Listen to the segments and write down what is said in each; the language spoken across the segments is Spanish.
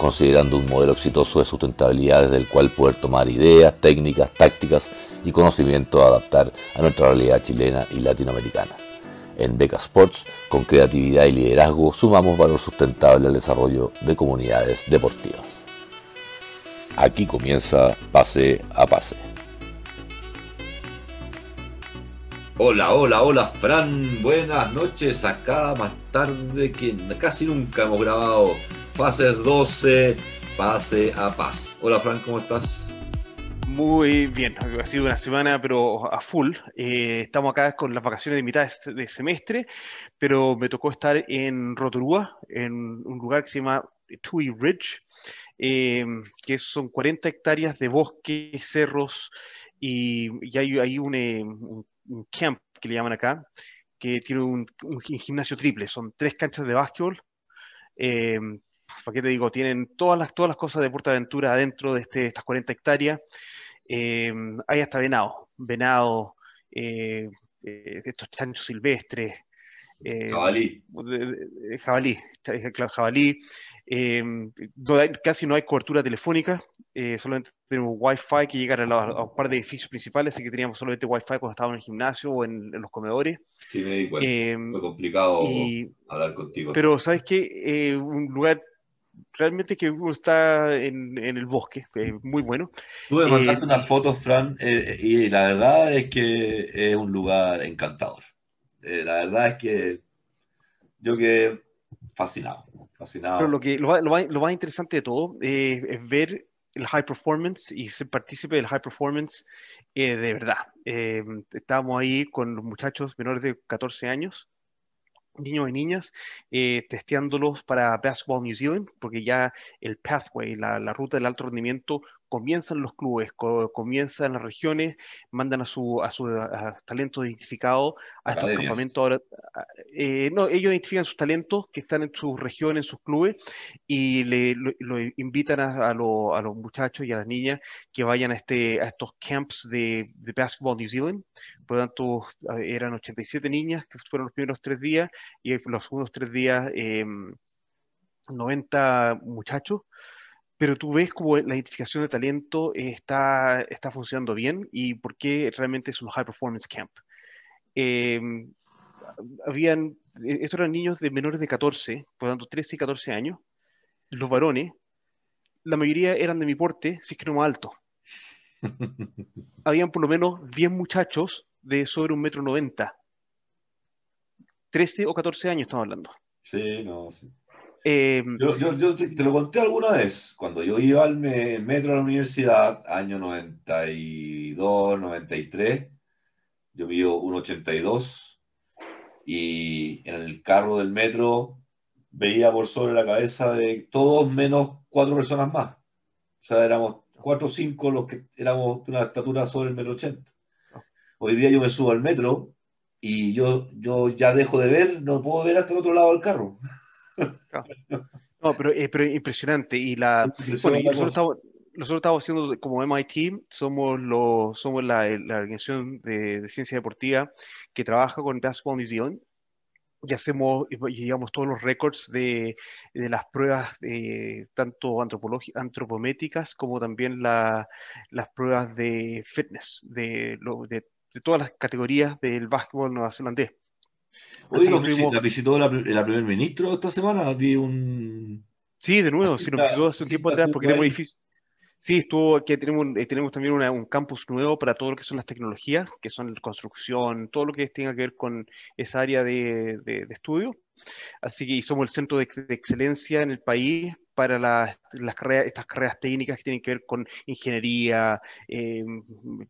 considerando un modelo exitoso de sustentabilidad desde el cual poder tomar ideas, técnicas, tácticas y conocimiento a adaptar a nuestra realidad chilena y latinoamericana. En Beca Sports, con creatividad y liderazgo, sumamos valor sustentable al desarrollo de comunidades deportivas. Aquí comienza Pase a Pase. Hola, hola, hola, Fran. Buenas noches. Acá más tarde que casi nunca hemos grabado Pases 12, pase a paz. Hola Frank, ¿cómo estás? Muy bien, ha sido una semana pero a full. Eh, estamos acá con las vacaciones de mitad de semestre, pero me tocó estar en Rotorua, en un lugar que se llama Tui Ridge, eh, que son 40 hectáreas de bosque, cerros, y, hay, hay eh, un, camp que le llaman acá, que tiene un, gimnasio triple, son tres canchas de básquetbol, ¿para qué te digo? Tienen todas las, todas las cosas de Aventura adentro de este, estas 40 hectáreas. Eh, hay hasta venado, venado, eh, eh, estos chanchos silvestres. jabalí. jabalí, jabalí. casi no hay cobertura telefónica, solamente tenemos wifi que llega a, un par de edificios principales, así que teníamos solamente wifi cuando estábamos en el gimnasio o en, los comedores. Sí, me di cuenta. Fue complicado hablar contigo. Pero, ¿sabes qué? un lugar realmente que uno está en, el bosque, muy bueno. Tuve que mandarte eh, unas fotos, Fran, eh, y la verdad es que es un lugar encantador. Eh, la verdad es que yo quedé fascinado, fascinado. Pero lo, que, lo, más, interesante de todo es ver el high performance y ser partícipe del high performance de verdad. estábamos ahí con los muchachos menores de 14 años niños y niñas, eh, testeándolos para Basketball New Zealand, porque ya el pathway, la, la ruta del alto rendimiento, comienzan los clubes, comienzan las regiones, mandan a su, a su talento identificado a estos campamentos. Ahora, eh, no, ellos identifican sus talentos que están en sus regiones, en sus clubes, y le, lo, invitan a, los muchachos y a las niñas que vayan a, este, a estos camps de, de Basketball New Zealand. Por lo tanto, eran 87 niñas que fueron los primeros tres días, y los segundos tres días, 90 em, muchachos pero tú ves como la identificación de talento está, está funcionando bien y por qué realmente es un high performance camp. Em, habían, e, estos eran niños de menores de 14, por lo tanto 13 y 14 años, los varones, la mayoría eran de mi porte, si es que no más alto. Habían por lo menos 10 muchachos de sobre un metro 90. 13 o 14 años estamos hablando. Sí, no, sí. Eh, yo, te, lo conté alguna vez, cuando yo iba al metro a la universidad, año 92, 93, yo vivo 1,82 y en el carro del metro veía por sobre la cabeza de todos menos cuatro personas más. O sea, éramos cuatro o cinco los que éramos de una estatura sobre el metro 80. Hoy día yo me subo al metro y yo, yo ya dejo de ver, no puedo ver hasta el otro lado del carro. No, pero, eh, pero impresionante. Y la, bueno, nosotros, estamos, nosotros, estamos, haciendo como MIT, somos, los, somos la, la organización de, ciencia deportiva que trabaja con Basketball New Zealand y hacemos, llevamos todos los récords de, de, las pruebas eh, tanto antropométricas como también la, las pruebas de fitness de, de, de, todas las categorías del básquetbol neozelandés. ¿La visitó la, la primer ministro esta semana? Vi un... Sí, de nuevo, sí, nos visitó hace un tiempo atrás porque tenemos Sí, estuvo que tenemos, eh, tenemos también un campus nuevo para todo lo que son las tecnologías, que son construcción, todo lo que tenga que ver con esa área de, de, estudio. Así que somos el centro de, excelencia en el país para las, las carreras, estas carreras técnicas que tienen que ver con ingeniería, eh,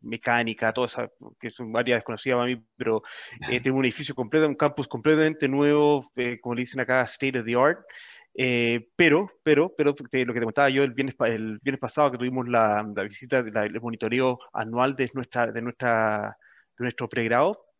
mecánica, todas esas, que son áreas desconocidas para mí, pero eh, tengo un edificio completo, un campus completamente nuevo, eh, como le dicen acá, state of the art, Eh, pero, pero, pero lo que te contaba yo el viernes, el viernes pasado que tuvimos la, visita, el monitoreo anual de, nuestra, de, nuestra, de nuestro pregrado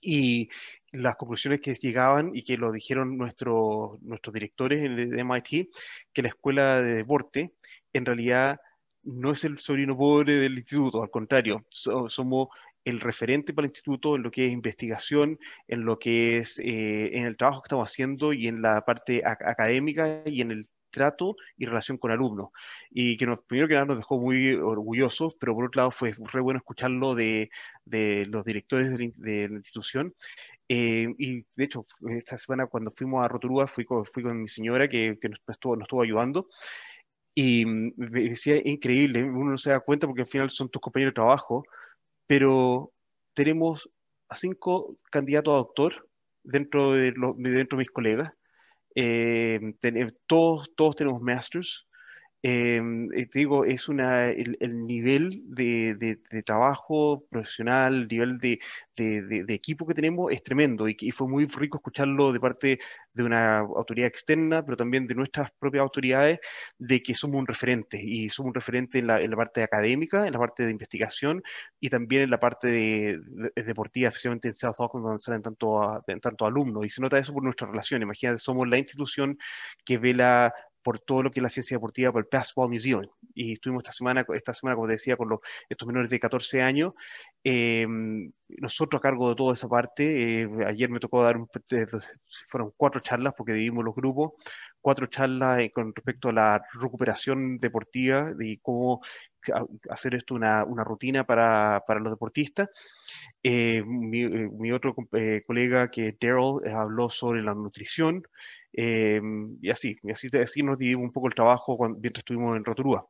y las conclusiones que llegaban y que lo dijeron nuestros nuestros directores el MIT, que la escuela de deporte en realidad no es el sobrino pobre del instituto, al contrario, somos el referente para el instituto en lo que es investigación, en lo que es eh, en el trabajo que estamos haciendo y en la parte académica y en el trato y relación con alumnos. Y que nos, primero que nada nos dejó muy orgullosos, pero por otro lado fue re bueno escucharlo de, de los directores de la, institución. Eh, y de hecho, esta semana cuando fuimos a Rotorúa fui con, fui con mi señora que, que nos, estuvo, nos estuvo ayudando. Y me decía, increíble, uno no se da cuenta porque al final son tus compañeros de trabajo, pero tenemos a cinco candidatos a doctor dentro de, dentro de mis colegas. Eh, todos, todos tenemos masters. Em, eh, te digo, es una, el, nivel de, trabajo profesional, el nivel de, equipo que tenemos es tremendo y, fue muy rico escucharlo de parte de una autoridad externa, pero también de nuestras propias autoridades, de que somos un referente y somos un referente en la, en parte académica, en la parte de investigación y también en la parte de, deportiva, especialmente en South Auckland, donde salen tanto, tanto alumnos. Y se nota eso por nuestra relación. Imagínate, somos la institución que vela por todo lo que es la ciencia deportiva por el Basketball New Zealand. Y estuvimos esta semana, esta semana como te decía, con los, estos menores de 14 años, em, nosotros a cargo de toda esa parte. Eh, ayer me tocó dar, un, fueron cuatro charlas porque dividimos los grupos, cuatro charlas eh, con respecto a la recuperación deportiva y cómo hacer esto una, una rutina para, para, los deportistas. Eh, mi, mi, otro colega que es Daryl habló sobre la nutrición, Em, y así, y así, así nos dividimos un poco el trabajo cuando, mientras estuvimos en Rotorúa.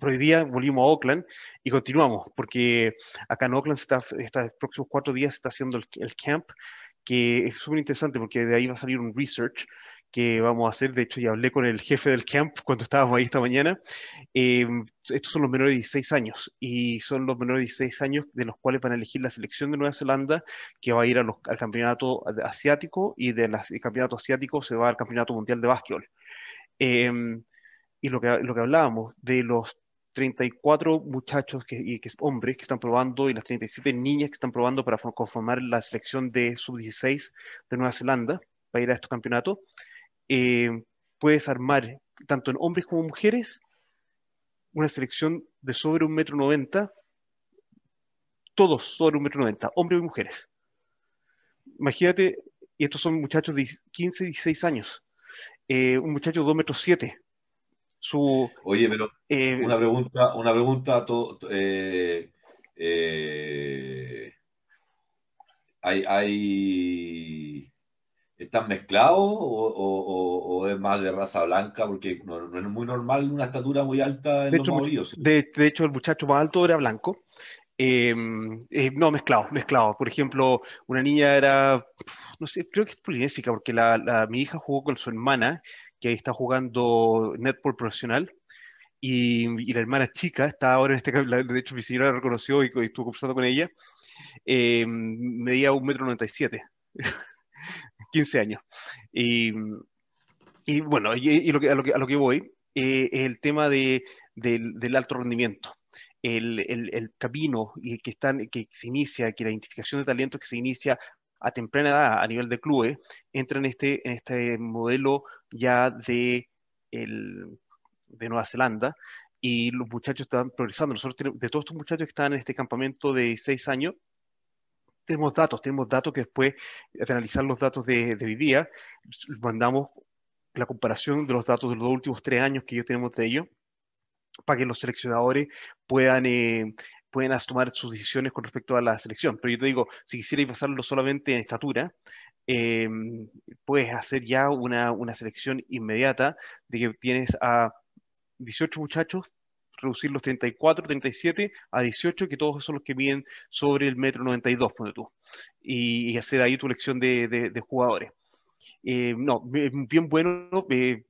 Pero hoy día volvimos a Oakland y continuamos, porque acá en Oakland está, estos próximos cuatro días está haciendo el, el camp, que es súper interesante porque de ahí va a salir un research que vamos a hacer. De hecho, ya hablé con el jefe del camp cuando estábamos ahí esta mañana. Eh, estos son los menores de 16 años y son los menores de 16 años de los cuales van a elegir la selección de Nueva Zelanda que va a ir al campeonato asiático y del campeonato asiático se va al campeonato mundial de básquetbol. Eh, y lo que, lo que hablábamos de los 34 muchachos que, y que hombres que están probando y las 37 niñas que están probando para conformar la selección de sub-16 de Nueva Zelanda para ir a estos campeonatos. Eh, puedes armar, tanto en hombres como mujeres, una selección de sobre un metro noventa, todos sobre un metro noventa, hombres y mujeres. Imagínate, y estos son muchachos de 15, 16 años, eh, un muchacho de 2 metros 7. Su, Oye, pero eh, una pregunta, una pregunta, hay, hay ¿Están mezclados o, es más de raza blanca? Porque no, es muy normal una estatura muy alta en de los hecho, De, hecho, el muchacho más alto era blanco. Em, eh, no, mezclado, mezclado. Por ejemplo, una niña era, no sé, creo que es polinésica, porque la, mi hija jugó con su hermana, que ahí está jugando netball profesional, y, la hermana chica está ahora en este de hecho mi señora la reconoció y, estuvo conversando con ella, eh, medía un metro noventa y siete. 15 años. Y, y bueno, y, lo que, a, lo que, a, lo que, voy eh, es el tema de, del, del, alto rendimiento. El, el, el, camino y que, están, que se inicia, que la identificación de talentos que se inicia a temprana edad a nivel de clubes, entra en este, en este modelo ya de, el, de Nueva Zelanda y los muchachos están progresando. Nosotros tenemos, de todos estos muchachos que están en este campamento de seis años, tenemos datos, tenemos datos que después de analizar los datos de, de hoy día, mandamos la comparación de los datos de los últimos tres años que yo tenemos de ellos, para que los seleccionadores puedan, eh, puedan tomar sus decisiones con respecto a la selección. Pero yo te digo, si quisierais pasarlo solamente en estatura, eh, puedes hacer ya una, una selección inmediata de que tienes a 18 muchachos reducir los 34, 37 a 18, que todos son los que miden sobre el metro 92, pone tú, y, y hacer ahí tu elección de, jugadores. Eh, no, bien bueno. Eh,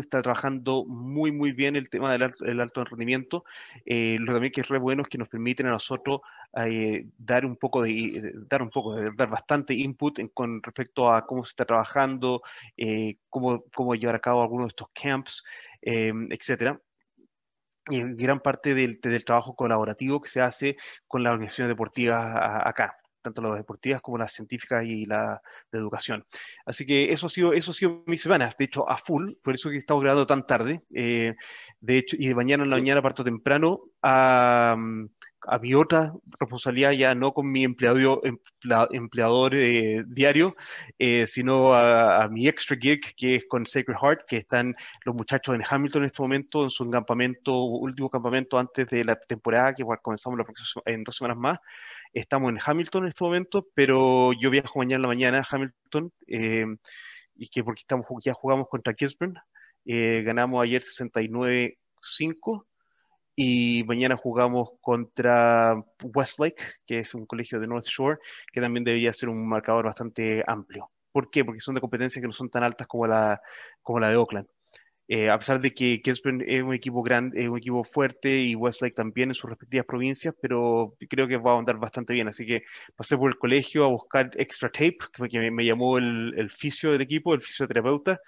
está trabajando muy, muy bien el tema del alto, rendimiento. Eh, lo también que es re bueno es que nos permiten a nosotros eh, dar un poco de, dar un poco, de, dar bastante input con respecto a cómo se está trabajando, cómo, cómo llevar a cabo algunos de estos camps, etcétera y gran parte del, del, trabajo colaborativo que se hace con las organizaciones deportivas acá tanto las deportivas como las científicas y la de educación. Así que eso ha sido, eso ha sido mi semana, de hecho, a full, por eso que he estado grabando tan tarde. Eh, de hecho, y de mañana en la mañana parto temprano a, a mi otra responsabilidad, ya no con mi empleado, empleador eh, diario, eh, sino a, mi extra gig, que es con Sacred Heart, que están los muchachos en Hamilton en este momento, en su campamento, último campamento antes de la temporada, que comenzamos en dos semanas más. Estamos en Hamilton en este momento, pero yo viajo mañana en la mañana a Hamilton, eh, y que porque estamos, ya jugamos contra Gisborne, ganamos ayer 69-5, y mañana jugamos contra Westlake, que es un colegio de North Shore, que también debería ser un marcador bastante amplio. ¿Por qué? Porque son de competencias que no son tan altas como la, como la de Oakland. Eh, a pesar de que Gisborne es un equipo grande, es un equipo fuerte y Westlake también en sus respectivas provincias, pero creo que va a andar bastante bien. Así que pasé por el colegio a buscar extra tape, que me, me llamó el, el fisio del equipo, el fisioterapeuta,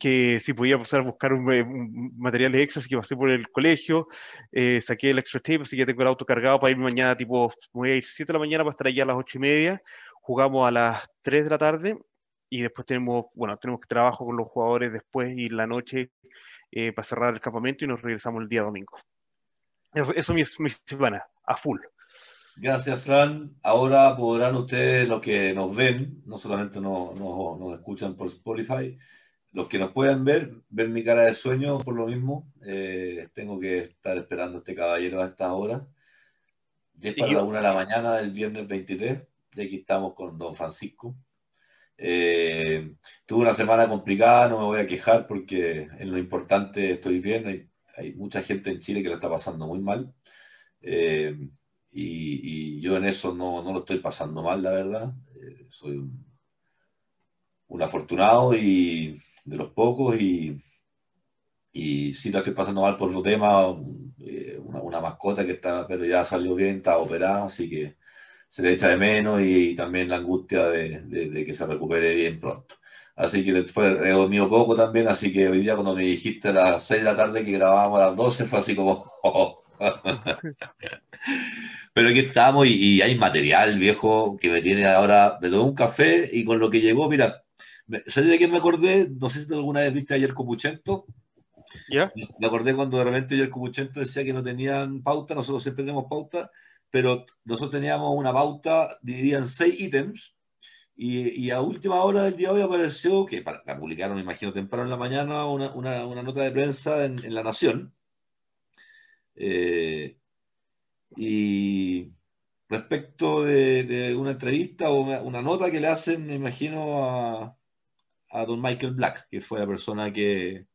que si podía pasar a buscar un, un materiales extra, así que pasé por el colegio, eh, saqué el extra tape, así que tengo el auto cargado para ir mañana, tipo, voy a ir 7 de la mañana para estar allá a las 8 y media. Jugamos a las 3 de la tarde y después tenemos, bueno, tenemos que trabajo con los jugadores después y la noche eh, para cerrar el campamento y nos regresamos el día domingo. Eso, eso es mi, semana, a full. Gracias, Fran. Ahora podrán ustedes, los que nos ven, no solamente nos, nos, escuchan por Spotify, los que nos puedan ver, ver mi cara de sueño por lo mismo. Eh, tengo que estar esperando a este caballero a estas horas. Es para la una de la mañana del viernes 23. Y aquí estamos con don Francisco. Eh, tuve una semana complicada, no me voy a quejar porque en lo importante estoy bien. Hay, mucha gente en Chile que lo está pasando muy mal. Eh, y, yo en eso no, no, lo estoy pasando mal, la verdad. Eh, soy un, afortunado y de los pocos y, y sí lo estoy pasando mal por otro tema. Una, una, mascota que está, pero ya salió bien, está operado, así que se le echa de menos y, también la angustia de, que se recupere bien pronto. Así que fue, he dormido poco también, así que hoy día cuando me dijiste a las 6 de la tarde que grabábamos a las 12 fue así como... Pero aquí estamos y, hay material viejo que me tiene ahora, de todo un café y con lo que llegó, mira, ¿sabes de quién me acordé? No sé si alguna vez viste ayer Copuchento. ¿Ya? Me acordé cuando de repente ayer Copuchento decía que no tenían pauta, nosotros siempre tenemos pauta, pero nosotros teníamos una pauta dividida en seis ítems y, y, a última hora del día de hoy apareció, que para, la publicaron, me imagino, temprano en la mañana, una, una, una nota de prensa en, en La Nación. Eh, y respecto de, de, una entrevista o una, una, nota que le hacen, me imagino, a, a don Michael Black, que fue la persona que,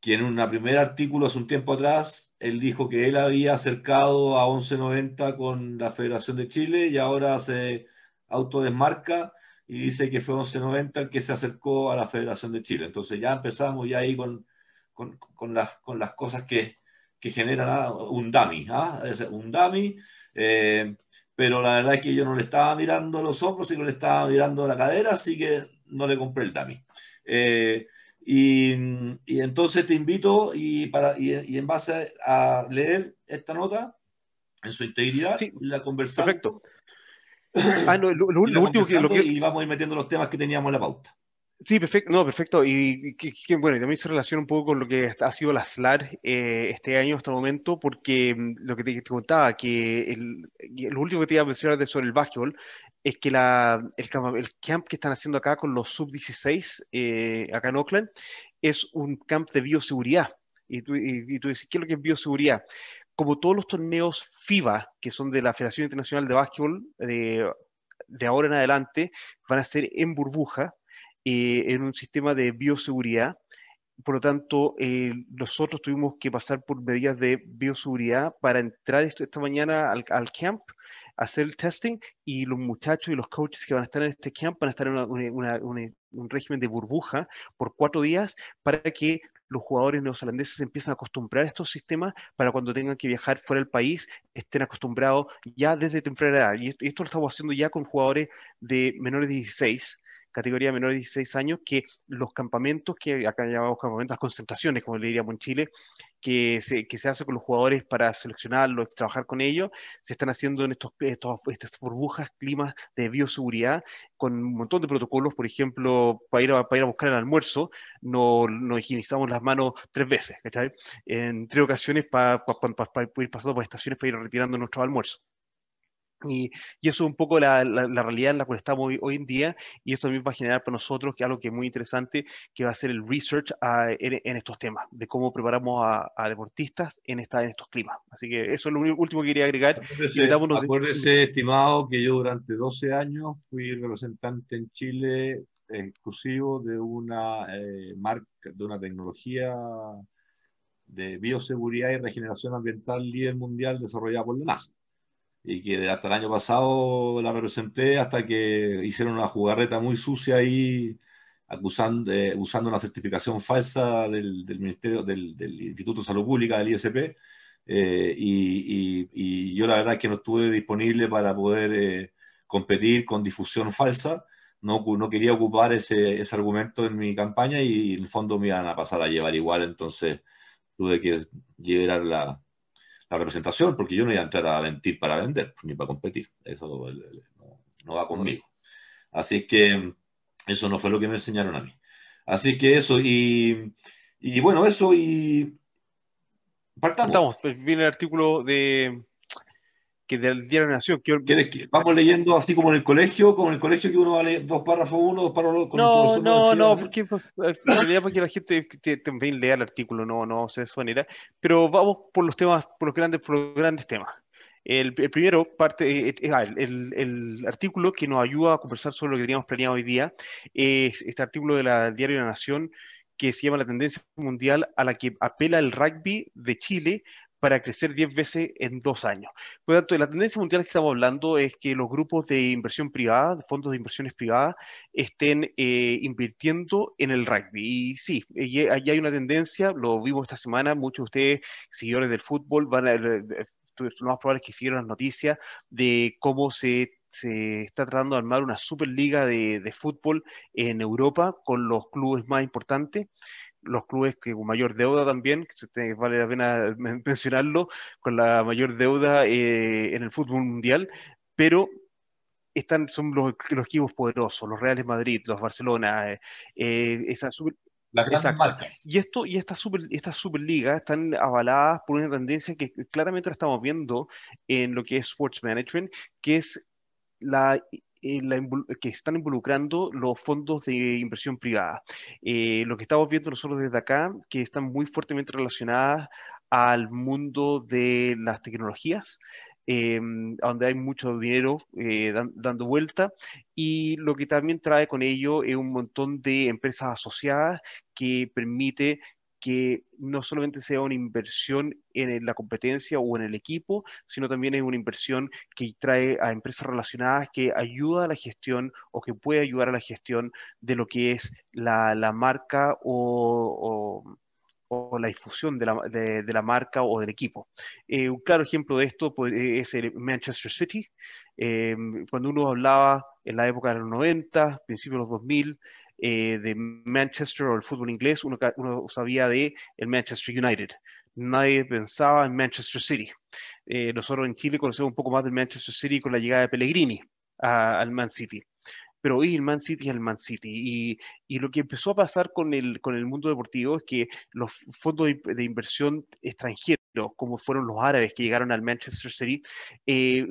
que en un primer artículo hace un tiempo atrás él dijo que él había acercado a 1190 con la Federación de Chile y ahora se autodesmarca y dice que fue 1190 el que se acercó a la Federación de Chile. Entonces ya empezamos ya ahí con, con, con, las, con las cosas que, que generan ah, un dummy, ¿ah? un dummy, eh, pero la verdad es que yo no le estaba mirando los hombros, sino le estaba mirando la cadera, así que no le compré el dummy. Eh, y, y, entonces te invito y, para, y, y, en base a leer esta nota en su integridad, sí, la conversamos. Perfecto. Ah, no, lo, lo, lo último que, lo que... Y vamos a ir metiendo los temas que teníamos en la pauta. Sí, perfecto, no, perfecto. Y, que, que, bueno, también se relaciona un poco con lo que ha sido la SLAR eh, este año hasta el momento, porque mm, lo que te, te contaba, que el, el, último que te iba a mencionar de sobre el básquetbol es que la, el, el, camp que están haciendo acá con los sub-16, eh, acá en Oakland, es un camp de bioseguridad. Y tú, y, y tú dices, ¿qué es lo que es bioseguridad? Como todos los torneos FIBA, que son de la Federación Internacional de Básquetbol, de, de ahora en adelante, van a ser en burbuja, eh, en un sistema de bioseguridad. Por lo tanto, eh, nosotros tuvimos que pasar por medidas de bioseguridad para entrar esto, esta mañana al, al camp hacer el testing y los muchachos y los coaches que van a estar en este camp van a estar en un régimen de burbuja por cuatro días para que los jugadores neozelandeses empiezan a acostumbrar a estos sistemas para cuando tengan que viajar fuera del país estén acostumbrados ya desde temprana edad. Y esto, lo estamos haciendo ya con jugadores de menores de 16 categoría menor de 16 años, que los campamentos, que acá llamamos campamentos, las concentraciones, como le diríamos en Chile, que se, que se hace con los jugadores para seleccionarlos, trabajar con ellos, se están haciendo en estos, estos, estas burbujas, climas de bioseguridad, con un montón de protocolos, por ejemplo, para ir a, para ir a buscar el almuerzo, no, no higienizamos las manos tres veces, En tres ocasiones para, para, para, para ir pasando por estaciones para ir retirando nuestro almuerzo. Y, eso es un poco la, realidad en la cual estamos hoy, en día, y esto también va a generar para nosotros que algo que es muy interesante, que va a ser el research ah, en, estos temas, de cómo preparamos a, deportistas en, esta, en estos climas. Así que eso es lo último que quería agregar. Acuérdese, estimado, que yo durante 12 años fui representante en Chile exclusivo de una eh, marca, de una tecnología de bioseguridad y regeneración ambiental líder mundial desarrollada por la NASA y que hasta el año pasado la representé hasta que hicieron una jugarreta muy sucia ahí acusando, eh, usando una certificación falsa del, del Ministerio del, del, Instituto de Salud Pública del ISP eh, y, y, yo la verdad es que no estuve disponible para poder eh, competir con difusión falsa. No, no quería ocupar ese, ese, argumento en mi campaña y en el fondo me iban a pasar a llevar igual entonces tuve que llevar la, la representación, porque yo no iba a entrar a mentir para vender, ni para competir. Eso no, va conmigo. Así que eso no fue lo que me enseñaron a mí. Así que eso, y, y bueno, eso, y partamos. Pues, viene el artículo de que del Diario Nación. Que... vamos leyendo así como en el colegio, como en el colegio que uno va a leer dos párrafos uno, dos párrafos con No, no, no, porque pues, en realidad que la gente también lea el artículo, no, no se de esa manera. Pero vamos por los temas, por los grandes, por los grandes temas. El, primero parte, eh, eh, ah, el, el, artículo que nos ayuda a conversar sobre lo que teníamos planeado hoy día es este artículo de la Diario de la Nación que se llama La tendencia mundial a la que apela el rugby de Chile para crecer 10 veces en dos años. Por lo tanto, la tendencia mundial que estamos hablando es que los grupos de inversión privada, fondos de inversiones privadas, estén eh, invirtiendo en el rugby. Y sí, allí hay una tendencia, lo vimos esta semana, muchos de ustedes, seguidores del fútbol, van a, lo más probable que siguieron las noticias de cómo se se está tratando de armar una superliga de, de, fútbol en Europa con los clubes más importantes los clubes que con mayor deuda también, que vale la pena mencionarlo, con la mayor deuda eh, en el fútbol mundial, pero están, son los, equipos poderosos, los Reales Madrid, los Barcelona, eh, eh, esa las grandes marcas. Y esto y esta super, esta superliga están avaladas por una tendencia que claramente la estamos viendo en lo que es sports management, que es la eh, que están involucrando los fondos de inversión privada. Eh, lo que estamos viendo nosotros desde acá, que están muy fuertemente relacionadas al mundo de las tecnologías, eh, donde hay mucho dinero dando vuelta y lo que también trae con ello es un montón de empresas asociadas que permite que no solamente sea una inversión en la competencia o en el equipo, sino también es una inversión que trae a empresas relacionadas que ayuda a la gestión o que puede ayudar a la gestión de lo que es la, marca o, la difusión de la, marca o del equipo. Eh, un claro ejemplo de esto pues, es el Manchester City. Eh, cuando uno hablaba en la época de los 90, principios de los 2000, eh, de Manchester o el fútbol inglés, uno, sabía de el Manchester United. Nadie pensaba en Manchester City. Eh, nosotros en Chile conocemos un poco más del Manchester City con la llegada de Pellegrini al Man City. Pero hoy el Man City es el Man City. Y, y, lo que empezó a pasar con el, con el mundo deportivo es que los fondos de, inversión extranjeros, como fueron los árabes que llegaron al Manchester City, eh,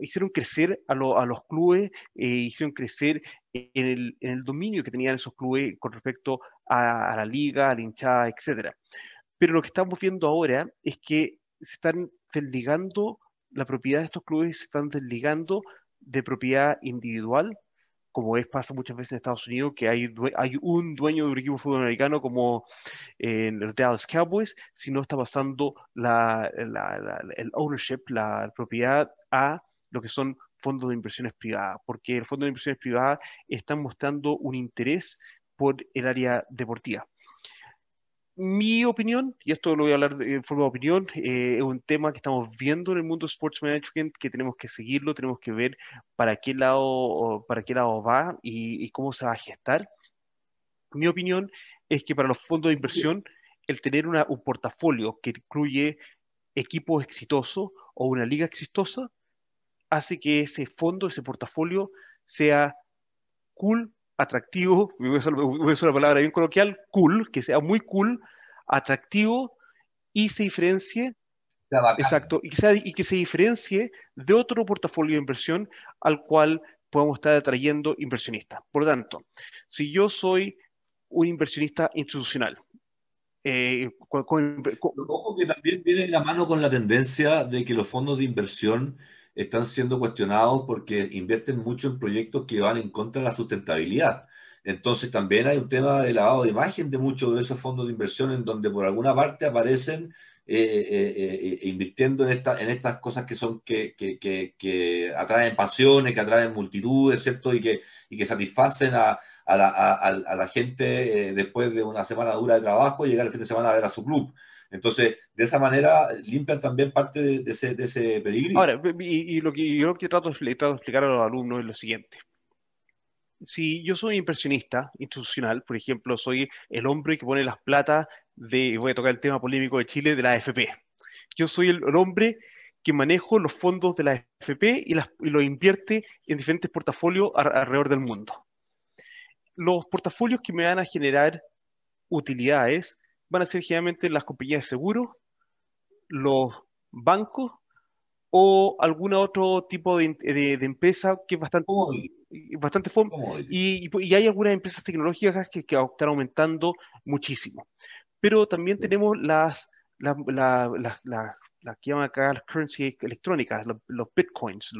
hicieron crecer a, los clubes, eh, hicieron crecer en el, dominio que tenían esos clubes con respecto a, la liga, a la hinchada, etc. Pero lo que estamos viendo ahora es que se están desligando la propiedad de estos clubes, se están desligando de propiedad individual como es pasa muchas veces en Estados Unidos, que hay, hay un dueño de un equipo de fútbol americano como en los Dallas Cowboys, sino está pasando la, el ownership, la propiedad a lo que son fondos de inversiones privadas, porque el fondo de inversiones privadas están mostrando un interés por el área deportiva mi opinión, y esto lo voy a hablar en forma de opinión, eh, es un tema que estamos viendo en el mundo sports management, que tenemos que seguirlo, tenemos que ver para qué lado, para qué lado va y, cómo se va a gestar. Mi opinión es que para los fondos de inversión, el tener un portafolio que incluye equipos exitosos o una liga exitosa, hace que ese fondo, ese portafolio, sea cool atractivo, voy a usar una palabra bien coloquial, cool, que sea muy cool, atractivo y se diferencie Exacto, y que, sea, y que se diferencie de otro portafolio de inversión al cual podamos estar atrayendo inversionistas. Por lo tanto, si yo soy un inversionista institucional, eh, Ojo que también viene en la mano con la tendencia de que los fondos de inversión están siendo cuestionados porque invierten mucho en proyectos que van en contra de la sustentabilidad. Entonces también hay un tema de lavado de imagen de muchos de esos fondos de inversión en donde por alguna parte aparecen eh, eh, eh, invirtiendo en, esta, en estas cosas que son que, que, que, atraen pasiones, que atraen multitudes, ¿cierto? Y que, y que satisfacen a, a, la, a, la, gente después de una semana dura de trabajo y llegar el fin de semana a ver a su club. Entonces, de esa manera limpian también parte de, ese, peligro. Ahora, y, lo que yo trato, de explicar a los alumnos es lo siguiente. Si yo soy inversionista institucional, por ejemplo, soy el hombre que pone las platas de, voy a tocar el tema polémico de Chile, de la AFP. Yo soy el, hombre que manejo los fondos de la AFP y los invierte en diferentes portafolios alrededor del mundo. Los portafolios que me van a generar utilidades van a ser generalmente las compañías de seguro, los bancos o algún otro tipo de, empresa que es bastante, bastante y, y, hay algunas empresas tecnológicas que, que, están aumentando muchísimo. Pero también tenemos las, las, que llaman acá las currency electrónicas, los, bitcoins,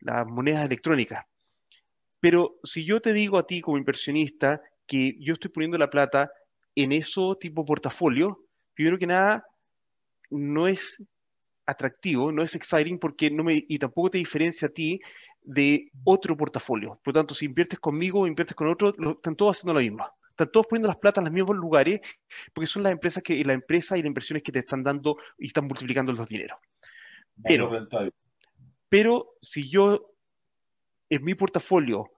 las monedas electrónicas. Pero si yo te digo a ti como inversionista que yo estoy poniendo la plata en eso tipo portafolio, primero que nada, no es atractivo, no es exciting porque no me, y tampoco te diferencia a ti de otro portafolio. Por lo tanto, si inviertes conmigo o inviertes con otro, están todos haciendo lo mismo. Están todos poniendo las plata en los mismos lugares porque son las empresas que, la empresa y las inversiones que te están dando y están multiplicando los dineros. Pero, pero si yo en mi portafolio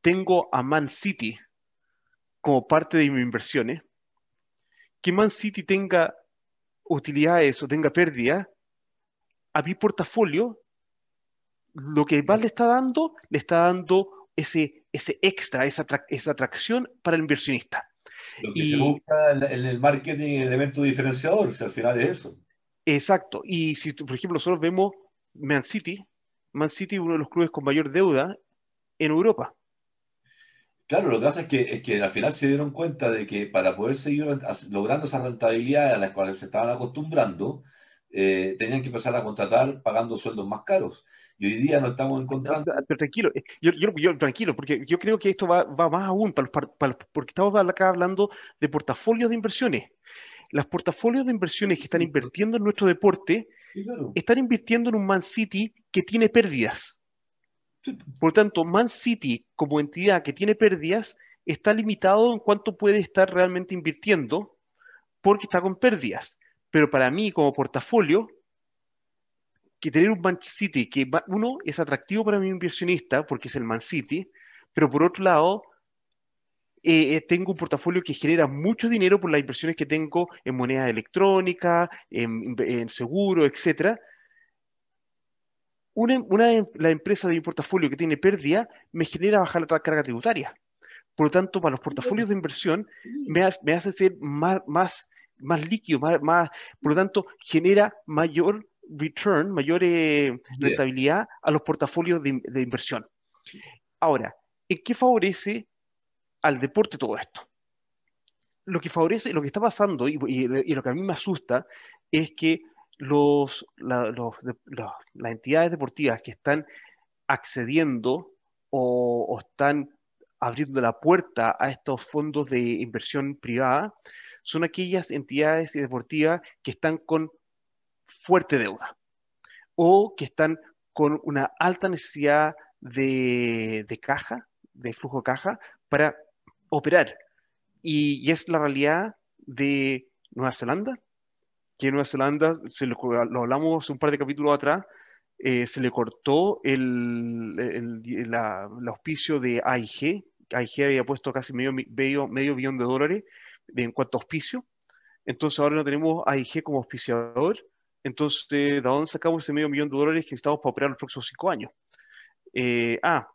tengo a Man City como parte de mis inversiones, que Man City tenga utilidades o tenga pérdida, a mi portafolio, lo que más le está dando, le está dando ese, ese extra, esa, esa atracción para el inversionista. Lo que se busca en el marketing, el elemento diferenciador, si al final es eso. Exacto. Y si, por ejemplo, nosotros vemos Man City, Man City uno de los clubes con mayor deuda en Europa. Claro, lo que pasa es que, es que al final se dieron cuenta de que para poder seguir logrando esa rentabilidad a la cual se estaban acostumbrando, eh, tenían que empezar a contratar pagando sueldos más caros. Y hoy día no estamos encontrando. Pero tranquilo, eh, yo, yo, tranquilo, porque yo creo que esto va, va más aún, para, porque estamos acá hablando de portafolios de inversiones. Las portafolios de inversiones que están invirtiendo en nuestro deporte están invirtiendo en un Man City que tiene pérdidas. Por tanto, Man City como entidad que tiene pérdidas está limitado en cuánto puede estar realmente invirtiendo porque está con pérdidas. Pero para mí como portafolio, que tener un Man City que uno es atractivo para mi inversionista porque es el Man City, pero por otro lado, eh, eh, tengo un portafolio que genera mucho dinero por las inversiones que tengo en moneda electrónica, en seguro, etcétera, una, una la empresa de mi portafolio que tiene pérdida me genera bajar la carga tributaria. Por lo tanto, para los portafolios de inversión me, hace ser más, más, más líquido, más, por lo tanto, genera mayor return, mayor eh, rentabilidad a los portafolios de, inversión. Ahora, ¿en qué favorece al deporte todo esto? Lo que favorece, lo que está pasando y, lo que a mí me asusta es que los, las entidades deportivas que están accediendo o, están abriendo la puerta a estos fondos de inversión privada son aquellas entidades deportivas que están con fuerte deuda o que están con una alta necesidad de, caja, de flujo de caja, para operar. Y, es la realidad de Nueva Zelanda, que Nueva Zelanda, se lo, hablamos un par de capítulos atrás, eh, se le cortó el, el, auspicio de AIG. AIG había puesto casi medio, medio, medio billón de dólares en cuanto a auspicio. Entonces ahora no tenemos AIG como auspiciador. Entonces, ¿de dónde sacamos ese medio millón de dólares que necesitamos para operar los próximos cinco años? Eh, ah,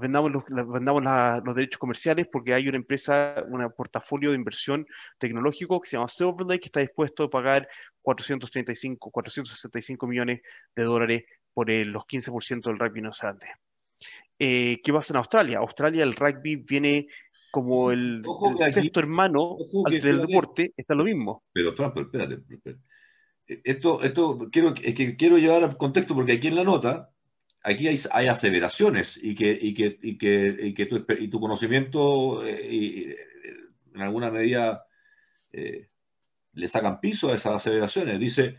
vendamos, los, los, derechos comerciales porque hay una empresa, un portafolio de inversión tecnológico que se llama Silver Lake que está dispuesto a pagar 435, 465 millones de dólares por los 15% del rugby neozelandés. Eh, ¿Qué pasa en Australia? Australia el rugby viene como el, sexto hermano del deporte, está lo mismo. Pero Fran, espérate, espérate. Esto, esto quiero, es que quiero llevar al contexto porque aquí en la nota aquí hay, aseveraciones y que, y que, y que, y que tu, tu, conocimiento eh, en alguna medida eh, le sacan piso a esas aseveraciones. Dice,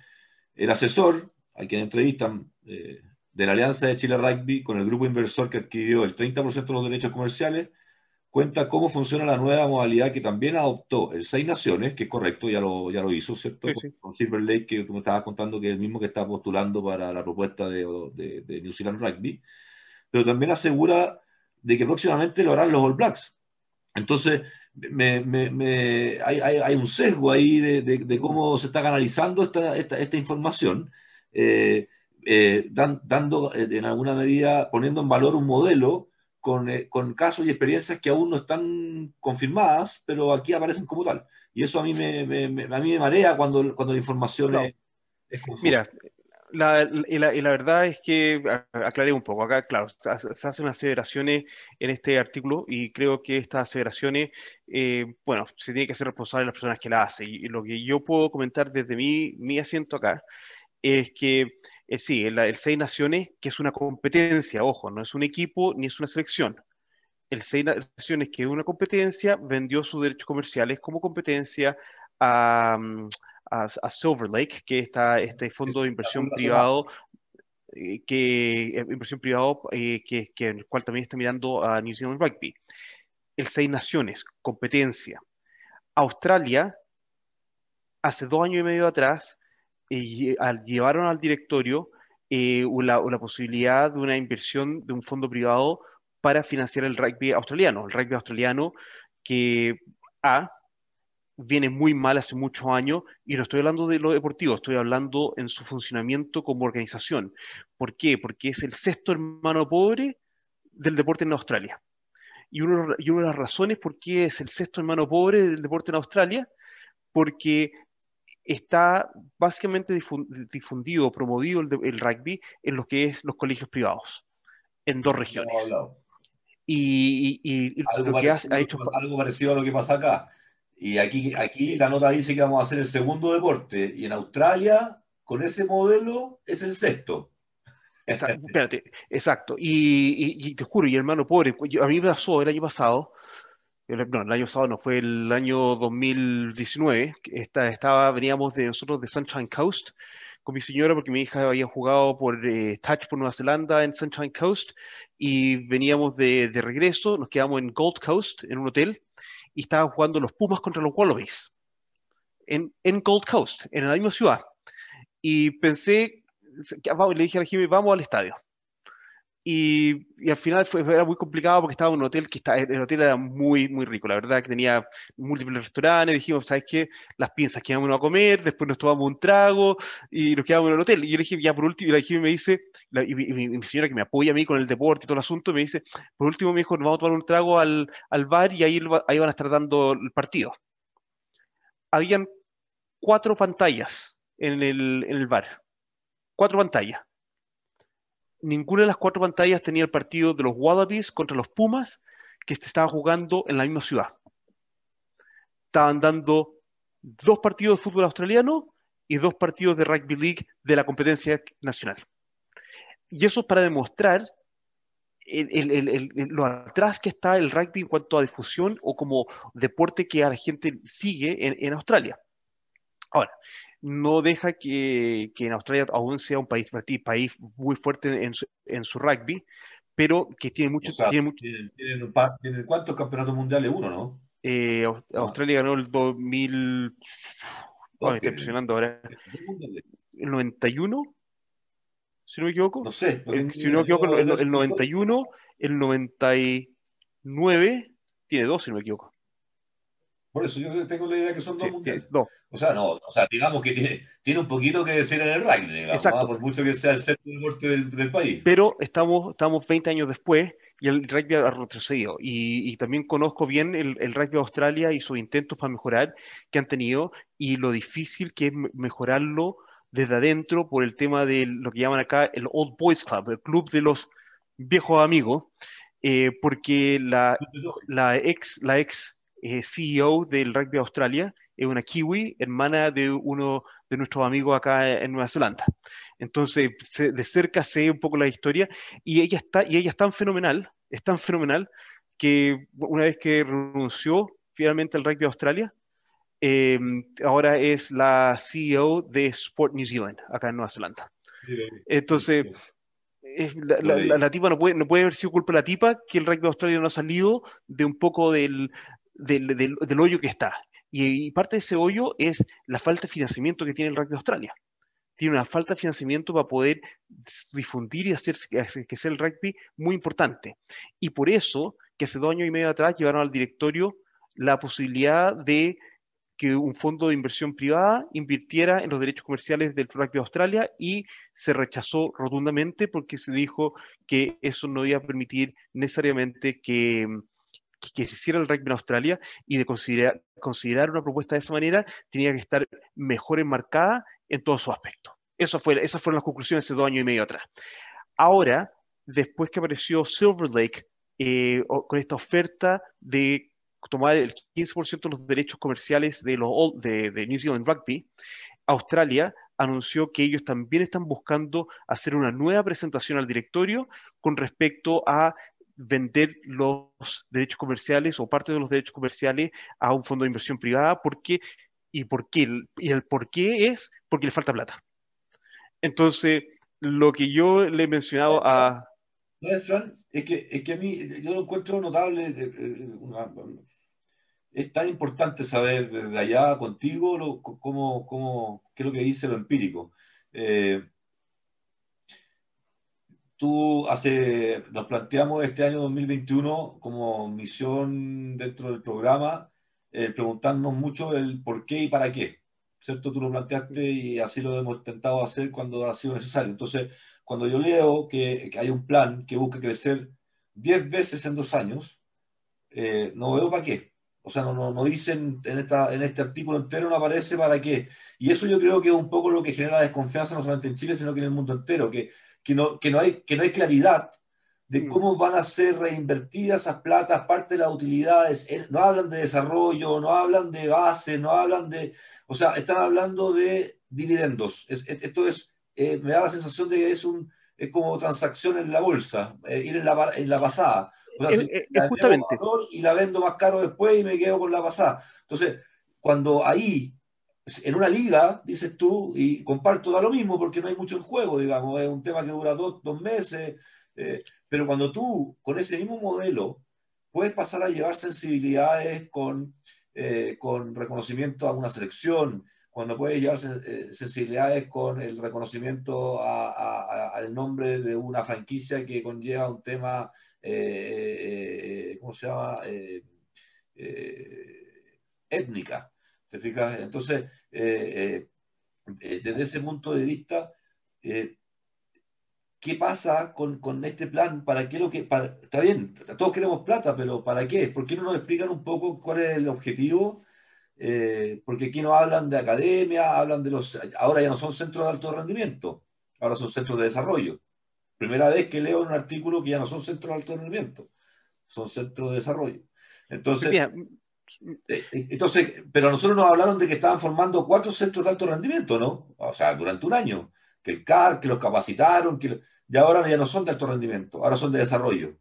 el asesor, a quien entrevistan, eh, de la Alianza de Chile Rugby con el grupo inversor que adquirió el 30% de los derechos comerciales, cuenta cómo funciona la nueva modalidad que también adoptó el Seis Naciones, que es correcto, ya lo, ya lo hizo, ¿cierto? Con Silver Lake, que tú me estabas contando que es el mismo que está postulando para la propuesta de, de, New Zealand Rugby, pero también asegura de que próximamente lo harán los All Blacks. Entonces, me, me, hay, hay, un sesgo ahí de, de, cómo se está canalizando esta, esta, esta información, eh, eh, dando eh, en alguna medida, poniendo en valor un modelo eh, con, casos y experiencias que aún no están confirmadas, pero aquí aparecen como tal. Y eso a mí me, a mí me marea cuando, cuando la información es, Mira, la, y la, la, verdad es que, aclaré un poco, acá, claro, se hacen aseveraciones en este artículo y creo que estas aseveraciones, eh, bueno, se tiene que hacer responsable las personas que la hacen. Y, lo que yo puedo comentar desde mi, mi asiento acá es que eh, sí, el, Seis Naciones, que es una competencia, ojo, no es un equipo ni es una selección. El Seis Naciones, que es una competencia, vendió sus derechos comerciales como competencia a, mm, Silver Lake, que está este fondo de inversión privado eh, que eh, inversión privado que, que, el cual también está mirando a New Zealand Rugby. El Seis Naciones, competencia. Australia, hace dos años y medio atrás, llevaron al directorio eh, la, posibilidad de una inversión de un fondo privado para financiar el rugby australiano. El rugby australiano que A, viene muy mal hace muchos años, y no estoy hablando de lo deportivo, estoy hablando en su funcionamiento como organización. ¿Por qué? Porque es el sexto hermano pobre del deporte en Australia. Y, uno, y una de las razones por qué es el sexto hermano pobre del deporte en Australia, porque está básicamente difundido, promovido el, rugby en lo que es los colegios privados, en dos regiones. y, algo, parecido, algo parecido a lo que pasa acá. Y aquí, aquí la nota dice que vamos a hacer el segundo deporte. Y en Australia, con ese modelo, es el sexto. Exacto, espérate, exacto. Y, te juro, y hermano pobre, a mí me pasó el año pasado, no, el año pasado no, fue el año 2019, estaba, veníamos de nosotros de Sunshine Coast con mi señora porque mi hija había jugado por eh, Touch por Nueva Zelanda en Sunshine Coast y veníamos de, de, regreso, nos quedamos en Gold Coast en un hotel y estaban jugando los Pumas contra los Wallabies en, en Gold Coast, en la misma ciudad. Y pensé, le dije a la Jimmy, vamos al estadio. Y, y, al final fue, era muy complicado porque estaba en un hotel que está, el hotel era muy, muy rico, la verdad que tenía múltiples restaurantes, dijimos, ¿sabes qué? Las piezas que íbamos a comer, después nos tomamos un trago y nos quedamos en el hotel. Y yo le dije, ya por último, y la dije, me dice, y, mi, señora que me apoya a mí con el deporte y todo el asunto, me dice, por último me dijo, nos vamos a tomar un trago al, al bar y ahí, ahí van a estar dando el partido. Habían cuatro pantallas en el, en el bar, cuatro pantallas ninguna de las cuatro pantallas tenía el partido de los Wallabies contra los Pumas que se estaban jugando en la misma ciudad. Estaban dando dos partidos de fútbol australiano y dos partidos de rugby league de la competencia nacional. Y eso es para demostrar lo atrás que está el rugby en cuanto a difusión o como deporte que a la gente sigue en, Australia. Ahora, no deja que, en Australia aún sea un país, país muy fuerte en su, en su rugby, pero que tiene mucho... tiene, tienen, ¿Cuántos campeonatos mundiales? Uno, ¿no? Eh, ah. Australia ganó el 2000... Oh, me está impresionando ahora. ¿El 91? Si no me equivoco. No sé. Eh, si no me equivoco, el, el 91, el 99, tiene dos, si no me equivoco. Por eso yo tengo la idea que son dos mundiales. O sea, no, o sea, digamos que tiene, tiene, un poquito que decir en el rugby, digamos, por mucho que sea el centro deporte del, del, país. Pero estamos, estamos 20 años después y el rugby ha retrocedido. Y, y también conozco bien el, el, rugby de Australia y sus intentos para mejorar que han tenido y lo difícil que es mejorarlo desde adentro por el tema de lo que llaman acá el Old Boys Club, el club de los viejos amigos, eh, porque la, la ex, la ex eh, CEO del rugby Australia es una kiwi, hermana de uno de nuestros amigos acá en Nueva Zelanda. Entonces, de cerca sé un poco la historia y ella está y ella es tan fenomenal, es tan fenomenal que una vez que renunció finalmente al rugby Australia, eh, ahora es la CEO de Sport New Zealand, acá en Nueva Zelanda. Entonces, la, tipa no puede, no puede haber sido culpa de la tipa que el rugby de Australia no ha salido de un poco del, del, hoyo que está. Y, parte de ese hoyo es la falta de financiamiento que tiene el rugby de Australia. Tiene una falta de financiamiento para poder difundir y hacer que sea el rugby muy importante. Y por eso, que hace dos años y medio atrás llevaron al directorio la posibilidad de que un fondo de inversión privada invirtiera en los derechos comerciales del rugby de Australia y se rechazó rotundamente porque se dijo que eso no iba a permitir necesariamente que, que hiciera el rugby en Australia y de considerar, considerar una propuesta de esa manera tenía que estar mejor enmarcada en todos sus aspectos. Eso fue, esas fueron las conclusiones hace dos años y medio atrás. Ahora, después que apareció Silver Lake eh, con esta oferta de tomar el 15% de los derechos comerciales de, los, de, de New Zealand Rugby, Australia anunció que ellos también están buscando hacer una nueva presentación al directorio con respecto a vender los derechos comerciales o parte de los derechos comerciales a un fondo de inversión privada. ¿Por qué? ¿Y por qué? Y el por qué es porque le falta plata. Entonces, lo que yo le he mencionado a... No, es que, es que a mí yo lo encuentro notable, una, es tan importante saber desde allá contigo cómo, cómo, qué es lo que dice lo empírico. Eh, tú hace, nos planteamos este año 2021 como misión dentro del programa, eh, preguntarnos mucho el por qué y para qué. ¿Cierto? Tú lo planteaste y así lo hemos intentado hacer cuando ha sido necesario. Entonces, cuando yo leo que, hay un plan que busca crecer 10 veces en dos años, eh, no veo para qué. O sea, no, no, dicen en, esta, en este artículo entero, no aparece para qué. Y eso yo creo que es un poco lo que genera desconfianza no solamente en Chile, sino que en el mundo entero, que, que, no, que, no, hay, que no hay claridad de mm. cómo van a ser reinvertidas esas platas, parte de las utilidades. No hablan de desarrollo, no hablan de base, no hablan de... O sea, están hablando de dividendos. esto es, eh, me da la sensación de que es, un, es como transacción en la bolsa, eh, ir en la, en la pasada. O sea, justamente. Y la vendo más caro después y me quedo con la pasada. Entonces, cuando ahí, en una liga, dices tú, y comparto, da lo mismo porque no hay mucho en juego, digamos, es un tema que dura dos, dos meses, eh, pero cuando tú, con ese mismo modelo, puedes pasar a llevar sensibilidades con, eh, con reconocimiento a una selección, cuando puedes llevar eh, sensibilidades con el reconocimiento al nombre de una franquicia que conlleva un tema ¿cómo se llama? Étnica. ¿Te fijas? Entonces, desde ese punto de vista, ¿qué pasa con, este plan? ¿Para qué lo que.? está bien, todos queremos plata, pero ¿para qué? ¿Por qué no nos explican un poco cuál es el objetivo? porque aquí no hablan de academia, hablan de los. Ahora ya no son centros de alto rendimiento, ahora son centros de desarrollo. Primera vez que leo un artículo que ya no son centros de alto rendimiento, son centros de desarrollo. Entonces, eh, eh, entonces, pero nosotros nos hablaron de que estaban formando cuatro centros de alto rendimiento, ¿no? O sea, durante un año. Que el CAR, que los capacitaron, que y ahora ya no son de alto rendimiento, ahora son de desarrollo.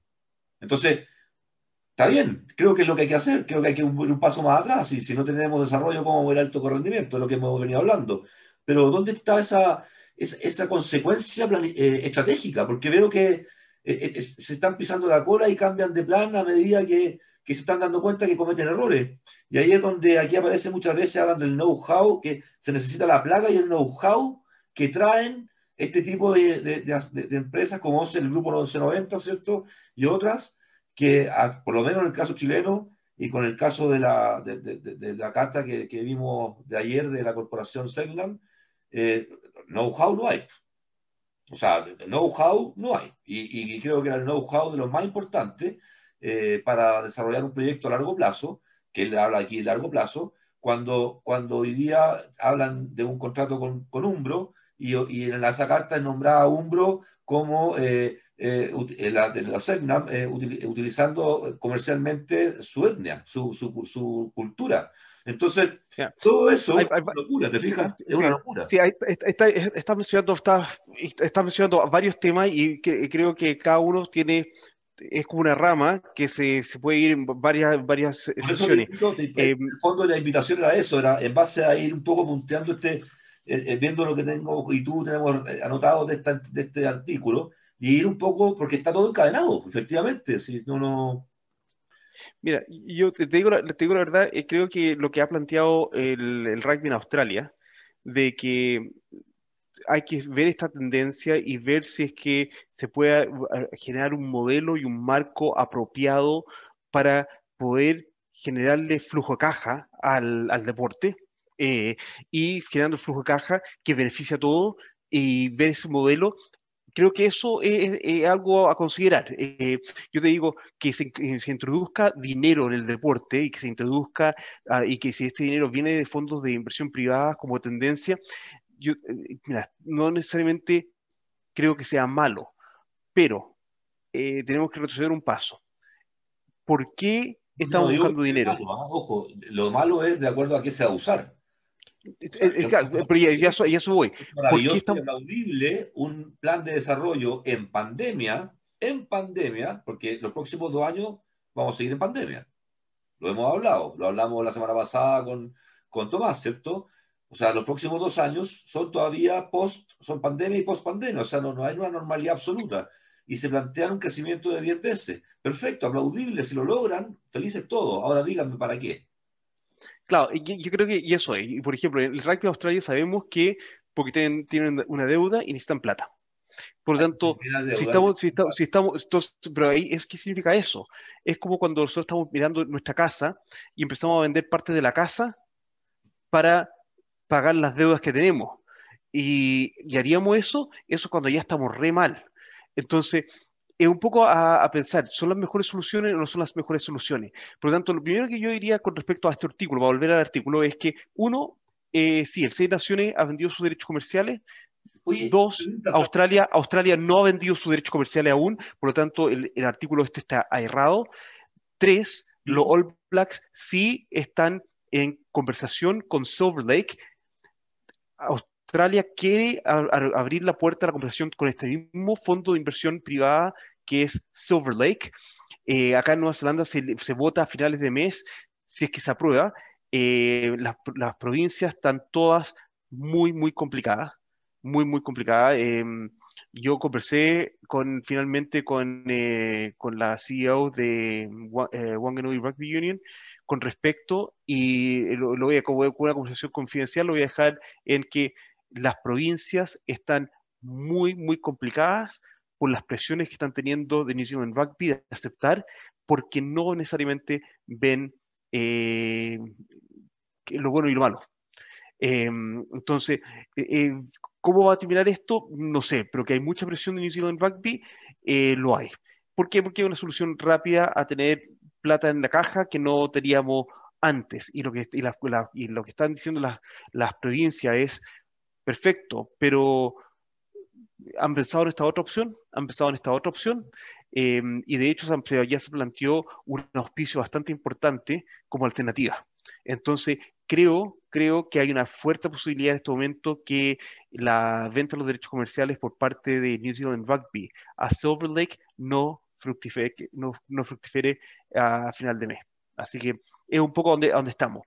Entonces, está bien, creo que es lo que hay que hacer, creo que hay que ir un, paso más atrás, y si no tenemos desarrollo, ¿cómo ver alto rendimiento? Es lo que hemos venido hablando. Pero ¿dónde está esa, esa, consecuencia eh, estratégica? Porque veo que eh, eh, se están pisando la cola y cambian de plan a medida que, que se están dando cuenta que cometen errores. Y ahí es donde aquí aparece muchas veces, hablan del know-how, que se necesita la plaga y el know-how que traen este tipo de, de, empresas como el Grupo 1190, ¿cierto? Y otras que, por lo menos en el caso chileno y con el caso de la, de, la carta que, que, vimos de ayer de la corporación Seglam, eh, know-how no hay. O sea, know-how no hay. Y, y, creo que era el know-how de lo más importante eh, para desarrollar un proyecto a largo plazo, que él habla aquí de largo plazo, cuando, cuando hoy día hablan de un contrato con, con Umbro y, y en la esa carta nombraba a Umbro como eh, eh, la, de los eh, utilizando comercialmente su etnia, su, su, su cultura. Entonces, todo eso es una locura, ¿te fijas? Es una locura. Sí, está, está, mencionando, está, está, mencionando varios temas y que, creo que cada uno tiene es como una rama que se, se puede ir en varias, varias sesiones. en el fondo la invitación era eso, era en base a ir un poco punteando este, eh, eh, viendo lo que tengo y tú tenemos eh, anotado de, de este artículo, y ir un poco, porque está todo encadenado, efectivamente, si no, no... Mira, yo te digo, te digo la verdad, creo que lo que ha planteado el, el rugby en Australia, de que hay que ver esta tendencia y ver si es que se puede generar un modelo y un marco apropiado para poder generarle flujo de caja al, al deporte eh, y generando flujo de caja que beneficia a todo y ver ese modelo creo que eso es, algo a considerar. Eh, yo te digo que se, se, introduzca dinero en el deporte y que se introduzca ah, y que si este dinero viene de fondos de inversión privada como tendencia, yo, eh, mira, no necesariamente creo que sea malo, pero tenemos que retroceder un paso. ¿Por qué estamos buscando dinero? ¿ah? ojo, lo malo es de acuerdo a qué se va a usar. Pero ya, ya, eso, ya voy. Maravilloso y aplaudible un plan de desarrollo en pandemia, en pandemia, porque los próximos dos años vamos a seguir en pandemia. Lo hemos hablado, lo hablamos la semana pasada con, con Tomás, ¿cierto? O sea, los próximos dos años son todavía post, son pandemia y post pandemia, o sea, no, no hay una normalidad absoluta. Y se plantean un crecimiento de 10 veces. Perfecto, aplaudible, si lo logran, felices todos. Ahora díganme para qué. Claro, yo, creo que y eso es. Y por ejemplo, en el rugby de Australia sabemos que porque tienen, tienen una deuda y necesitan plata. Por lo tanto, si estamos, si estamos, pero ahí es qué significa eso. Es como cuando nosotros estamos mirando nuestra casa y empezamos a vender parte de la casa para pagar las deudas que tenemos. Y, y haríamos eso, eso cuando ya estamos re mal. Entonces, es un poco a, pensar, ¿son las mejores soluciones o no son las mejores soluciones? Por lo tanto, lo primero que yo diría con respecto a este artículo, para volver al artículo, es que uno, eh, sí, el Seis Naciones ha vendido sus derechos comerciales. Dos, Australia, Australia no ha vendido sus derechos comerciales aún, por lo tanto, el, artículo este está errado. Tres, los All Blacks sí están en conversación con Silver Lake. Australia quiere abrir la puerta a la conversación con este mismo fondo de inversión privada que es Silver Lake. Eh, acá en Nueva Zelanda se, vota a finales de mes si es que se aprueba. Eh, las, provincias están todas muy, muy complicadas, muy, muy complicadas. Em, yo conversé con, finalmente con, eh, con la CEO de Wanganui Rugby Union con respecto, y lo, lo voy a, con una conversación confidencial, lo voy a dejar en que las provincias están muy, muy complicadas por las presiones que están teniendo de New Zealand Rugby de aceptar, porque no necesariamente ven eh, lo bueno y lo malo. Em, entonces, eh, eh, ¿cómo va a terminar esto? No sé, pero que hay mucha presión de New Zealand Rugby, lo hay. ¿Por qué? Porque hay una solución rápida a tener plata en la caja que no teníamos antes. Y lo que, y lo que están diciendo las, las provincias es, perfecto, pero han pensado en esta otra opción, han pensado en esta otra opción, em, y de hecho ya se planteó un auspicio bastante importante como alternativa. Entonces, creo, creo que hay una fuerte posibilidad en este momento que la venta de los derechos comerciales por parte de New Zealand Rugby a Silver Lake no fructifere, no, no fructifere a final de mes. Así que es un poco donde, donde estamos.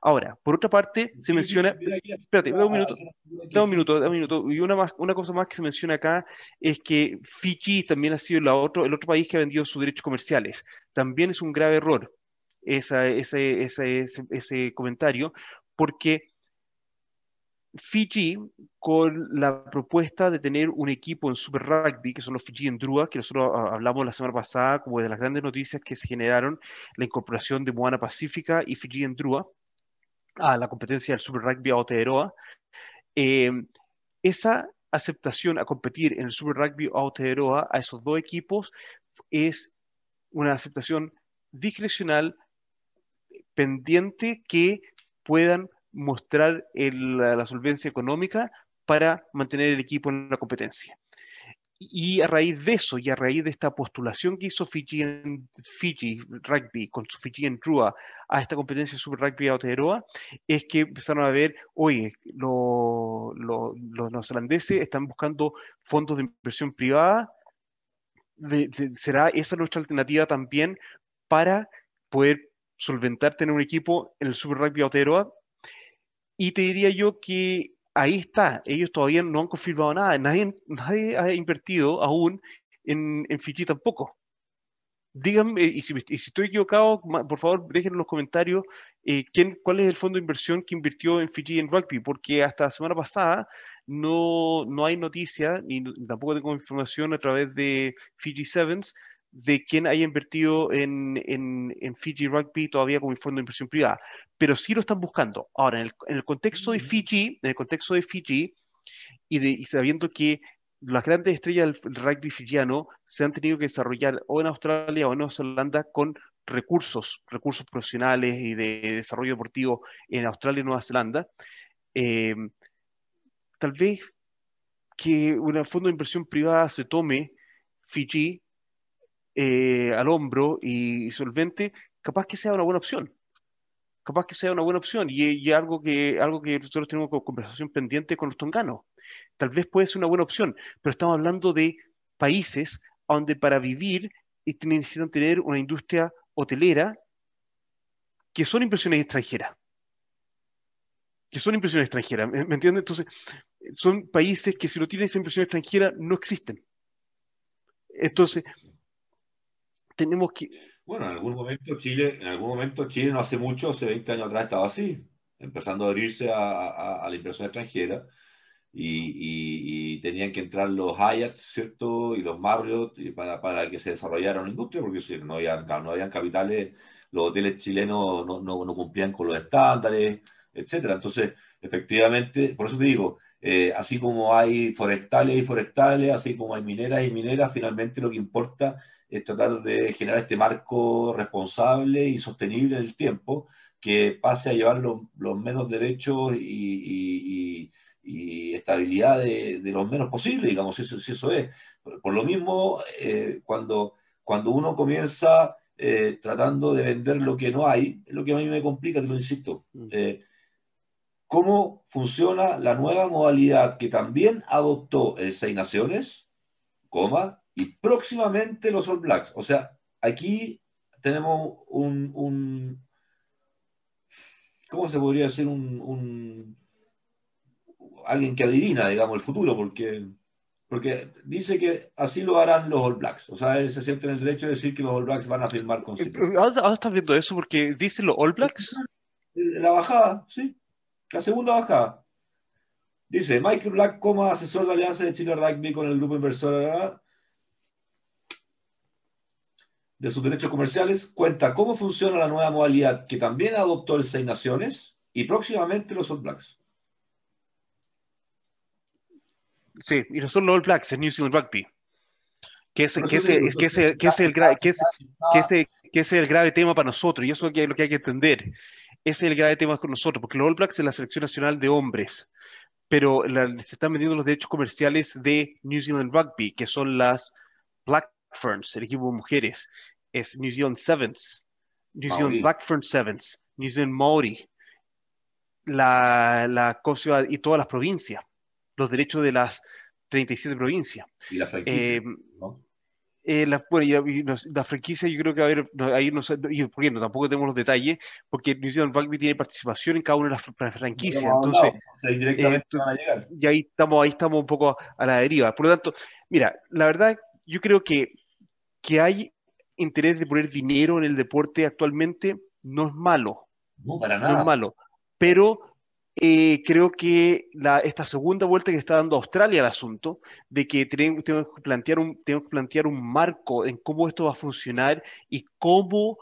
Ahora, por otra parte, se menciona. Espérate, da un minuto. Da un minuto, da un minuto. Y una, más, una cosa más que se menciona acá es que Fiji también ha sido la otro, el otro país que ha vendido sus derechos comerciales. También es un grave error esa, ese, ese, ese, comentario, porque Fiji, con la propuesta de tener un equipo en Super Rugby, que son los Fiji Drua, que nosotros ah, hablamos la semana pasada como de las grandes noticias que se generaron, la incorporación de Moana Pacífica y Fiji Drua a la competencia del Super Rugby Aotearoa, eh, esa aceptación a competir en el Super Rugby Aotearoa a esos dos equipos es una aceptación discrecional pendiente que puedan mostrar la, solvencia económica para mantener el equipo en la competencia. Y a raíz de eso, y a raíz de esta postulación que hizo Fiji, Fiji Rugby con su Fiji Trua a esta competencia Super Rugby Aotearoa, es que empezaron a ver, oye, los neozelandeses están buscando fondos de inversión privada, ¿será esa nuestra alternativa también para poder solventar tener un equipo en el Super Rugby Aotearoa? Y te diría yo que ahí está, ellos todavía no han confirmado nada, nadie, nadie ha invertido aún en, en Fiji tampoco. Díganme, y si, estoy equivocado, por favor, déjenme en los comentarios eh, ¿quién, cuál es el fondo de inversión que invirtió en Fiji en rugby, porque hasta la semana pasada no, no hay noticia, ni tampoco tengo información a través de Fiji Sevens de quién haya invertido en, en, en, Fiji Rugby todavía como fondo de inversión privada, pero sí lo están buscando. Ahora, en el, en el contexto de Fiji, en el contexto de Fiji, y, de, y sabiendo que las grandes estrellas del rugby fijiano se han tenido que desarrollar o en Australia o en Nueva Zelanda con recursos, recursos profesionales y de desarrollo deportivo en Australia y Nueva Zelanda, eh, tal vez que un fondo de inversión privada se tome Fiji eh, al hombro y, solvente, capaz que sea una buena opción. Capaz que sea una buena opción y, algo, que, algo que nosotros tenemos como conversación pendiente con los tonganos. Tal vez puede ser una buena opción, pero estamos hablando de países donde para vivir necesitan tener una industria hotelera que son impresiones extranjeras. Que son impresiones extranjeras, ¿me, entiendes? Entonces, son países que si no tienen esa impresión extranjera no existen. Entonces, tenemos que... Bueno, en algún momento Chile, en algún momento Chile no hace mucho, hace 20 años atrás estaba así, empezando a abrirse a, a, la inversión extranjera y, y, tenían que entrar los Hyatt, ¿cierto? Y los Marriott para, para que se desarrollara una industria, porque si no habían, no habían capitales, los hoteles chilenos no, no, no cumplían con los estándares, etcétera. Entonces, efectivamente, por eso te digo, eh, así como hay forestales y forestales, así como hay mineras y mineras, finalmente lo que importa es tratar de generar este marco responsable y sostenible en el tiempo que pase a llevar los menos derechos y, estabilidad de, los menos posible, digamos, si eso, si eso es. Por, lo mismo, eh, cuando, cuando uno comienza eh, tratando de vender lo que no hay, es lo que a mí me complica, te lo insisto. Mm. Eh, ¿Cómo funciona la nueva modalidad que también adoptó el Seis Naciones, coma, y próximamente los All Blacks. O sea, aquí tenemos un, ¿cómo se podría decir? Un, alguien que adivina, digamos, el futuro, porque, porque dice que así lo harán los All Blacks. O sea, él se siente en el derecho de decir que los All Blacks van a firmar con eh, Ahora estás viendo eso porque dice los All Blacks. La bajada, sí. La segunda bajada. Dice Michael Black como asesor de alianza de Chile Rugby con el grupo inversor de sus derechos comerciales, cuenta cómo funciona la nueva modalidad que también adoptó el Seis Naciones y próximamente los All Blacks. Sí, y no son los All Blacks, es New Zealand Rugby. Que es, que es el grave tema para nosotros, y eso es lo que hay que entender. Ese es el grave tema con nosotros, porque los All Blacks es la selección nacional de hombres, pero se están vendiendo los derechos comerciales de New Zealand Rugby, que son las Black Ferns, el equipo de mujeres, es New Zealand Sevens, New Zealand Blackburn Sevens, New Zealand Maori, la, la cosa y todas las provincias, los derechos de las 37 provincias. Y la franquicia, eh, Eh, la, bueno, y la, franquicia yo creo que va a haber, ahí no y por qué no, tampoco tenemos los detalles, porque New Zealand Rugby tiene participación en cada una de las franquicias, entonces, directamente eh, van a llegar. Y ahí estamos, ahí estamos un poco a la deriva. Por lo tanto, mira, la verdad, yo creo que, que hay interés de poner dinero en el deporte actualmente, no es malo. No, para nada. No es malo. Pero eh, creo que esta segunda vuelta que está dando Australia al asunto, de que tenemos, que plantear un, tenemos que plantear un marco en cómo esto va a funcionar y cómo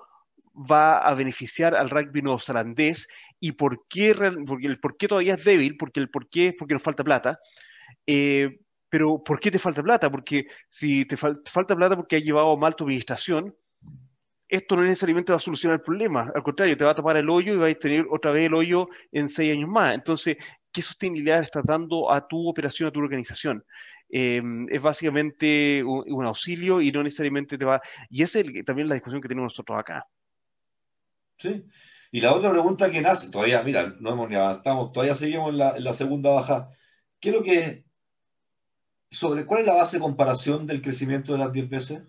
va a beneficiar al rugby neozelandés y por qué, porque el por qué todavía es débil, porque el por qué es porque nos falta plata. Eh, pero ¿por qué te falta plata? Porque si te, falta plata porque has llevado mal tu administración, esto no necesariamente va a solucionar el problema, al contrario, te va a tapar el hoyo y vas a tener otra vez el hoyo en seis años más. Entonces, ¿qué sostenibilidad estás dando a tu operación, a tu organización? Em, es básicamente un, auxilio y no necesariamente te va... Y esa es también la discusión que tenemos nosotros acá. Sí. Y la otra pregunta que nace, todavía, mira, no hemos ni avanzado, todavía seguimos en la, segunda baja. ¿Qué es lo que... sobre cuál es la base de comparación del crecimiento de las 10 veces?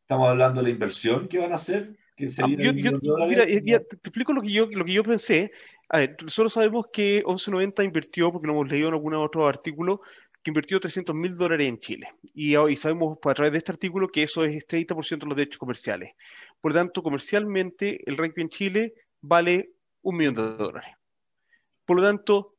Estamos hablando de la inversión que van a hacer, que ah, yo, mira, te explico lo que yo, lo que yo pensé. A ver, solo sabemos que 1190 invirtió, porque lo hemos leído en algún otro artículo, que invirtió 300 mil dólares en Chile. Y, y, sabemos a través de este artículo que eso es 30% de los derechos comerciales. Por lo tanto, comercialmente, el ranking en Chile vale un millón de dólares. Por lo tanto,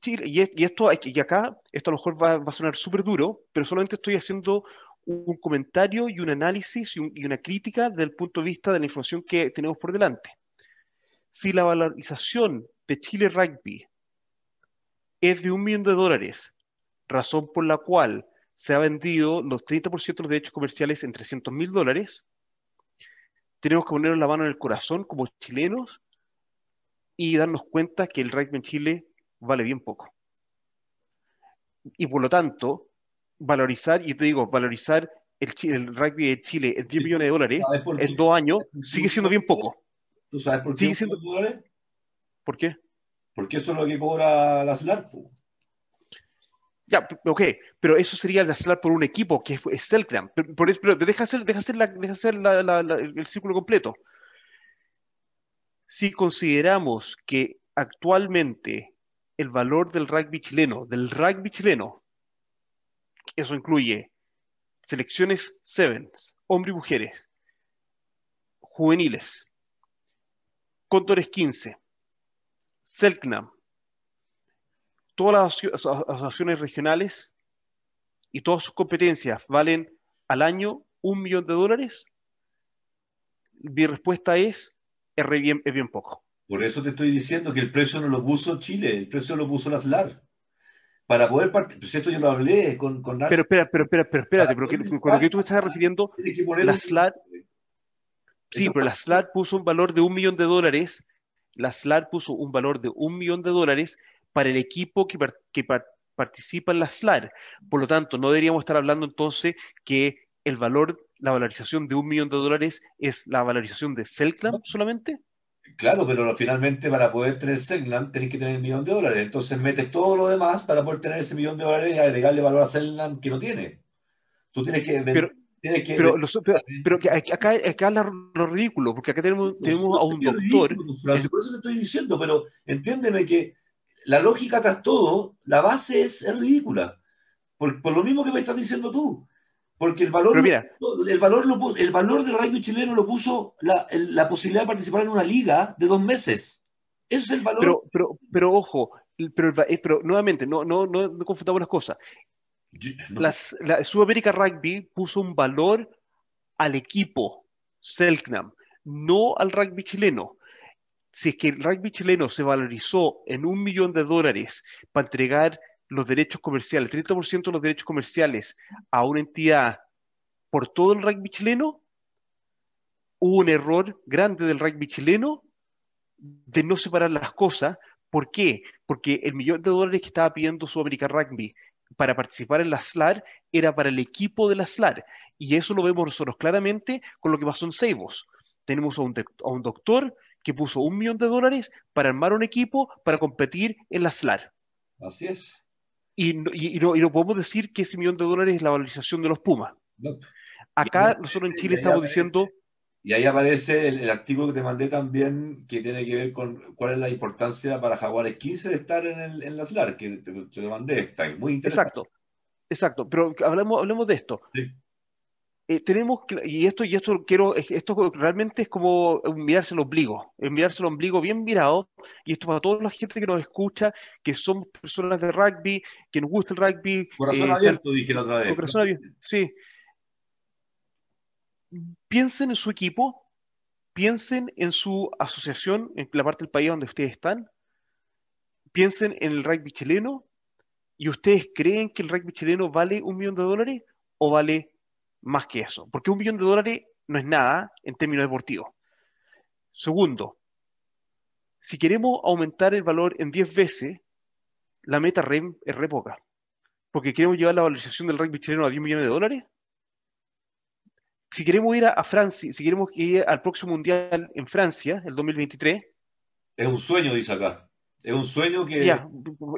Chile, y, esto, y acá, esto a lo mejor va, a sonar súper duro, pero solamente estoy haciendo un comentario y un análisis y, una crítica del punto de vista de la información que tenemos por delante. Si la valorización de Chile Rugby es de un millón de dólares, razón por la cual se ha vendido los 30% de los derechos comerciales en 300 mil dólares, tenemos que ponernos la mano en el corazón como chilenos y darnos cuenta que el rugby en Chile vale bien poco. Y por lo tanto, valorizar, y te digo, valorizar el, el rugby de Chile en 10 millones de dólares en dos años sigue siendo bien poco. ¿Tú sabes por qué? Sigue dólares? ¿Por qué? Porque eso es lo que cobra la SLAR. Ya, ok, pero eso sería la SLAR por un equipo que es, Selknam. Pero, pero, deja hacer, deja hacer, la, deja hacer el círculo completo. Si consideramos que actualmente el valor del rugby chileno, del rugby chileno, eso incluye selecciones sevens, hombres y mujeres, juveniles, Contores 15, Selknam, todas las asociaciones regionales y todas sus competencias valen al año un millón de dólares, mi respuesta es, es bien, es bien poco. Por eso te estoy diciendo que el precio no lo puso Chile, el precio lo puso la SLAR para poder participar, pues esto yo lo hablé con, con Pero espera, pero espera, pero espérate, pero con lo que tú estás refiriendo, la SLAT, sí, pero la SLAT puso un valor de un millón de dólares, la SLAT puso un valor de un millón de dólares para el equipo que, que participa en la SLAT. Por lo tanto, no deberíamos estar hablando entonces que el valor, la valorización de un millón de dólares es la valorización de Celclam solamente. Claro, pero finalmente para poder tener Selland tenés que tener el millón de dólares. Entonces metes todo lo demás para poder tener ese millón de dólares y agregarle valor a Selland que no tiene. Tú tienes que... Pero, tienes que pero, pero, acá, acá es lo ridículo, porque acá tenemos, tenemos a un doctor... por eso te estoy diciendo, pero entiéndeme que la lógica tras todo, la base es, ridícula. Por, por, lo mismo que me estás diciendo tú. Porque el valor, el, valor el valor del rugby chileno lo puso la, la, posibilidad de participar en una liga de dos meses. Ese es el valor. Pero, pero, pero ojo, pero, eh, pero nuevamente, no, no, no, confundamos las cosas. Las, la Sudamérica Rugby puso un valor al equipo Selknam, no al rugby chileno. Si es que el rugby chileno se valorizó en un millón de dólares para entregar los derechos comerciales, el 30% de los derechos comerciales a una entidad por todo el rugby chileno, hubo un error grande del rugby chileno de no separar las cosas. ¿Por qué? Porque el millón de dólares que estaba pidiendo Sudamérica Rugby para participar en la SLAR era para el equipo de la SLAR. Y eso lo vemos nosotros claramente con lo que pasó en Seibos. Tenemos a un, a un doctor que puso un millón de dólares para armar un equipo para competir en la SLAR. Así es. Y, no, podemos decir que ese millón de dólares es la valorización de los Pumas. Acá nosotros en Chile estamos diciendo... Y ahí aparece el, artículo que te mandé también, que tiene que ver con cuál es la importancia para Jaguares 15 de estar en, el, en la SLAR, que te, lo mandé, está muy interesante. Exacto, exacto, pero hablemos, hablemos de esto. Eh, tenemos y esto y esto quiero esto realmente es como mirarse el ombligo mirarse el ombligo bien mirado y esto para toda la gente que nos escucha que somos personas de rugby que nos gusta el rugby corazón eh, abierto dije la otra vez. corazón abierto, sí. Piensen en su equipo, piensen en su asociación, en la parte del país donde ustedes están, piensen en el rugby chileno y ustedes creen que el rugby chileno vale un millón de dólares o vale más que eso, porque un millón de dólares no es nada en términos deportivos. Segundo, si queremos aumentar el valor en 10 veces, la meta REM es re poca, porque queremos llevar la valorización del rugby chileno a 10 millones de dólares si queremos ir a, Francia, si queremos ir al próximo mundial en Francia, el 2023. Es un sueño, dice acá. Es un sueño que. Ya,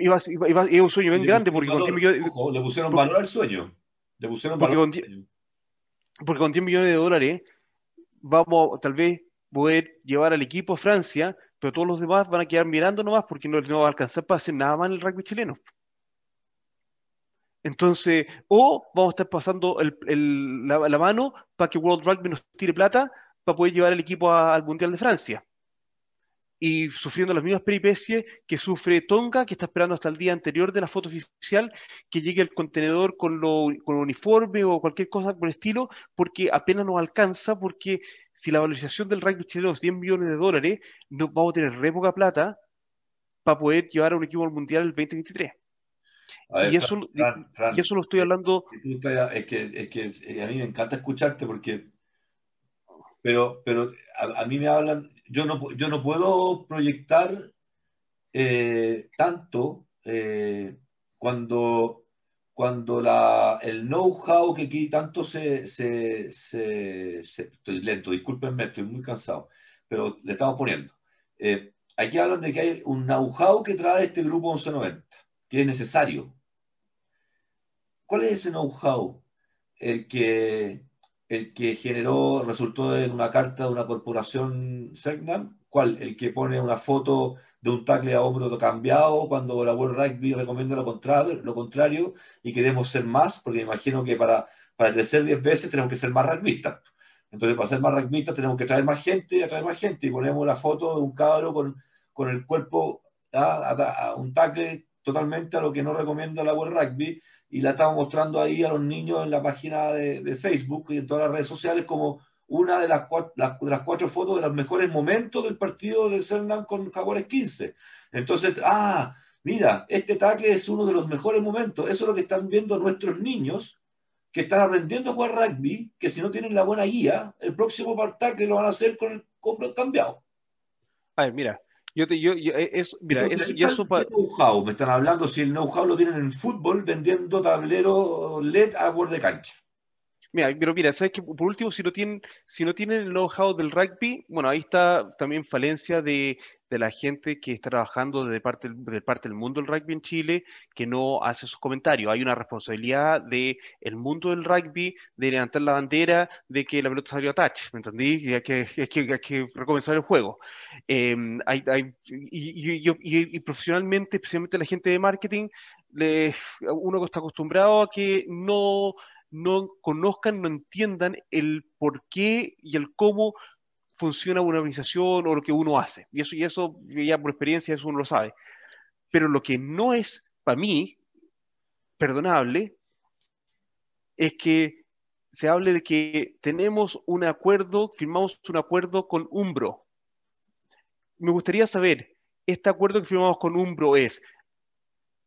iba, es un sueño bien grande porque con 10 millones. le pusieron valor al sueño. Le pusieron 10, porque con 10 millones de dólares vamos tal vez poder llevar al equipo a Francia, pero todos los demás van a quedar mirando nomás porque no, no va a alcanzar para hacer nada más en el rugby chileno. Entonces, o vamos a estar pasando la, mano para que World Rugby nos tire plata para poder llevar el equipo al Mundial de Francia. Y sufriendo las mismas peripecias que sufre Tonga, que está esperando hasta el día anterior de la foto oficial que llegue el contenedor con, lo, con uniforme o cualquier cosa por el estilo, porque apenas nos alcanza, porque si la valorización del rugby chileno es 10 millones de dólares, no vamos a tener re poca plata para poder llevar a un equipo al Mundial el 2023 y, eso, y, eso, lo estoy hablando. Es que, es que a mí me encanta escucharte porque. Pero, pero a, mí me hablan. Yo no, yo no puedo proyectar eh, tanto eh, cuando, cuando la, el know-how que aquí tanto se, se, se, Estoy lento, discúlpenme, estoy muy cansado, pero le estamos poniendo. Eh, aquí hablan de que hay un know-how que trae este grupo 1190 que es necesario. ¿Cuál es ese know-how? El que, el que generó, resultó en una carta de una corporación Segnam. ¿Cuál? El que pone una foto de un tackle a hombro cambiado cuando la World Rugby recomienda lo contrario, lo contrario y queremos ser más, porque imagino que para, para crecer 10 veces tenemos que ser más rugbyistas. Entonces, para ser más rugbyistas tenemos que traer más gente, atraer más gente, y ponemos la foto de un cabro con, con el cuerpo a, a un tackle totalmente a lo que no recomienda la World Rugby y la estamos mostrando ahí a los niños en la página de, Facebook y en todas las redes sociales como una de las, cuatro, las, cuatro fotos de los mejores momentos del partido del Cernam con Jaguares 15. Entonces, ah, mira, este tackle es uno de los mejores momentos. Eso es lo que están viendo nuestros niños que están aprendiendo a jugar rugby, que si no tienen la buena guía, el próximo tackle lo van a hacer con el compro cambiado. A ver, mira, yo te, yo, eh, es, mira, eso, know-how? Me están hablando si el know-how lo tienen en fútbol vendiendo tablero LED a borde de cancha. Mira, pero mira, sabes que por último, si no tienen, si no tienen el know-how del rugby, bueno, ahí está también falencia de, de la gente que está trabajando de parte, de parte del mundo del rugby en Chile, que no hace sus comentarios. Hay una responsabilidad del el mundo del rugby de levantar la bandera de que la pelota salió a touch, ¿me entendí? Y hay que, hay que, hay que recomenzar el juego. Em, hay, hay, y, y, y, profesionalmente, especialmente la gente de marketing, le, uno está acostumbrado a que no no conozcan, no entiendan el por qué y el cómo funciona una organización o lo que uno hace. Y eso, y eso ya por experiencia, eso uno lo sabe. Pero lo que no es, para mí, perdonable, es que se hable de que tenemos un acuerdo, firmamos un acuerdo con Umbro. Me gustaría saber, este acuerdo que firmamos con Umbro es,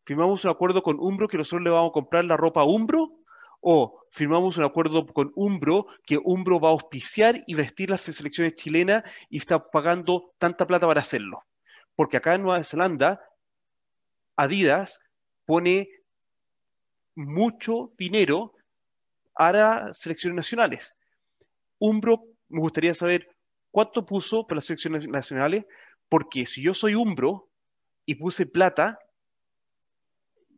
firmamos un acuerdo con Umbro que nosotros le vamos a comprar la ropa a Umbro o firmamos un acuerdo con Umbro, que Umbro va a auspiciar y vestir las selecciones chilenas y está pagando tanta plata para hacerlo. Porque acá en Nueva Zelanda, Adidas pone mucho dinero a las selecciones nacionales. Umbro, me gustaría saber cuánto puso para las selecciones nacionales, porque si yo soy Umbro y puse plata,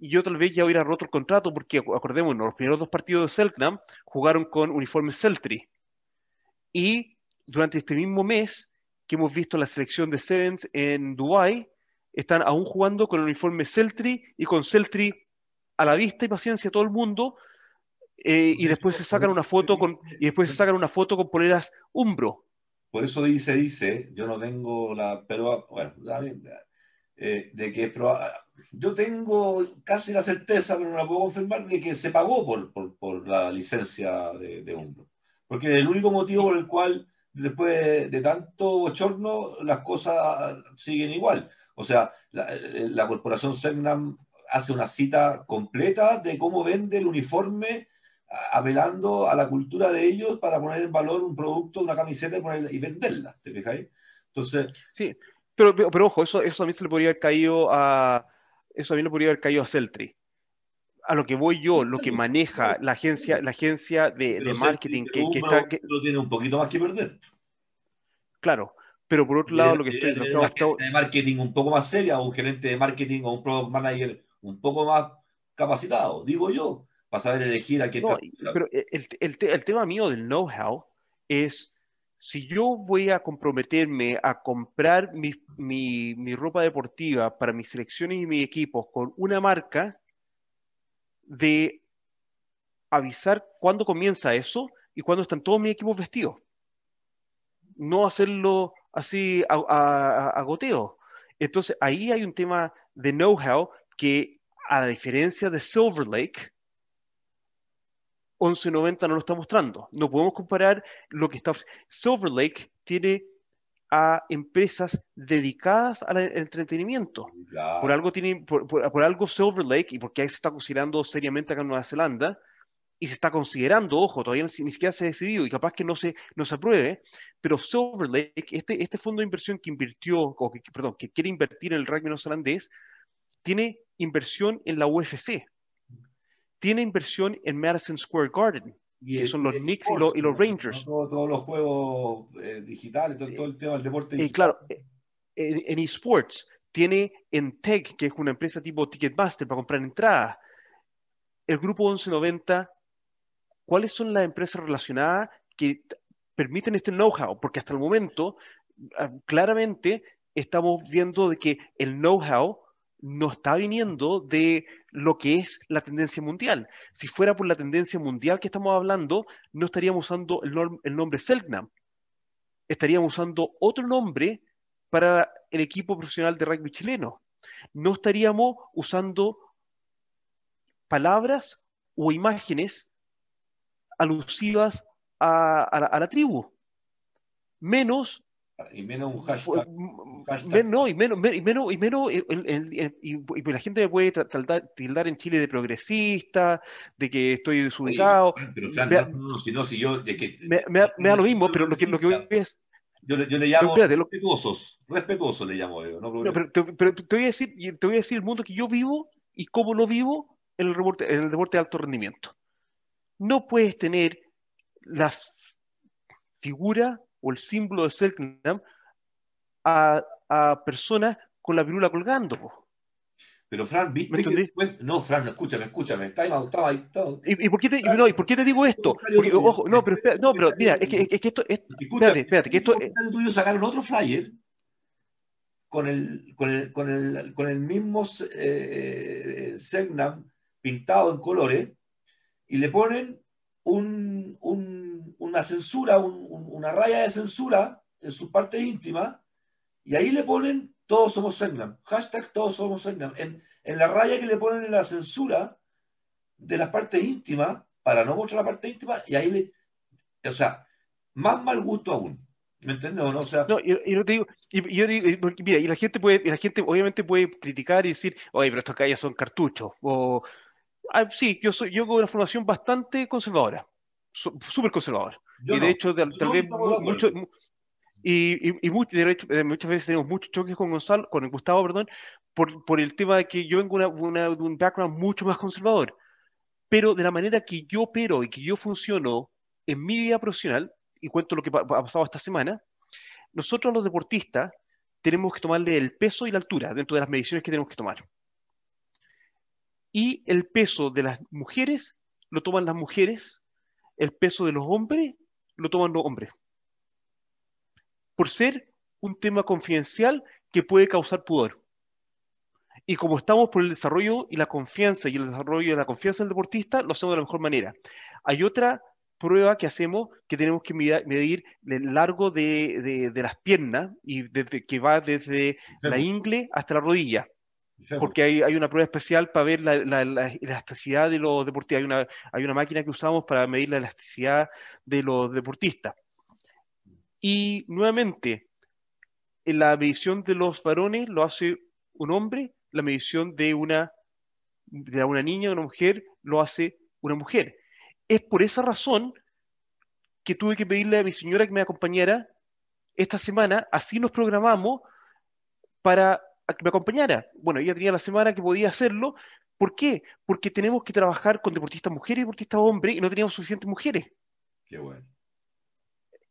y yo tal vez ya hubiera roto el contrato porque, acordémonos, los primeros dos partidos de Selknam jugaron con uniforme Celtri. Y durante este mismo mes que hemos visto la selección de Sevens en Dubai, están aún jugando con el uniforme Celtri y con Celtri a la vista y paciencia a todo el mundo, eh, y después se sacan una foto con y después se sacan una foto con poleras Umbro. Por eso dice, dice, yo no tengo la, pero bueno, eh, de que yo tengo casi la certeza, pero no la puedo confirmar, de que se pagó por, por, por la licencia de, de Umbro. Porque el único motivo por el cual, después de, tanto bochorno, las cosas siguen igual. O sea, la, corporación Cernam hace una cita completa de cómo vende el uniforme apelando a la cultura de ellos para poner en valor un producto, una camiseta y, y venderla, ¿te fijáis? Entonces... Sí, pero, pero, ojo, eso, eso a mí se le podría haber caído a, eso también lo podría haber caído a Celtri. A lo que voy yo, lo que maneja la agencia, la agencia de, de marketing que, que está. Que... tiene un poquito más que perder. Claro, pero por otro lado, lo que estoy. Una agencia de marketing un poco más seria, o un gerente de marketing o un product manager un poco más capacitado, digo yo, para saber elegir a quién. No, pero el, el, el tema mío del know-how es si yo voy a comprometerme a comprar mi, mi, ropa deportiva para mis selecciones y mis equipos con una marca, de avisar cuándo comienza eso y cuándo están todos mis equipos vestidos. No hacerlo así a, a goteo. Entonces ahí hay un tema de know-how que, a diferencia de Silver Lake, 1190 no lo está mostrando. No podemos comparar lo que está. Silver Lake tiene a empresas dedicadas al entretenimiento. Por algo tiene, por, algo Silver Lake, y porque ahí se está considerando seriamente acá en Nueva Zelanda, y se está considerando, ojo, todavía ni, siquiera se ha decidido y capaz que no se, no se apruebe, pero Silver Lake, este, este fondo de inversión que invirtió, o que, perdón, que quiere invertir en el rugby neozelandés, tiene inversión en la UFC tiene inversión en Madison Square Garden, y que son los Knicks y, los, Rangers. todos los juegos eh, digitales, todo, el tema del deporte digital. Y claro, eh, en, esports tiene en Tech, que es una empresa tipo Ticketmaster para comprar entradas. El grupo 1190, ¿cuáles son las empresas relacionadas que permiten este know-how? Porque hasta el momento, ah, claramente, estamos viendo de que el know-how no está viniendo de lo que es la tendencia mundial. Si fuera por la tendencia mundial que estamos hablando, no estaríamos usando el, nombre Selknam. Estaríamos usando otro nombre para el equipo profesional de rugby chileno. No estaríamos usando palabras o imágenes alusivas a la tribu. Menos y menos un hashtag. No, y menos, y menos, y menos y, la gente me puede tildar, en Chile de progresista, de que estoy desubicado. pero no, si no, si yo. que, me, me, da lo mismo, pero lo que, lo que voy es. Yo, yo le llamo respetuosos, respetuosos le llamo yo. No, pero, pero, te, voy a decir, te voy a decir el mundo que yo vivo y cómo lo vivo en el, deporte, en el deporte de alto rendimiento. No puedes tener la figura o el símbolo de Selknam a, a personas con la virula colgando. Pero Fran, ¿viste que después... No, Fran, escúchame, escúchame. Está ahí, está ahí, ¿Y, ¿Y, por qué te, no, ¿Y por qué te digo esto? Porque, ojo, no, pero, espera, no, pero mira, es que, es que esto... Es, espérate, espérate, que esto... Tuyo sacaron otro flyer con el, con el, con el, con el mismo eh, Selknam pintado en colores y le ponen un, un, una censura, un, una raya de censura en su parte íntima y ahí le ponen todos somos Selknam, hashtag todos somos Selknam. En, en, la raya que le ponen en la censura de las partes íntimas, para no mostrar la parte íntima, y ahí le, o sea, más mal gusto aún. ¿Me entiendes? ¿no? O sea, no, yo, yo te digo, y, yo digo, mira, y la gente puede, y la gente obviamente puede criticar y decir, oye, pero estos calles son cartuchos, o ah, sí, yo soy, yo con una formación bastante conservadora, súper conservadora y de hecho, tal, vez y, eh, muchas veces tenemos muchos choques con Gonzalo, con Gustavo, perdón, por, el tema de que yo vengo una, de un background mucho más conservador. Pero de la manera que yo opero y que yo funciono en mi vida profesional, y cuento lo que ha pasado esta semana, nosotros los deportistas tenemos que tomarle el peso y la altura dentro de las mediciones que tenemos que tomar. y el peso de las mujeres lo toman las mujeres, el peso de los hombres lo toman los hombres. Por ser un tema confidencial que puede causar pudor. Y como estamos por el desarrollo y la confianza y el desarrollo de la confianza del deportista, lo hacemos de la mejor manera. Hay otra prueba que hacemos que tenemos que medir el largo de, las piernas y desde, que va desde la ingle hasta la rodilla. Porque hay, hay, una prueba especial para ver la, elasticidad de los deportistas. Hay una, hay una máquina que usamos para medir la elasticidad de los deportistas. Y nuevamente, en la medición de los varones lo hace un hombre, la medición de una, de una niña o una mujer lo hace una mujer. Es por esa razón que tuve que pedirle a mi señora que me acompañara esta semana, así nos programamos para que me acompañara. Bueno, ella tenía la semana que podía hacerlo. ¿Por qué? Porque tenemos que trabajar con deportistas mujeres y deportistas hombres y no teníamos suficientes mujeres. Qué bueno.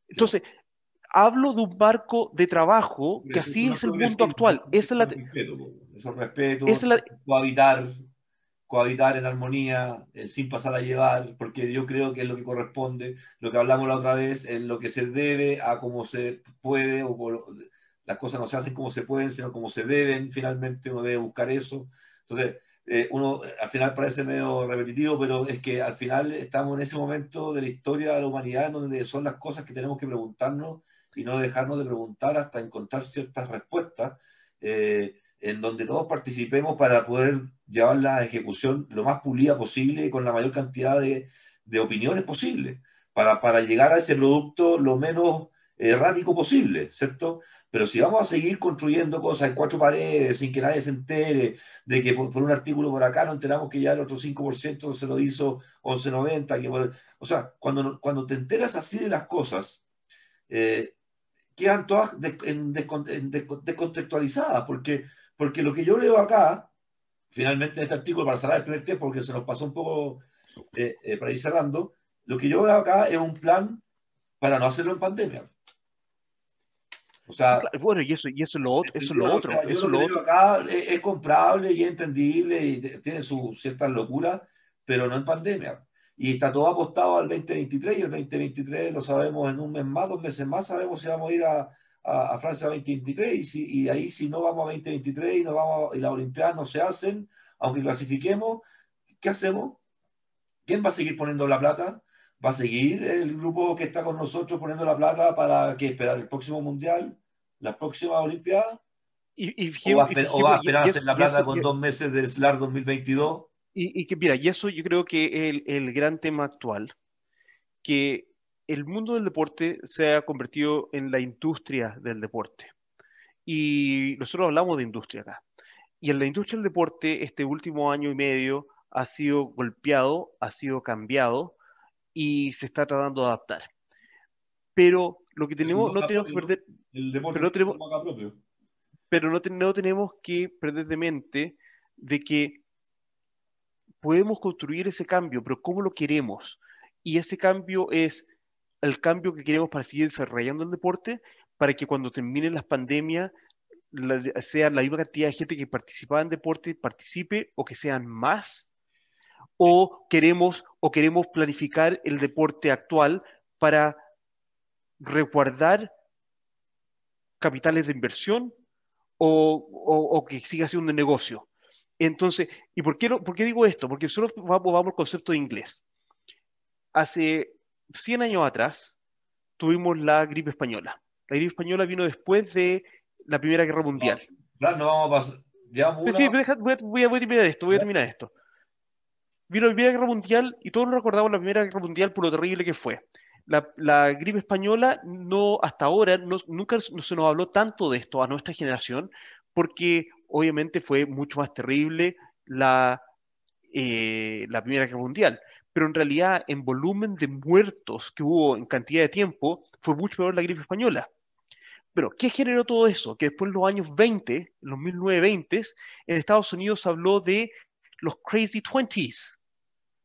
Entonces, hablo de un barco de trabajo que así es el mundo actual. Es la... Respeto, eso respeto, es la... cohabitar, cohabitar en armonía, eh, sin pasar a llevar, porque yo creo que es lo que corresponde, lo que hablamos la otra vez, es lo que se debe a cómo se puede o las cosas no se hacen como se pueden, sino como se deben, finalmente uno debe buscar eso. Entonces, eh, uno al final parece medio repetitivo, pero es que al final estamos en ese momento de la historia de la humanidad donde son las cosas que tenemos que preguntarnos y no dejarnos de preguntar hasta encontrar ciertas respuestas, eh, en donde todos participemos para poder llevar la ejecución lo más pulida posible y con la mayor cantidad de, de opiniones posible, para, para, llegar a ese producto lo menos errático posible, ¿cierto? Pero si vamos a seguir construyendo cosas en cuatro paredes sin que nadie se entere de que por, un artículo por acá no enteramos que ya el otro 5% se lo hizo 1190, que o sea, cuando, cuando te enteras así de las cosas, eh, quedan todas descontextualizadas, porque, porque lo que yo leo acá, finalmente en este artículo, para cerrar el primer tiempo, porque se nos pasó un poco eh, eh, para ir cerrando, lo que yo veo acá es un plan para no hacerlo en pandemia. O sea, bueno, y eso, y eso es lo otro. Eso, lo otro, eso lo otro. acá es, comprable y es entendible y tiene su cierta locura, pero no en pandemia. Y está todo apostado al 2023 y el 2023 lo sabemos en un mes más, dos meses más, sabemos si vamos a ir a, a, Francia 2023 y, si, y ahí si no vamos a 2023 y, no vamos, y las Olimpiadas no se hacen, aunque clasifiquemos, ¿qué hacemos? ¿Quién va a seguir poniendo la plata? ¿Va a seguir el grupo que está con nosotros poniendo la plata para que esperar el próximo Mundial? la próxima Olimpiada? Y, o, va, a esperar a hacer la plata con dos meses del SLAR 2022? Y, que mira, y eso yo creo que es el, gran tema actual, que el mundo del deporte se ha convertido en la industria del deporte. Y nosotros hablamos de industria acá. Y en la industria del deporte, este último año y medio ha sido golpeado, ha sido cambiado y se está tratando de adaptar. Pero lo que tenemos, no tenemos que perder, pero no tenemos, pero no, tenemos que perder de mente de que podemos construir ese cambio, pero ¿cómo lo queremos? Y ese cambio es el cambio que queremos para seguir desarrollando el deporte, para que cuando terminen las pandemias sea la misma cantidad de gente que participaba en deporte participe o que sean más, o queremos, o queremos planificar el deporte actual para resguardar capitales de inversión o, que siga siendo un negocio. Entonces, ¿y por qué, por qué digo esto? Porque solo vamos, vamos al concepto de inglés. Hace 100 años atrás tuvimos la gripe española. La gripe española vino después de la Primera Guerra Mundial. No, no vamos a pasar. Sí, voy, a, terminar esto, voy a terminar esto. Vino la Primera Guerra Mundial y todos nos recordamos la Primera Guerra Mundial por lo terrible que fue la, gripe española no, hasta ahora, nunca no se nos habló tanto de esto a nuestra generación, porque obviamente fue mucho más terrible la, eh, la Primera Guerra Mundial. Pero en realidad, en volumen de muertos que hubo en cantidad de tiempo, fue mucho peor la gripe española. Pero, ¿qué generó todo eso? Que después en los años 20, los 1920, en Estados Unidos habló de los crazy 20s,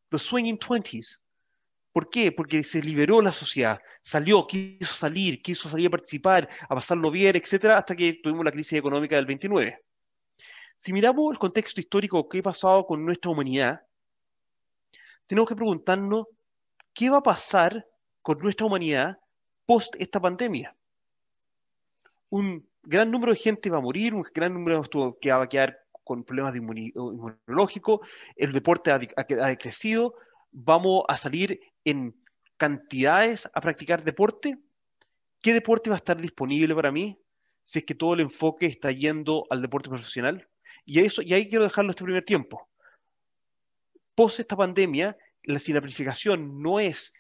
los swinging 20s, ¿Por qué? Porque se liberó la sociedad, salió, quiso salir, quiso salir a participar, a pasarlo bien, etcétera, hasta que tuvimos la crisis económica del 29. Si miramos el contexto histórico, qué ha pasado con nuestra humanidad, tenemos que preguntarnos qué va a pasar con nuestra humanidad post esta pandemia. Un gran número de gente va a morir, un gran número que va a quedar con problemas de inmunológico, el deporte ha, ha decrecido, vamos a salir en cantidades a practicar deporte. ¿Qué deporte va a estar disponible para mí si es que todo el enfoque está yendo al deporte profesional? Y, eso, y ahí quiero dejarlo este primer tiempo. Post esta pandemia, si la planificación no es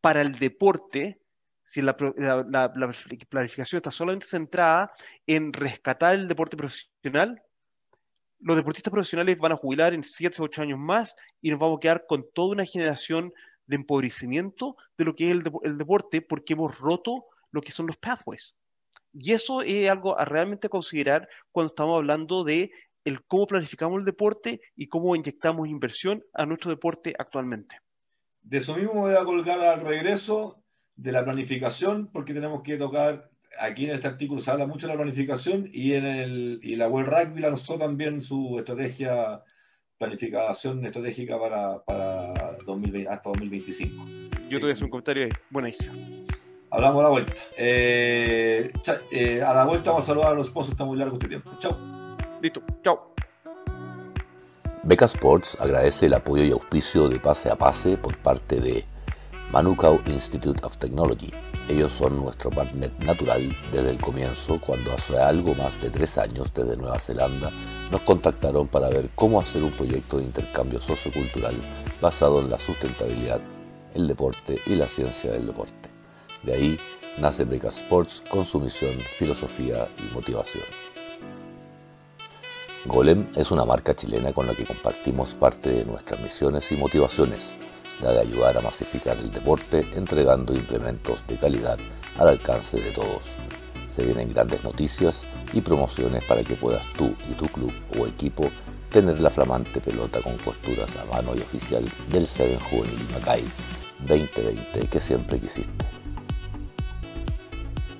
para el deporte, si la, planificación está solamente centrada en rescatar el deporte profesional, los deportistas profesionales van a jubilar en 7 o 8 años más y nos vamos a quedar con toda una generación de empobrecimiento de lo que es el, el deporte porque hemos roto lo que son los pathways. Y eso es algo a realmente considerar cuando estamos hablando de el cómo planificamos el deporte y cómo inyectamos inversión a nuestro deporte actualmente. De eso mismo voy a colgar al regreso de la planificación, porque tenemos que tocar, aquí en este artículo se habla mucho de la planificación y, en el, y la World Rugby lanzó también su estrategia, planificación estratégica para, para 2020, hasta 2025. Yo te voy a hacer un comentario ahí. Buenísimo. Hablamos a la vuelta. Eh, eh, a la vuelta vamos a saludar a los esposos, está muy largo este tiempo. Chao. Listo, chao. Beca Sports agradece el apoyo y auspicio de Pase a Pase por parte de Manukau Institute of Technology. Ellos son nuestro partner natural desde el comienzo, cuando hace algo más de tres años desde Nueva Zelanda nos contactaron para ver cómo hacer un proyecto de intercambio sociocultural basado en la sustentabilidad, el deporte y la ciencia del deporte. De ahí nace Beca Sports con su misión, filosofía y motivación. Golem es una marca chilena con la que compartimos parte de nuestras misiones y motivaciones, la de ayudar a masificar el deporte entregando implementos de calidad al alcance de todos. Se vienen grandes noticias y promociones para que puedas tú y tu club o equipo tener la flamante pelota con costuras a mano y oficial del Seven Juvenil Macay 2020 que siempre quisiste.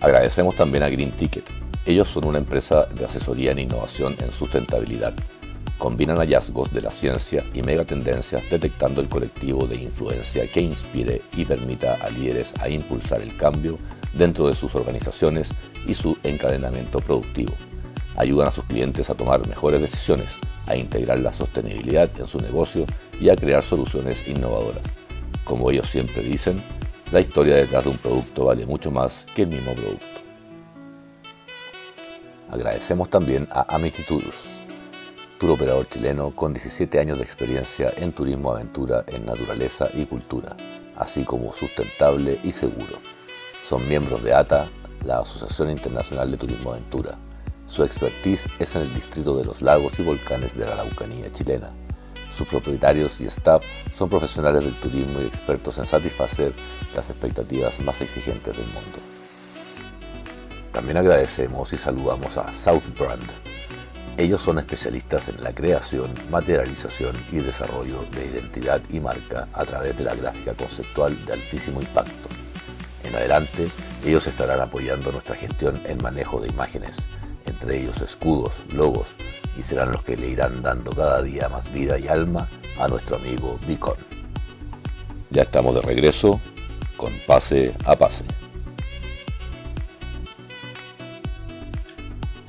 Agradecemos también a Green Ticket. Ellos son una empresa de asesoría en innovación en sustentabilidad. Combinan hallazgos de la ciencia y megatendencias detectando el colectivo de influencia que inspire y permita a líderes a impulsar el cambio dentro de sus organizaciones y su encadenamiento productivo. Ayudan a sus clientes a tomar mejores decisiones, a integrar la sostenibilidad en su negocio y a crear soluciones innovadoras. Como ellos siempre dicen, la historia detrás de un producto vale mucho más que el mismo producto. Agradecemos también a Amity Tours, tour operador chileno con 17 años de experiencia en turismo aventura en naturaleza y cultura, así como sustentable y seguro. Son miembros de ATA, la Asociación Internacional de Turismo Aventura. Su expertise es en el distrito de los lagos y volcanes de la Araucanía chilena sus propietarios y staff son profesionales del turismo y expertos en satisfacer las expectativas más exigentes del mundo. También agradecemos y saludamos a Southbrand. Ellos son especialistas en la creación, materialización y desarrollo de identidad y marca a través de la gráfica conceptual de altísimo impacto. En adelante, ellos estarán apoyando nuestra gestión en manejo de imágenes, entre ellos escudos, logos, y serán los que le irán dando cada día más vida y alma a nuestro amigo Bicon. Ya estamos de regreso con Pase a Pase.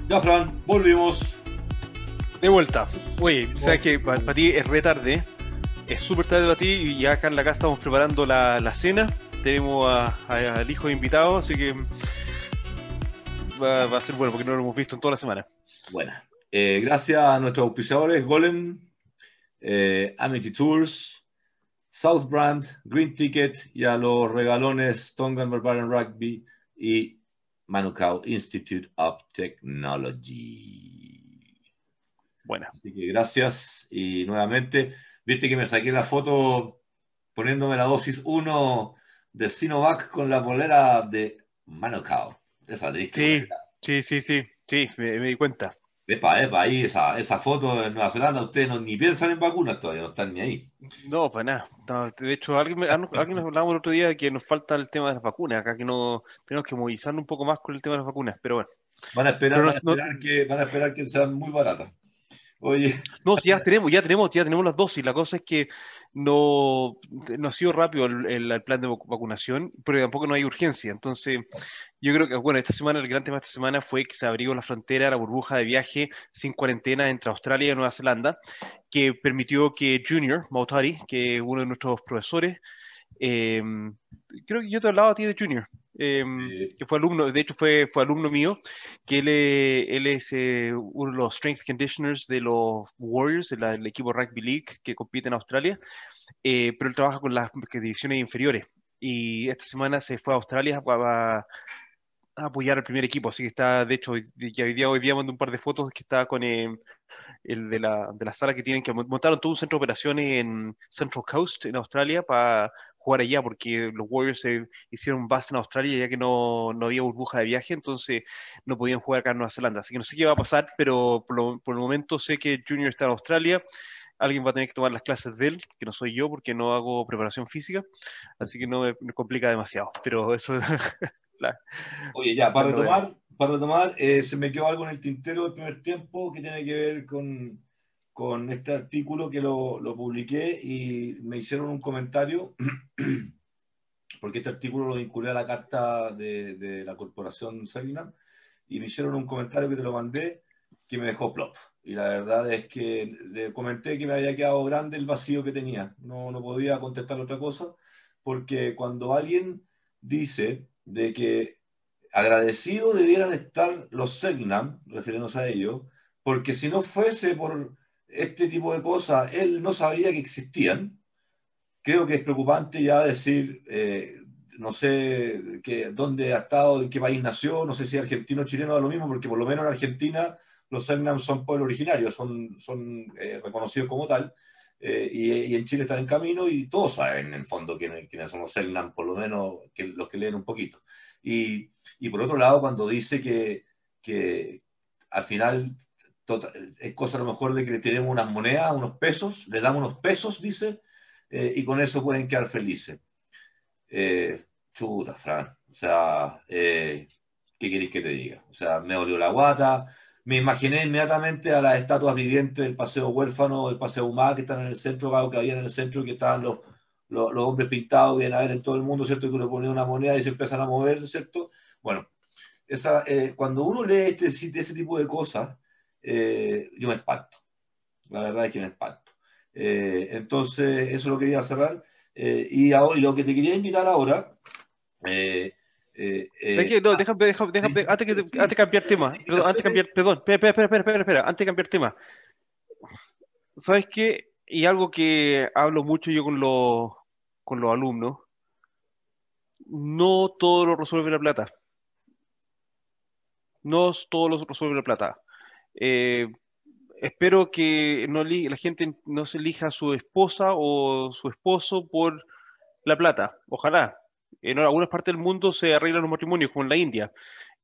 Ya, Fran, volvimos. De vuelta. Oye, sabes que para, ti es re tarde, es súper tarde para ti y ya acá en la casa estamos preparando la, cena. Tenemos al hijo de invitado, así que va, va, a ser bueno porque no lo hemos visto en toda la semana. Buena. Eh, gracias a nuestros auspiciadores Golem, eh, Amity Tours, Southbrand, Green Ticket y a los regalones Tongan Barbarian Rugby y Manukau Institute of Technology. Bueno. Así que gracias y nuevamente, viste que me saqué la foto poniéndome la dosis 1 de Sinovac con la bolera de Manukau. Esa sí, sí, sí, sí, sí, me di cuenta. Epa, epa, ahí esa, esa foto de Nueva Zelanda, ustedes no, ni piensan en vacunas todavía, no están ni ahí. No, para nada. de hecho, alguien, alguien nos hablaba el otro día de que nos falta el tema de las vacunas. Acá que no tenemos que movilizarnos un poco más con el tema de las vacunas, pero bueno. Van a esperar, van a esperar, que, van a esperar que sean muy baratas. Oye. No, ya tenemos, ya tenemos, ya tenemos las dosis. La cosa es que no, no ha sido rápido el, plan de vacunación, pero tampoco no hay urgencia. Entonces, yo creo que, bueno, esta semana, el gran tema de esta semana fue que se abrió la frontera, la burbuja de viaje sin cuarentena entre Australia y Nueva Zelanda, que permitió que Junior Mautari, que es uno de nuestros profesores, eh, creo que yo te hablaba a ti de Junior, Em, que fue alumno, de hecho fue, fue alumno mío, que él, él es eh, uno de los strength conditioners de los Warriors, del equipo Rugby League que compite en Australia, eh, pero él trabaja con las divisiones inferiores. Y esta semana se fue a Australia a, apoyar al primer equipo, así que está, de hecho, ya hoy día, hoy día mandé un par de fotos que está con em, el de la, de la sala que tienen, que montaron todo un centro de operaciones en Central Coast, en Australia, para jugar allá porque los Warriors se hicieron base en Australia ya que no, no, había burbuja de viaje, entonces no podían jugar acá en Nueva Zelanda. Así que no sé qué va a pasar, pero por, por el momento sé que Junior está en Australia. Alguien va a tener que tomar las clases de él, que no soy yo porque no hago preparación física, así que no me, complica demasiado. Pero eso. la, Oye, ya, para retomar, para retomar eh, se me quedó algo en el tintero del primer tiempo que tiene que ver con con este artículo que lo, lo, publiqué y me hicieron un comentario, porque este artículo lo vinculé a la carta de, de la corporación Selinam, y me hicieron un comentario que te lo mandé que me dejó plop. Y la verdad es que le comenté que me había quedado grande el vacío que tenía. No, no podía contestar otra cosa, porque cuando alguien dice de que agradecidos debieran estar los Segnam, refiriéndose a ello, porque si no fuese por este tipo de cosas, él no sabría que existían. Creo que es preocupante ya decir, eh, no sé que, dónde ha estado, en qué país nació, no sé si argentino o chileno da lo mismo, porque por lo menos en Argentina los Selnam son pueblos originarios, son, son eh, reconocidos como tal, eh, y, en Chile están en camino y todos saben en el fondo quiénes, quiénes son los Selnam, por lo menos que, los que leen un poquito. Y, y por otro lado, cuando dice que, que al final Tota, es cosa a lo mejor de que le tenemos unas monedas, unos pesos, le damos unos pesos, dice, eh, y con eso pueden quedar felices. Eh, chuta, Fran. O sea, eh, ¿qué queréis que te diga? O sea, me olió la guata. Me imaginé inmediatamente a las estatuas vivientes del Paseo Huérfano, del Paseo Humá, que están en el centro, que había en el centro, que estaban los, los, hombres pintados, vienen a ver en todo el mundo, ¿cierto? Y tú le pones una moneda y se empiezan a mover, ¿cierto? Bueno, esa, cuando uno lee este, ese tipo de cosas, eh, yo me espanto. La verdad es que me espanto. Eh, entonces, eso lo quería cerrar. Eh, y, ahora, lo que te quería invitar ahora. Eh, no, déjame, déjame, déjame, antes, que, antes de cambiar tema, perdón, antes de cambiar, perdón, espera, espera, espera, espera, espera, antes de cambiar tema. ¿Sabes qué? Y algo que hablo mucho yo con los, con los alumnos, no todo lo resuelve la plata. No todo lo resuelve la plata. Eh, espero que no la gente no se elija su esposa o su esposo por la plata. Ojalá. En algunas partes del mundo se arreglan los matrimonios, como en la India.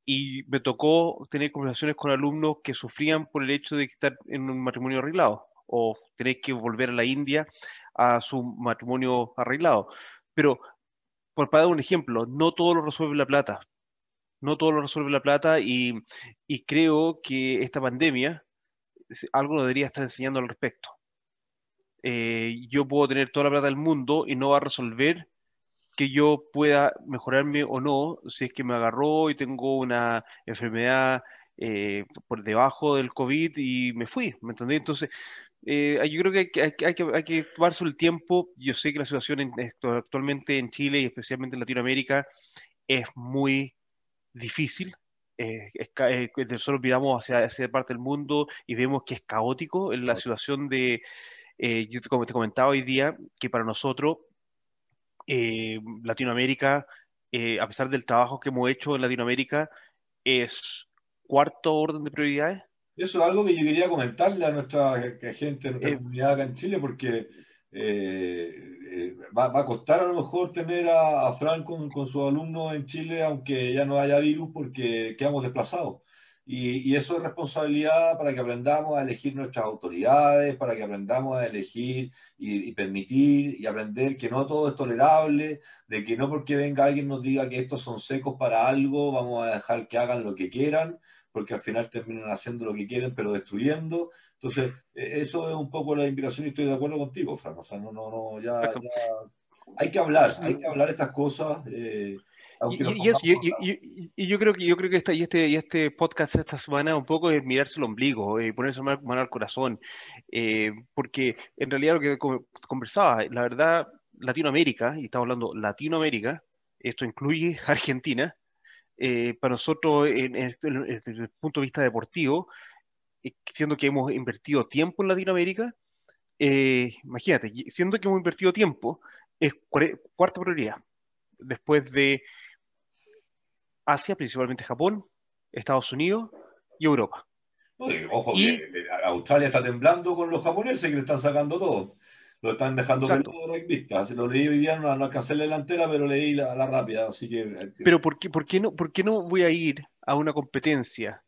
Y me tocó tener conversaciones con alumnos que sufrían por el hecho de estar en un matrimonio arreglado o tener que volver a la India a su matrimonio arreglado. Pero, por para dar un ejemplo, no todo lo resuelve la plata no todo lo resuelve la plata y, creo que esta pandemia algo lo debería estar enseñando al respecto. Eh, yo puedo tener toda la plata del mundo y no va a resolver que yo pueda mejorarme o no si es que me agarró y tengo una enfermedad eh, por debajo del COVID y me fui, ¿me entendés? Entonces, eh, yo creo que hay, que hay, que tomarse el tiempo. Yo sé que la situación actualmente en Chile y especialmente en Latinoamérica es muy difícil. Eh, eh, solo miramos hacia esa parte del mundo y vemos que es caótico en la situación de, eh, yo como te comentaba hoy día, que para nosotros eh, Latinoamérica, a pesar del trabajo que hemos hecho en Latinoamérica, es cuarto orden de prioridades. Eso es algo que yo quería comentarle a nuestra gente, a nuestra comunidad acá en Chile, porque eh, eh, va, a costar a lo mejor tener a, a Frank con, con sus alumnos en Chile, aunque ya no haya virus, porque quedamos desplazados. Y, eso es responsabilidad para que aprendamos a elegir nuestras autoridades, para que aprendamos a elegir y, permitir y aprender que no todo es tolerable, de que no porque venga alguien nos diga que estos son secos para algo, vamos a dejar que hagan lo que quieran, porque al final terminan haciendo lo que quieren, pero destruyendo. Entonces, e, eso es un poco la invitación y estoy de acuerdo contigo, Fran. O sea, no, no, no, ya, ya hay que hablar, hay que hablar estas cosas. Eh, y, yo creo que yo creo que esta, y este y este podcast esta semana un poco es mirarse el ombligo, y eh, ponerse mano al corazón, eh, porque en realidad lo que conversaba, la verdad, Latinoamérica, y estamos hablando Latinoamérica, esto incluye Argentina, eh, para nosotros desde el punto de vista deportivo, siendo que hemos invertido tiempo en Latinoamérica, imagínate, siendo que hemos invertido tiempo, es cuarta prioridad, después de Asia, principalmente Japón, Estados Unidos y Europa. ojo, que eh, Australia está temblando con los japoneses que le están sacando todo. Lo están dejando vista. Se lo leí hoy día, no, no alcancé la delantera, pero leí la, la rápida. Así que, eh, pero ¿por qué, por, qué no, ¿por qué no voy a ir a una competencia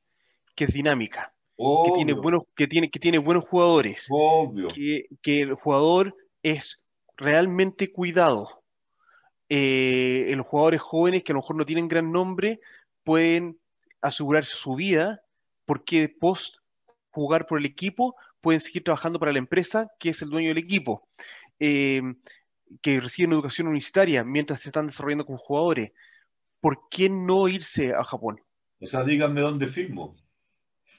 que es dinámica? Que tiene, buenos, que, tiene, que tiene buenos jugadores. Obvio. Que, que el jugador es realmente cuidado eh, los jugadores jóvenes que a lo mejor no tienen gran nombre pueden asegurarse su vida porque post jugar por el equipo pueden seguir trabajando para la empresa que es el dueño del equipo, eh, que reciben educación universitaria mientras se están desarrollando como jugadores. ¿Por qué no irse a Japón? O sea, díganme dónde firmo.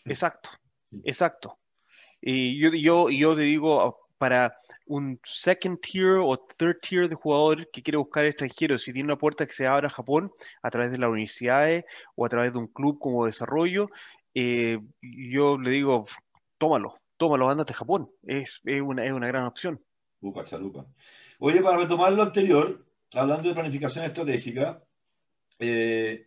Exacto, exacto. Y yo, yo, yo te digo, para un second tier o third tier de jugador que quiere buscar extranjeros, si tiene una puerta que se abra a Japón a través de las universidades o a través de un club como desarrollo, eh, yo le digo, tómalo, tómalo, ándate a Japón, es, es, una, es una gran opción. Luca, chalupa. Oye, para retomar lo anterior, hablando de planificación estratégica, eh,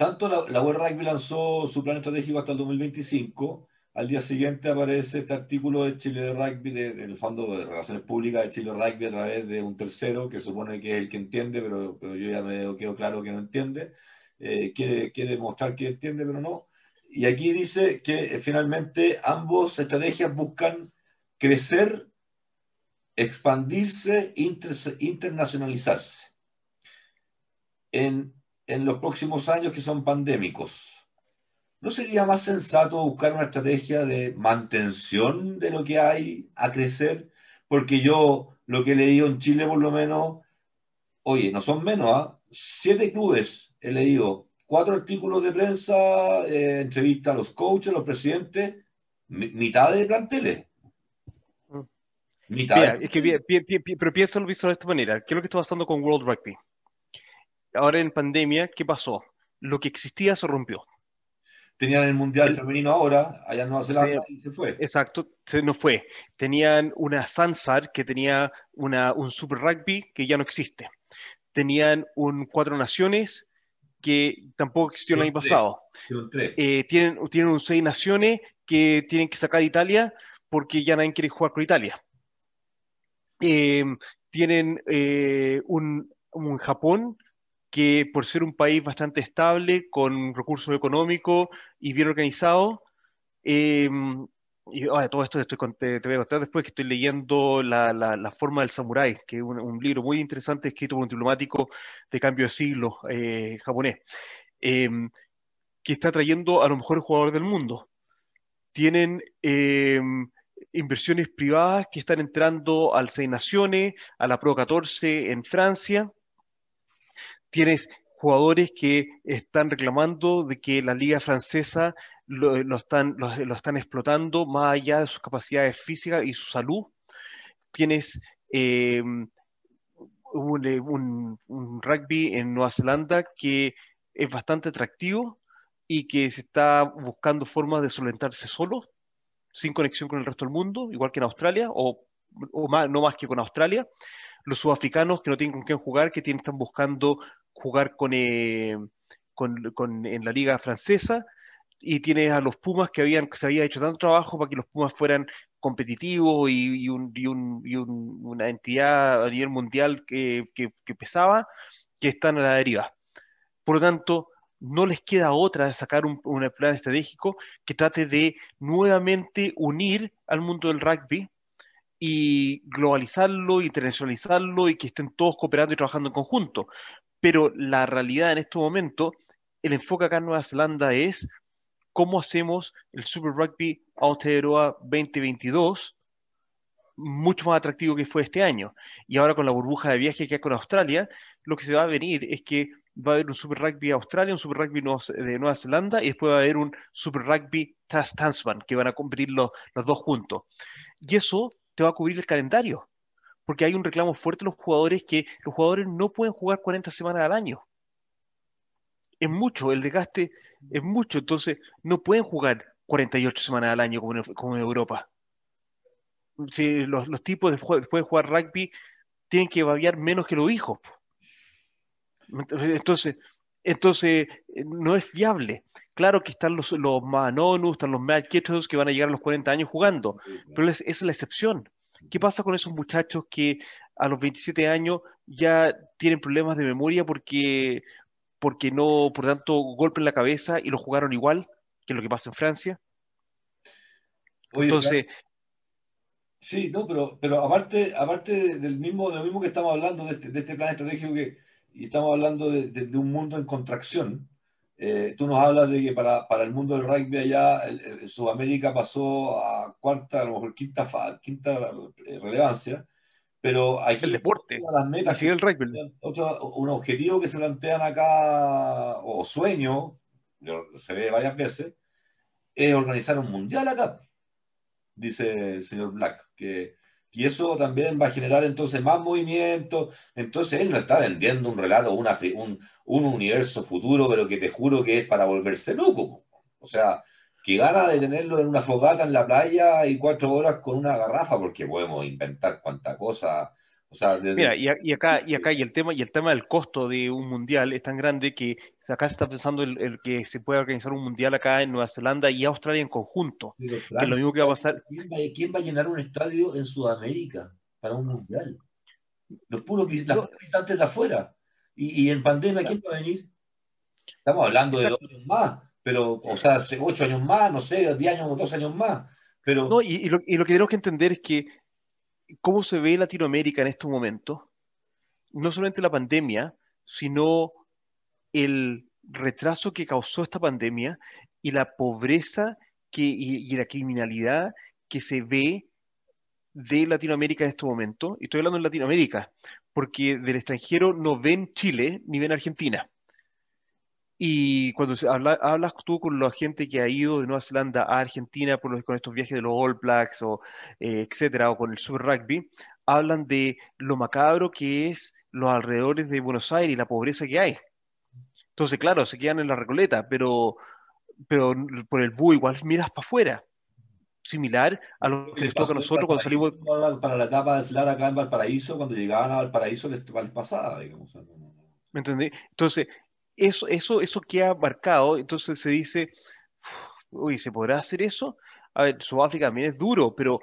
tanto la, la World Rugby lanzó su plan estratégico hasta el 2025, al día siguiente aparece este artículo de Chile de Rugby, del Fondo de Relaciones Públicas de Chile Rugby, a través de un tercero que supone que es el que entiende, pero, pero yo ya me quedo claro que no entiende. Eh, quiere, quiere mostrar que entiende, pero no. Y aquí dice que eh, finalmente ambos estrategias buscan crecer, expandirse, internacionalizarse en, en los próximos años que son pandémicos. ¿No sería más sensato buscar una estrategia de mantención de lo que hay a crecer? Porque yo lo que he leído en Chile por lo menos, oye, no son menos, ¿ah? Siete clubes he leído, cuatro artículos de prensa, eh, entrevista a los coaches, los presidentes, mitad de planteles. Mm. Mitad. es que, pero piénsalo visto de esta manera. ¿Qué es lo que está pasando con World Rugby? Ahora en pandemia, ¿qué pasó? Lo que existía se rompió tenían el Mundial Femenino ahora, allá en Nueva Zelanda, y se fue. Exacto, se nos fue. Tenían una Sansar que tenía una, un Super Rugby que ya no existe. Tenían un Cuatro Naciones que tampoco existió el año pasado. Eh, tienen, tienen un Seis Naciones que tienen que sacar Italia porque ya nadie quiere jugar con Italia. Eh, tienen eh, un, un Japón que por ser un país bastante estable, con recursos económicos y bien organizado, em, y todo esto estoy, te, te, voy a contar después que estoy leyendo La, la, forma del samurái, que es un, libro muy interesante escrito por un diplomático de cambio de siglo eh, japonés, em, que está trayendo a los mejores jugadores del mundo. Tienen em, inversiones privadas que están entrando al Seis Naciones, a la Pro 14 en Francia, tienes jugadores que están reclamando de que la liga francesa lo, están, lo, están explotando más allá de sus capacidades físicas y su salud. Tienes eh, un, rugby en Nueva Zelanda que es bastante atractivo y que se está buscando formas de solventarse solo, sin conexión con el resto del mundo, igual que en Australia, o, más, no más que con Australia. Los sudafricanos que no tienen con quién jugar, que tienen, están buscando jugar eh, con, con, en la liga francesa y tienes a los Pumas que, habían, que se había hecho tanto trabajo para que los Pumas fueran competitivos y, y, un, y, un, y una entidad a nivel mundial que, que, pesaba, que están a la deriva. Por lo tanto, no les queda otra de sacar un, plan estratégico que trate de nuevamente unir al mundo del rugby y globalizarlo, internacionalizarlo y que estén todos cooperando y trabajando en conjunto. Pero la realidad en este momento, el enfoque acá en Nueva Zelanda es cómo hacemos el Super Rugby Aotearoa 2022 mucho más atractivo que fue este año. Y ahora con la burbuja de viaje que hay con Australia, lo que se va a venir es que va a haber un Super Rugby Australia, un Super Rugby de Nueva Zelanda y después va a haber un Super Rugby Tasman, que van a competir los, los dos juntos. Y eso te va a cubrir el calendario, porque hay un reclamo fuerte de los jugadores que los jugadores no pueden jugar 40 semanas al año. Es mucho, el desgaste es mucho, entonces no pueden jugar 48 semanas al año como en, como en Europa. Si los, los tipos después de jugar rugby tienen que babiar menos que los hijos. Entonces, entonces eh, no es viable. Claro que están los, los Manonus, están los Mad que van a llegar a los 40 años jugando, pero esa es la excepción. ¿Qué pasa con esos muchachos que a los 27 años ya tienen problemas de memoria porque, porque no, por tanto, golpe en la cabeza y lo jugaron igual, que lo que pasa en Francia? Entonces... Sí, no, pero, pero aparte, aparte del mismo, del mismo que estamos hablando, de este, de este plan estratégico que, y estamos hablando de, un mundo en contracción. Eh, tú nos hablas de que para, para, el mundo del rugby allá, el, Sudamérica pasó a cuarta, a lo mejor quinta, quinta relevancia, pero aquí el deporte, las metas, el rugby. Otro, un objetivo que se plantean acá, o sueño, se ve varias veces, es organizar un mundial acá, dice el señor Black, que y eso también va a generar entonces más movimiento. Entonces él no está vendiendo un relato, una, un, un universo futuro, pero que te juro que es para volverse loco. O sea, que gana de tenerlo en una fogata en la playa y cuatro horas con una garrafa, porque podemos inventar cuánta cosa Mira, y, acá, y acá y el tema y el tema del costo de un mundial es tan grande que acá se está pensando el, que se puede organizar un mundial acá en Nueva Zelanda y Australia en conjunto. que es lo mismo que va a pasar. ¿quién va, a llenar un estadio en Sudamérica para un mundial? Los puros, visitantes de afuera. Y, en pandemia, ¿quién va a venir? Estamos hablando de dos años más, pero, o sea, ocho años más, no sé, diez años o dos años más. Pero... No, y, lo, y lo que tenemos que entender es que cómo se ve Latinoamérica en estos momentos, no solamente la pandemia, sino el retraso que causó esta pandemia y la pobreza que, y, la criminalidad que se ve de Latinoamérica en estos momentos. Y estoy hablando de Latinoamérica, porque del extranjero no ven Chile ni ven Argentina. Y cuando hablas tú con la gente que ha ido de Nueva Zelanda a Argentina por con estos viajes de los All Blacks o eh, etcétera, o con el Super Rugby, hablan de lo macabro que es los alrededores de Buenos Aires y la pobreza que hay. Entonces, claro, se quedan en la Recoleta, pero, pero por el búho igual miras para afuera. Similar a lo que les toca a nosotros cuando salimos. Para la etapa de Slar acá en Valparaíso, cuando llegaban a Valparaíso les, les pasaba, digamos. ¿Me entendí? Entonces, eso, eso, eso queda marcado, entonces se dice, uy, ¿se podrá hacer eso? A ver, Sudáfrica también es duro, pero,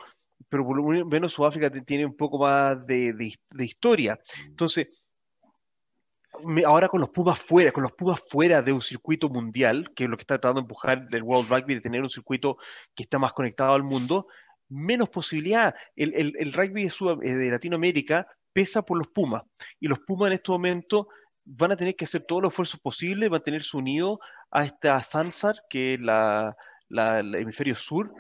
pero por lo menos Sudáfrica tiene un poco más de, de, historia. Entonces, ahora con los Pumas fuera, con los Pumas fuera de un circuito mundial, que es lo que está tratando de empujar el World Rugby, de tener un circuito que está más conectado al mundo, menos posibilidad. El, el, el rugby de, de, Latinoamérica pesa por los Pumas, y los Pumas en este momento van a tener que hacer todos los esfuerzos posibles, mantenerse unidos a esta Sansar, que es la, el hemisferio sur,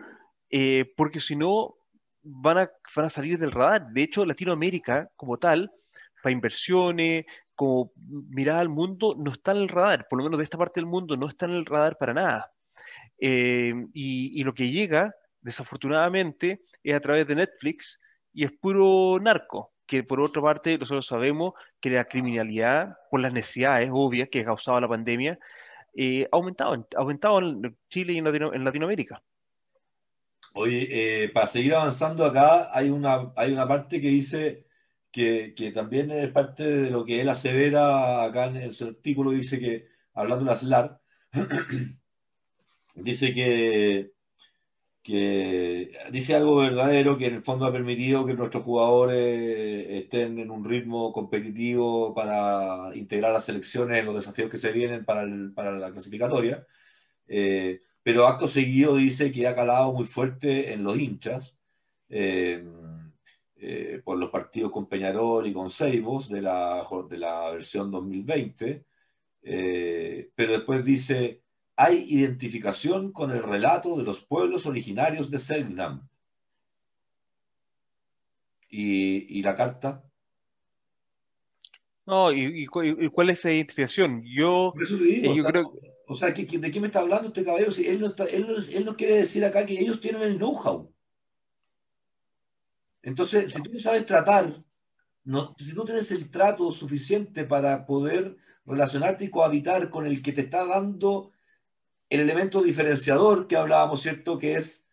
eh, porque si no van a, van a salir del radar. De hecho, Latinoamérica como tal, para inversiones, como mirada al mundo, no está en el radar, por lo menos de esta parte del mundo no está en el radar para nada. Eh, y, y lo que llega, desafortunadamente, es a través de Netflix y es puro narco que por otra parte nosotros sabemos que la criminalidad, por las necesidades obvias que ha causado la pandemia, eh, ha aumentado, aumentado en Chile y en, Latinoamérica. Oye, eh, para seguir avanzando acá, hay una, hay una parte que dice que, que, también es parte de lo que él asevera acá en el artículo, dice que, hablando de la SLAR, dice que que dice algo verdadero que en el fondo ha permitido que nuestros jugadores estén en un ritmo competitivo para integrar las selecciones los desafíos que se vienen para, la clasificatoria. Eh, pero acto seguido dice que ha calado muy fuerte en los hinchas eh, eh, por los partidos con Peñarol y con Seibos de la, de la versión 2020. pero después dice hay identificación con el relato de los pueblos originarios de Selknam. ¿Y, la carta? No, ¿y, cuál es esa identificación? Yo, yo creo... O sea, ¿de qué me está hablando este caballero? Si él, no él, no quiere decir acá que ellos tienen el know-how. Entonces, si tú no sabes tratar, no, si no tienes el trato suficiente para poder relacionarte y cohabitar con el que te está dando el elemento diferenciador que hablábamos, ¿cierto? Que es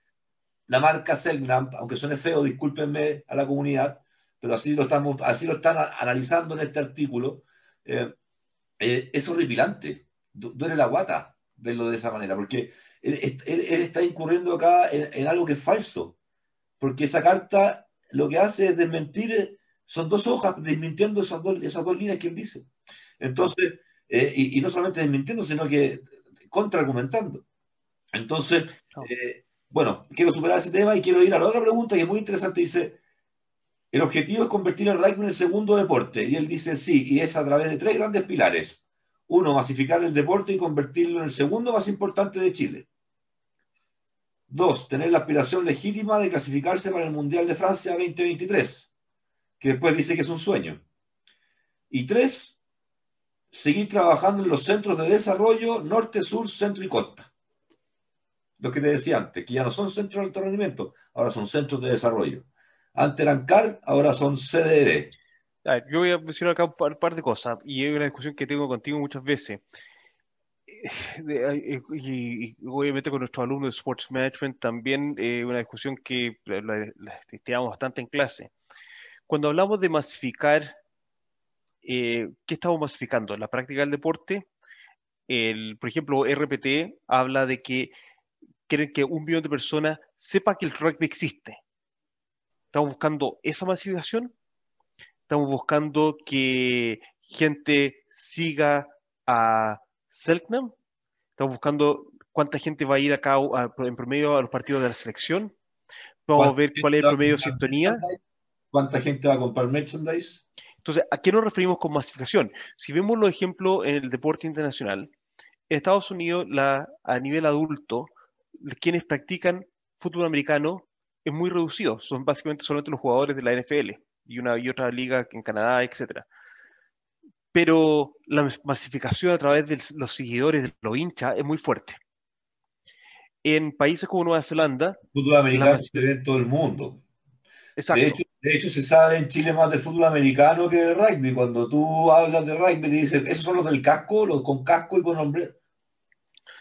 la marca Selgram, aunque suene feo, discúlpenme a la comunidad, pero así lo, estamos, están analizando en este artículo, eh, eh, es horripilante, duele la guata verlo de esa manera, porque él, está incurriendo acá en, algo que es falso, porque esa carta lo que hace es desmentir, son dos hojas desmintiendo esas dos, líneas que él dice. Entonces, eh, y, no solamente desmintiendo, sino que contraargumentando. Entonces, eh, bueno, quiero superar ese tema y quiero ir a la otra pregunta que es muy interesante. Dice, el objetivo es convertir el rugby en el segundo deporte. Y él dice, sí, y es a través de tres grandes pilares. Uno, masificar el deporte y convertirlo en el segundo más importante de Chile. Dos, tener la aspiración legítima de clasificarse para el Mundial de Francia 2023, que después dice que es un sueño. Y tres, seguir trabajando en los centros de desarrollo norte, sur, centro y costa. Lo que te decía antes, que ya no son centros de alto rendimiento, ahora son centros de desarrollo. Antes eran CAR, ahora son CDD. Yo voy a mencionar acá un par, de cosas, y hay una discusión que tengo contigo muchas veces. Eh, y, obviamente con nuestros alumnos de Sports Management también eh, una discusión que la, la, bastante en clase. Cuando hablamos de masificar eh, ¿qué estamos masificando? La práctica del deporte. El, por ejemplo, RPT habla de que quieren que un millón de personas sepa que el rugby existe. Estamos buscando esa masificación. Estamos buscando que gente siga a Selknam. Estamos buscando cuánta gente va a ir acá en promedio a los partidos de la selección. Vamos a ver cuál es el promedio de sintonía. ¿Cuánta gente va a comprar merchandise? Entonces, ¿a qué nos referimos con masificación? Si vemos los ejemplos en el deporte internacional, en Estados Unidos, a nivel adulto, quienes practican fútbol americano es muy reducido. Son básicamente solamente los jugadores de la NFL y una y otra liga en Canadá, etc. Pero la masificación a través de los seguidores de los hinchas es muy fuerte. En países como Nueva Zelanda... Fútbol americano se ve en todo el mundo. Exacto. De hecho, se sabe en Chile más del fútbol americano que del rugby. Cuando tú hablas de rugby, te dicen, esos son los del casco, los con casco y con hombre.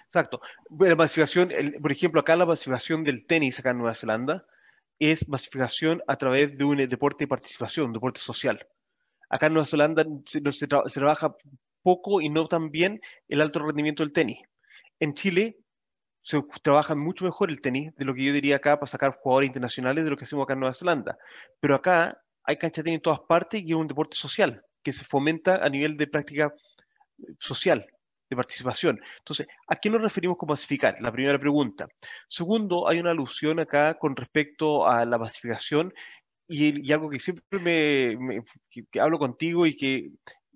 Exacto. La masificación, por ejemplo, acá la masificación del tenis acá en Nueva Zelanda es masificación a través de un deporte de participación, un deporte social. Acá en Nueva Zelanda se, se trabaja poco y no tan bien el alto rendimiento del tenis. En Chile se trabaja mucho mejor el tenis de lo que yo diría acá para sacar jugadores internacionales de lo que hacemos acá en Nueva Zelanda. Pero acá hay cancha de tenis en todas partes y es un deporte social que se fomenta a nivel de práctica social, de participación. Entonces, ¿a qué nos referimos con masificar? La primera pregunta. Segundo, hay una alusión acá con respecto a la masificación y, algo que siempre me, hablo contigo y que,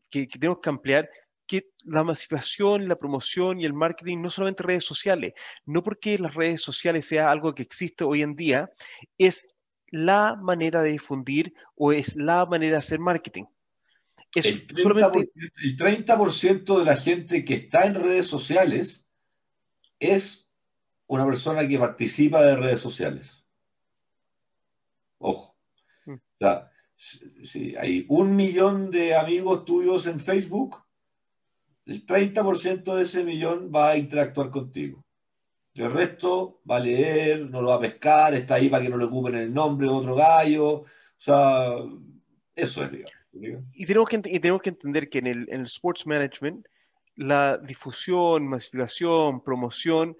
que tenemos que ampliar, que la masificación, la promoción y el marketing no solamente redes sociales, no porque las redes sociales sea algo que existe hoy en día, es la manera de difundir o es la manera de hacer marketing. el, 30%, de la gente que está en redes sociales es una persona que participa de redes sociales. Ojo. Mm. si hay un millón de amigos tuyos en Facebook, el 30% de ese millón va a interactuar contigo. El resto va a leer, no lo va a pescar, está ahí para que no le ocupen el nombre de otro gallo. O sea, eso es, digamos. Y tenemos que, tenemos que entender que en el, sports management, la difusión, masificación, promoción,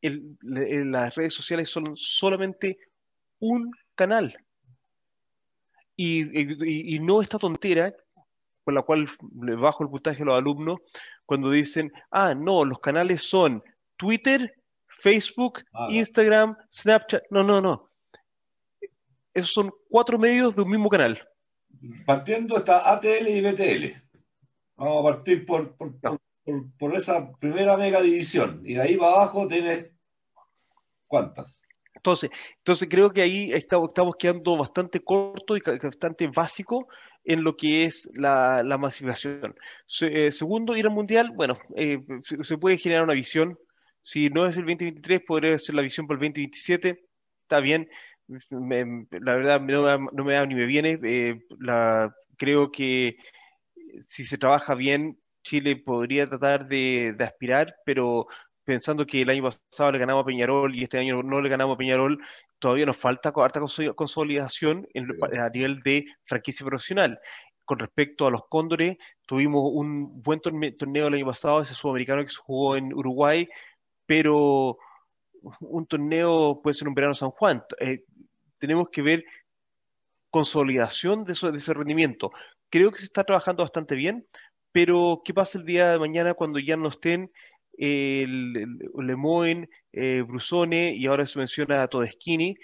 las redes sociales son solamente un canal. Y, y, no esta tontera con la cual le bajo el puntaje a los alumnos cuando dicen, ah, no, los canales son Twitter, Facebook, ah, Instagram, Snapchat. No, no, no. Esos son cuatro medios de un mismo canal. Partiendo está ATL y BTL. Vamos a partir por... por, esa primera mega división. Y de ahí para abajo tienes cuántas. Entonces, entonces creo que ahí estamos, estamos quedando bastante corto y bastante básico en lo que es la, la masificación. Eh, segundo, ir al mundial, bueno, eh, se, puede generar una visión. Si no es el 2023, podría ser la visión para el 2027. Está bien. la verdad, no, me da ni me viene. Eh, creo que si se trabaja bien, Chile podría tratar de, aspirar, pero pensando que el año pasado le ganamos a Peñarol y este año no le ganamos a Peñarol, todavía nos falta harta consolidación a nivel de franquicia profesional. Con respecto a los Cóndores, tuvimos un buen torneo el año pasado, ese sudamericano que se jugó en Uruguay, pero un torneo puede ser un verano San Juan. Eh, tenemos que ver consolidación de, de ese rendimiento. Creo que se está trabajando bastante bien, pero ¿qué pasa el día de mañana cuando ya no estén el, Lemoyne, eh, y ahora se menciona a Todeschini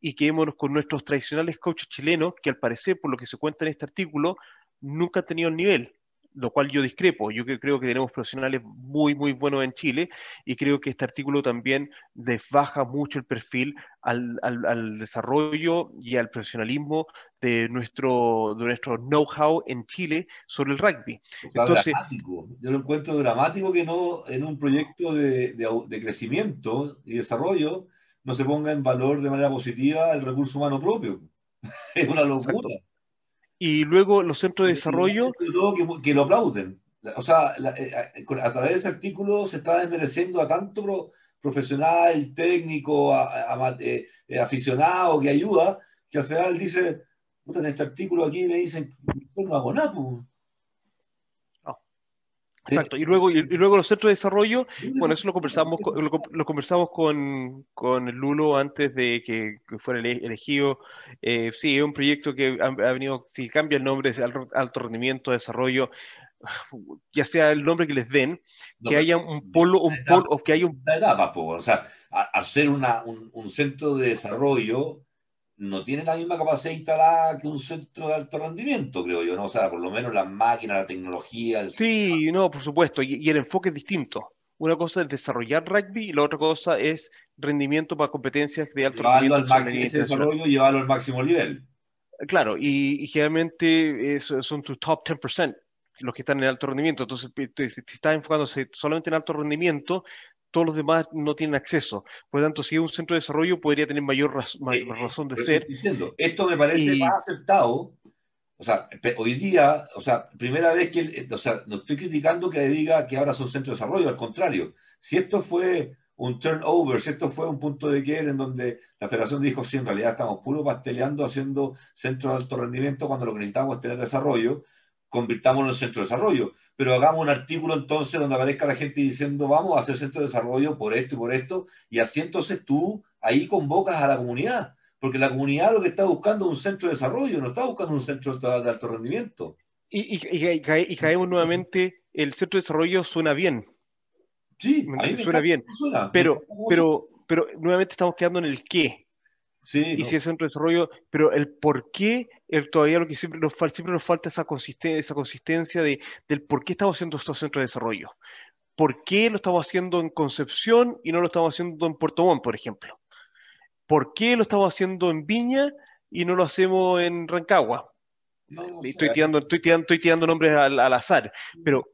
y quedémonos con nuestros tradicionales coaches chilenos que al parecer, por lo que se cuenta en este artículo, nunca han tenido el nivel lo cual yo discrepo. Yo creo que tenemos profesionales muy, muy buenos en Chile y creo que este artículo también desbaja mucho el perfil al, al, desarrollo y al profesionalismo de nuestro, de nuestro know-how en Chile sobre el rugby. Entonces, Yo lo encuentro dramático que no en un proyecto de, de, crecimiento y desarrollo no se ponga en valor de manera positiva el recurso humano propio. es una locura y luego los centros de desarrollo... Que, lo aplauden. O sea, eh, eh, a través de ese artículo se está desmereciendo a tanto profesional, técnico, eh, aficionado que ayuda, que al final dice, en este artículo aquí me dicen, no hago nada. Exacto, y luego, y, luego los centros de desarrollo, bueno, eso lo conversamos, lo, conversamos con, con, Lulo antes de que, fuera elegido. Eh, sí, es un proyecto que ha, venido, si cambia el nombre, es alto, rendimiento, desarrollo, ya sea el nombre que les den, que haya un polo, un polo, o que haya un... etapa, o sea, hacer una, un, un centro de desarrollo no tiene la misma capacidad instalada que un centro de alto rendimiento, creo yo, ¿no? O sea, por lo menos las máquinas, la tecnología. El sí, no, por supuesto, y, el enfoque es distinto. Una cosa es desarrollar rugby y la otra cosa es rendimiento para competencias de alto rendimiento. Al máximo, ese desarrollo llevarlo al máximo nivel. Claro, y, generalmente son tus top 10% los que están en alto rendimiento. Entonces, si estás enfocándose solamente en alto rendimiento, todos los demás no tienen acceso. Por lo tanto, si es un centro de desarrollo, podría tener mayor, eh, razón de ser. Esto me parece más aceptado. O sea, hoy día, o sea, primera vez que, o sea, no estoy criticando que le diga que ahora son centro de desarrollo, al contrario. Si esto fue un turnover, si esto fue un punto de quiebre en donde la federación dijo, sí, en realidad estamos puro pasteleando haciendo centro de alto rendimiento cuando lo que necesitamos es tener desarrollo, convirtámoslo en centro de desarrollo pero hagamos un artículo entonces donde aparezca la gente diciendo vamos a hacer centro de desarrollo por esto y por esto, y así entonces tú ahí convocas a la comunidad, porque la comunidad lo que está buscando es un centro de desarrollo, no está buscando un centro de alto rendimiento. Y, y, caemos nuevamente, el centro de desarrollo suena bien. Sí, suena bien, pero, pero, pero nuevamente estamos quedando en el qué. Sí, y si es centro de desarrollo, pero el por qué, el, todavía lo que siempre nos, falta, siempre nos falta esa consistencia, esa consistencia de, del por qué estamos haciendo estos centros de desarrollo. ¿Por qué lo estamos haciendo en Concepción y no lo estamos haciendo en Puerto Montt, por ejemplo? ¿Por qué lo estamos haciendo en Viña y no lo hacemos en Rancagua? estoy, tirando, estoy, tirando, estoy tirando nombres al, al azar, pero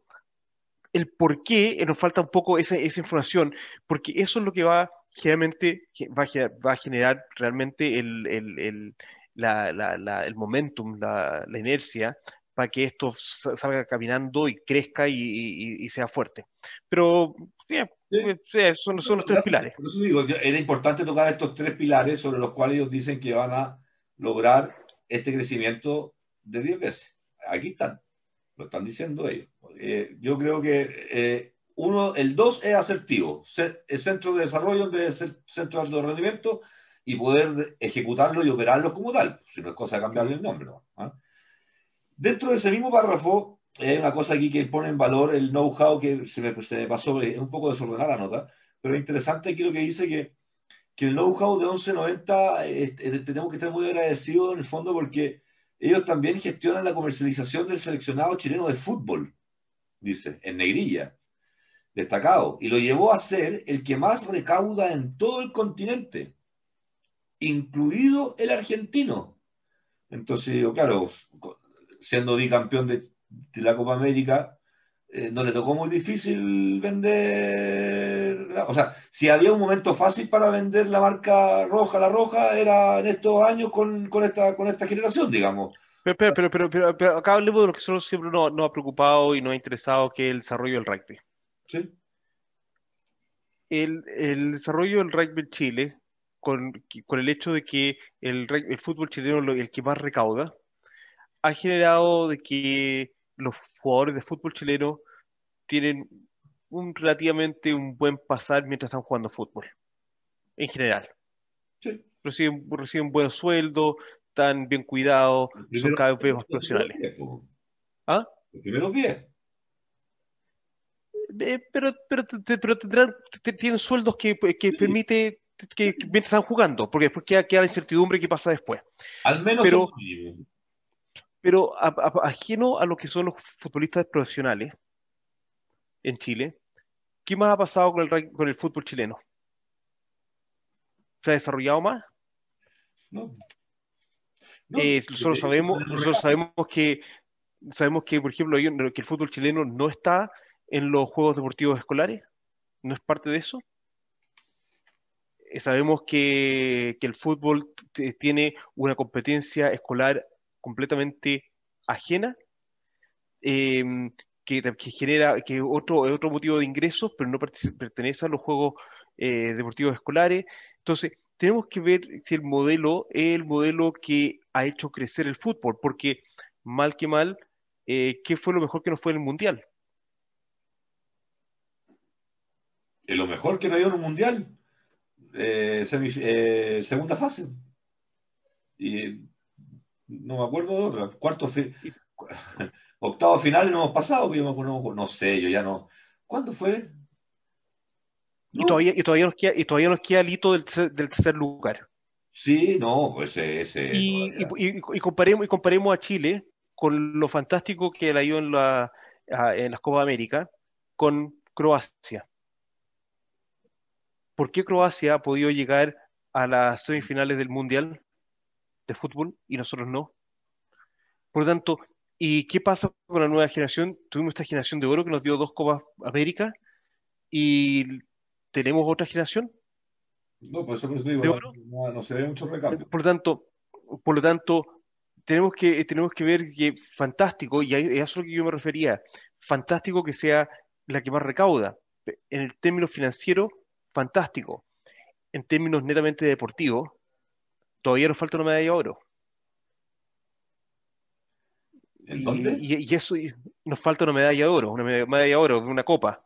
el por qué nos falta un poco esa, esa información, porque eso es lo que va generalmente va a, va a generar realmente el, el, el, la, la, el momentum, la, inercia, para que esto salga caminando y crezca y, y, sea fuerte. Pero bien, son, son, los tres pilares. Por eso digo, era importante tocar estos tres pilares sobre los cuales ellos dicen que van a lograr este crecimiento de 10 veces. Aquí están, lo están diciendo ellos. Eh, yo creo que eh, uno, el dos es asertivo, el centro de desarrollo en vez de ser centro de alto rendimiento y poder ejecutarlo y operarlo como tal, si no es cosa de cambiarle el nombre. ¿Ah? Dentro de ese mismo párrafo, hay una cosa aquí que pone en valor el know-how que se me, se me, pasó, es un poco desordenada la nota, pero es interesante aquí lo que dice que, que el know-how de 1190 eh, eh, tenemos que estar muy agradecidos en el fondo porque ellos también gestionan la comercialización del seleccionado chileno de fútbol, dice, en negrilla. Destacado, y lo llevó a ser el que más recauda en todo el continente, incluido el argentino. Entonces, yo, claro, siendo bicampeón de, la Copa América, eh, no le tocó muy difícil vender. O sea, si había un momento fácil para vender la marca roja, la roja, era en estos años con, esta, con esta generación, digamos. Pero, pero, pero, pero, acá hablemos de lo que solo siempre nos, ha preocupado y nos ha interesado, que es el desarrollo del rugby. Sí. El, el desarrollo del rugby en Chile, con, con el hecho de que el, el fútbol chileno es el que más recauda, ha generado de que los jugadores de fútbol chileno tienen un relativamente un buen pasar mientras están jugando fútbol, en general. Sí. Reciben, reciben buen sueldo, están bien cuidados, son cada vez más profesionales. ¿Ah? Los primeros 10. Eh, pero, pero, pero tendrán, tienen sueldos que, que permite que, mientras están jugando, porque después queda, queda la incertidumbre qué pasa después. Al menos pero, pero ajeno a lo que son los futbolistas profesionales en Chile, ¿qué más ha pasado con el, con el fútbol chileno? ¿Se ha desarrollado más? No. Eh, nosotros, sabemos, nosotros sabemos que sabemos que, por ejemplo, que el fútbol chileno no está en los Juegos Deportivos Escolares, no es parte de eso. Eh, sabemos que, el fútbol tiene una competencia escolar completamente ajena, em, que, que, genera que otro, otro motivo de ingresos, pero no pertenece a los Juegos eh, Deportivos Escolares. Entonces, tenemos que ver si el modelo es el modelo que ha hecho crecer el fútbol, porque mal que mal, eh, ¿qué fue lo mejor que nos fue en el Mundial? Lo mejor que no hay en un Mundial, eh, eh, segunda fase. Y no me acuerdo de otra. Cuarto, octavo final no hemos pasado, no, no sé, yo ya no. ¿Cuándo fue? Y, todavía, y, todavía nos queda, y todavía nos queda el hito del, del tercer lugar. Sí, no, pues ese. Y, y, comparemos, y comparemos a Chile con lo fantástico que la dio en, la, en las Copa América con Croacia. ¿Por qué Croacia ha podido llegar a las semifinales del Mundial de fútbol y nosotros no? Por lo tanto, ¿y qué pasa con la nueva generación? Tuvimos esta generación de oro que nos dio dos Copas América y ¿tenemos otra generación? No, por eso digo, no, se ve mucho recambio. Por lo tanto, por lo tanto tenemos, que, tenemos que ver que fantástico, y es eso lo que yo me refería, fantástico que sea la que más recauda. En el término financiero, fantástico. En términos netamente deportivos, todavía nos falta una medalla de oro. ¿En dónde? Y, eso nos falta una medalla de oro, una medalla de oro, una copa.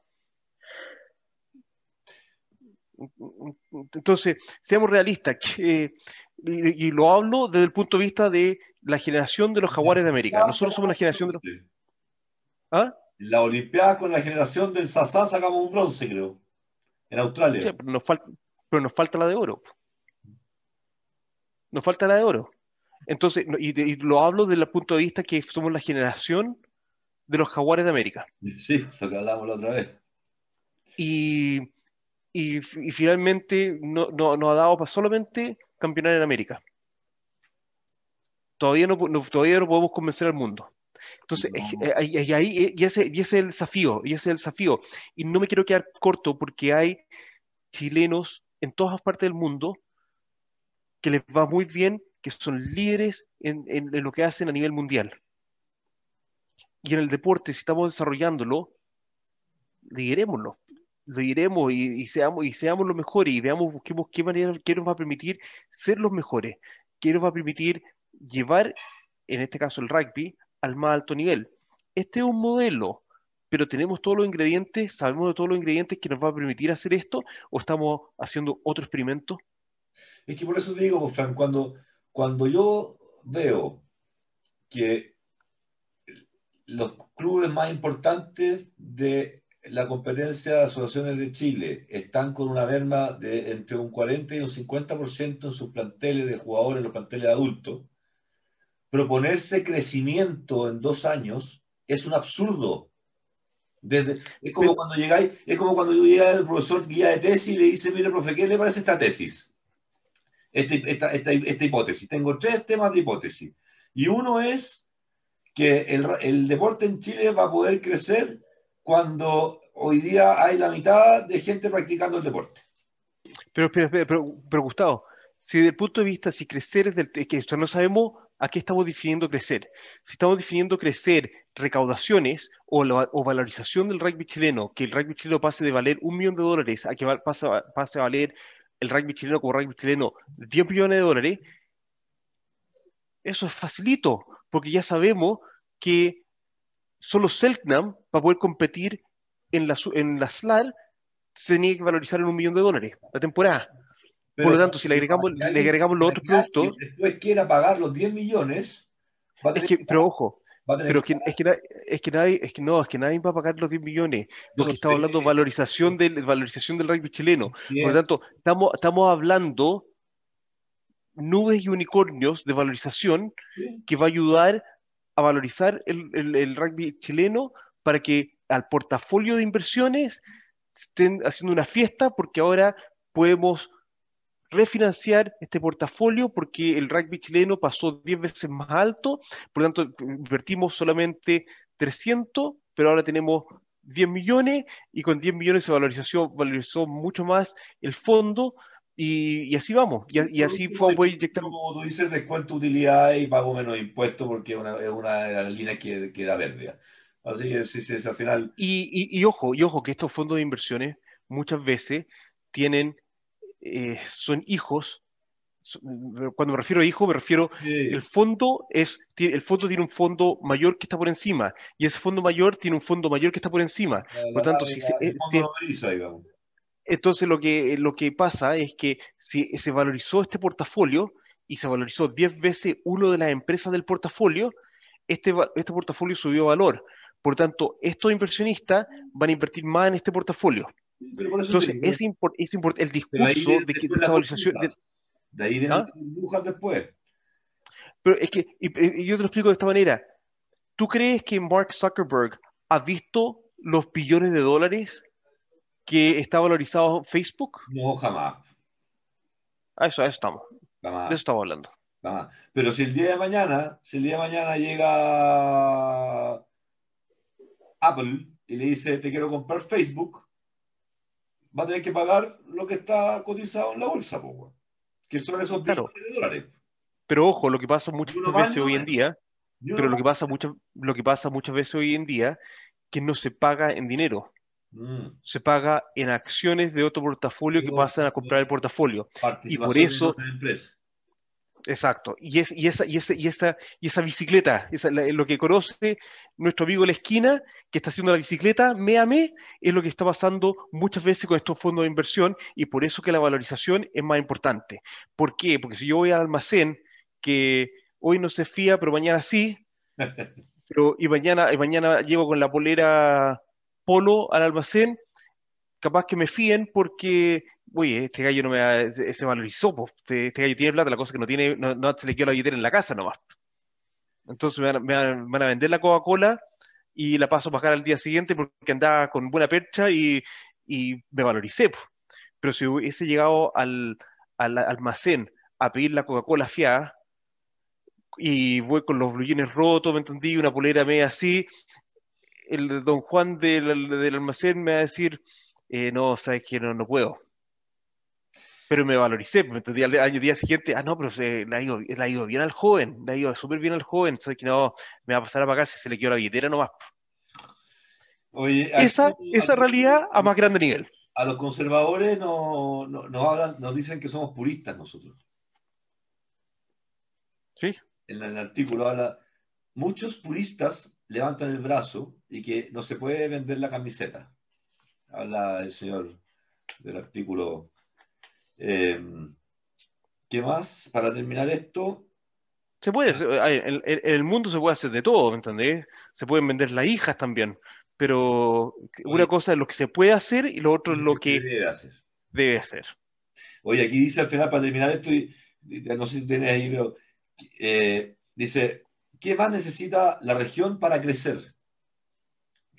Entonces, seamos realistas, y, lo hablo desde el punto de vista de la generación de los jaguares de América. Nosotros somos la generación de los... ¿Ah? La Olimpiada con la generación del Sasá sacamos un bronce, creo, en Australia. pero, nos falta, pero nos falta la de oro. Nos falta la de oro. Entonces, y, lo hablo desde el punto de vista que somos la generación de los jaguares de América. Sí, lo que hablamos la otra vez. Y, y, finalmente no, nos ha dado para solamente campeonar en América. Todavía no, todavía no podemos convencer al mundo. Entonces, y, ahí, y ese, y ese es el desafío, y ese es el desafío. Y no me quiero quedar corto porque hay chilenos en todas partes del mundo que les va muy bien, que son líderes en, en, lo que hacen a nivel mundial. Y en el deporte, si estamos desarrollándolo, liderémoslo lo y, seamos, y seamos los mejores y veamos, busquemos qué manera, qué nos va a permitir ser los mejores, qué nos va a permitir llevar, en este caso el rugby, al más alto nivel. Este es un modelo, pero tenemos todos los ingredientes, sabemos de todos los ingredientes que nos va a permitir hacer esto, o estamos haciendo otro experimento. Es que por eso te digo, Fran, cuando, cuando yo veo que los clubes más importantes de la competencia de asociaciones de Chile están con una merma de entre un 40 y un 50% en sus planteles de jugadores, los planteles adultos, proponerse crecimiento en dos años es un absurdo. Desde, es como cuando llegáis, es como cuando llega el profesor guía de tesis y le dice, mire, profe, ¿qué le parece esta tesis? Este, esta, esta, esta, hipótesis. Tengo tres temas de hipótesis. Y uno es que el, el, deporte en Chile va a poder crecer cuando hoy día hay la mitad de gente practicando el deporte. Pero, pero, pero, pero Gustavo, si desde el punto de vista, si crecer es, del, es que esto no sabemos a qué estamos definiendo crecer. Si estamos definiendo crecer recaudaciones o, valorización del rugby chileno, que el rugby chileno pase de valer un millón de dólares a que pase, pase a valer el rugby chileno como rugby chileno 10 millones de dólares, eso es facilito, porque ya sabemos que solo Selknam, para poder competir en la, en la SLAR, se tenía que valorizar en un millón de dólares la temporada. Pero, Por lo tanto, si le agregamos, le agregamos los otros productos. después quiera pagar los 10 millones. Es que, pero ojo, pero es que, es, que, es que nadie, es que no, es que nadie va a pagar los 10 millones, porque estamos hablando de valorización del, valorización del rugby chileno. Bien. Por lo tanto, estamos, estamos hablando nubes y unicornios de valorización Bien. que va a ayudar a valorizar el, el, el rugby chileno para que al portafolio de inversiones estén haciendo una fiesta porque ahora podemos refinanciar este portafolio porque el rugby chileno pasó 10 veces más alto, por lo tanto invertimos solamente 300, pero ahora tenemos 10 millones y con 10 millones se valorizó, valorizó mucho más el fondo y, y así vamos, y, y así a poder inyectar. Como tú dices, descuento utilidad y pago menos impuestos porque es una, es una de las líneas que, que da verde. Así es, sí, sí, al final. Y, y, y, ojo, y ojo, que estos fondos de inversiones muchas veces tienen, eh, son hijos. Cuando me refiero a hijo, me refiero, sí. el fondo es, el fondo tiene un fondo mayor que está por encima, y ese fondo mayor tiene un fondo mayor que está por encima. La, por lo tanto, la, si, se, eh, si entonces lo que, lo que pasa es que si se valorizó este portafolio y se valorizó 10 veces uno de las empresas del portafolio, este, este portafolio subió valor. Por tanto, estos inversionistas van a invertir más en este portafolio. Entonces, es, es import, el discurso de, de que esta valorización. De, de ahí vienen ¿Ah? después. Pero es que, y, y yo te lo explico de esta manera. ¿Tú crees que Mark Zuckerberg ha visto los billones de dólares que está valorizado Facebook? No, jamás. A eso, a eso estamos. Jamás. De eso estamos hablando. Jamás. Pero si el día de mañana, si el día de mañana llega Apple y le dice te quiero comprar Facebook, va a tener que pagar lo que está cotizado en la bolsa, po, que son esos claro. billones de dólares. Pero ojo, lo que pasa muchas veces hoy en día, pero lo que pasa muchas, lo que pasa muchas veces hoy en día, que no se paga en dinero. Mm. Se paga en acciones de otro portafolio que pasan a comprar el portafolio. Y por eso, Exacto. Y, es, y, esa, y, esa, y, esa, y esa bicicleta, esa, la, lo que conoce nuestro amigo la esquina, que está haciendo la bicicleta, me a me, es lo que está pasando muchas veces con estos fondos de inversión y por eso que la valorización es más importante. ¿Por qué? Porque si yo voy al almacén, que hoy no se fía, pero mañana sí, pero, y, mañana, y mañana llego con la polera polo al almacén, capaz que me fíen porque oye, este gallo no me se, se valorizó, este, este, gallo tiene plata, la cosa que no tiene, no, no se le quedó la billetera en la casa nomás. Entonces me van, a vender la Coca-Cola y la paso a pagar al día siguiente porque andaba con buena percha y, y me valoricé. Pues. Pero si hubiese llegado al, al almacén a pedir la Coca-Cola fiada y voy con los bluyines rotos, ¿me entendí? Una polera media así, el don Juan del, del almacén me va a decir, eh, no, sabes que no puedo pero me valoricé, me entendí al año día siguiente, ah, no, pero se, le, ha ido, bien al joven, le ha ido súper bien al joven, sabes que no, me va a pasar a pagar si se le quedó la billetera nomás. Oye, esa, aquí, esa aquí, realidad a más grande nivel. A los conservadores no, no, nos, hablan, nos dicen que somos puristas nosotros. Sí. En el artículo habla, muchos puristas levantan el brazo y que no se puede vender la camiseta. Habla el señor del artículo eh, ¿Qué más? Para terminar esto. Se puede, en, en, el mundo se puede hacer de todo, ¿me entendés? Se pueden vender las hijas también, pero una cosa es lo que se puede hacer y lo otro es lo que, debe hacer. Debe hacer. Oye, aquí dice al final, para terminar esto, y, no sé si tienes ahí, pero eh, dice, ¿qué más necesita la región para crecer?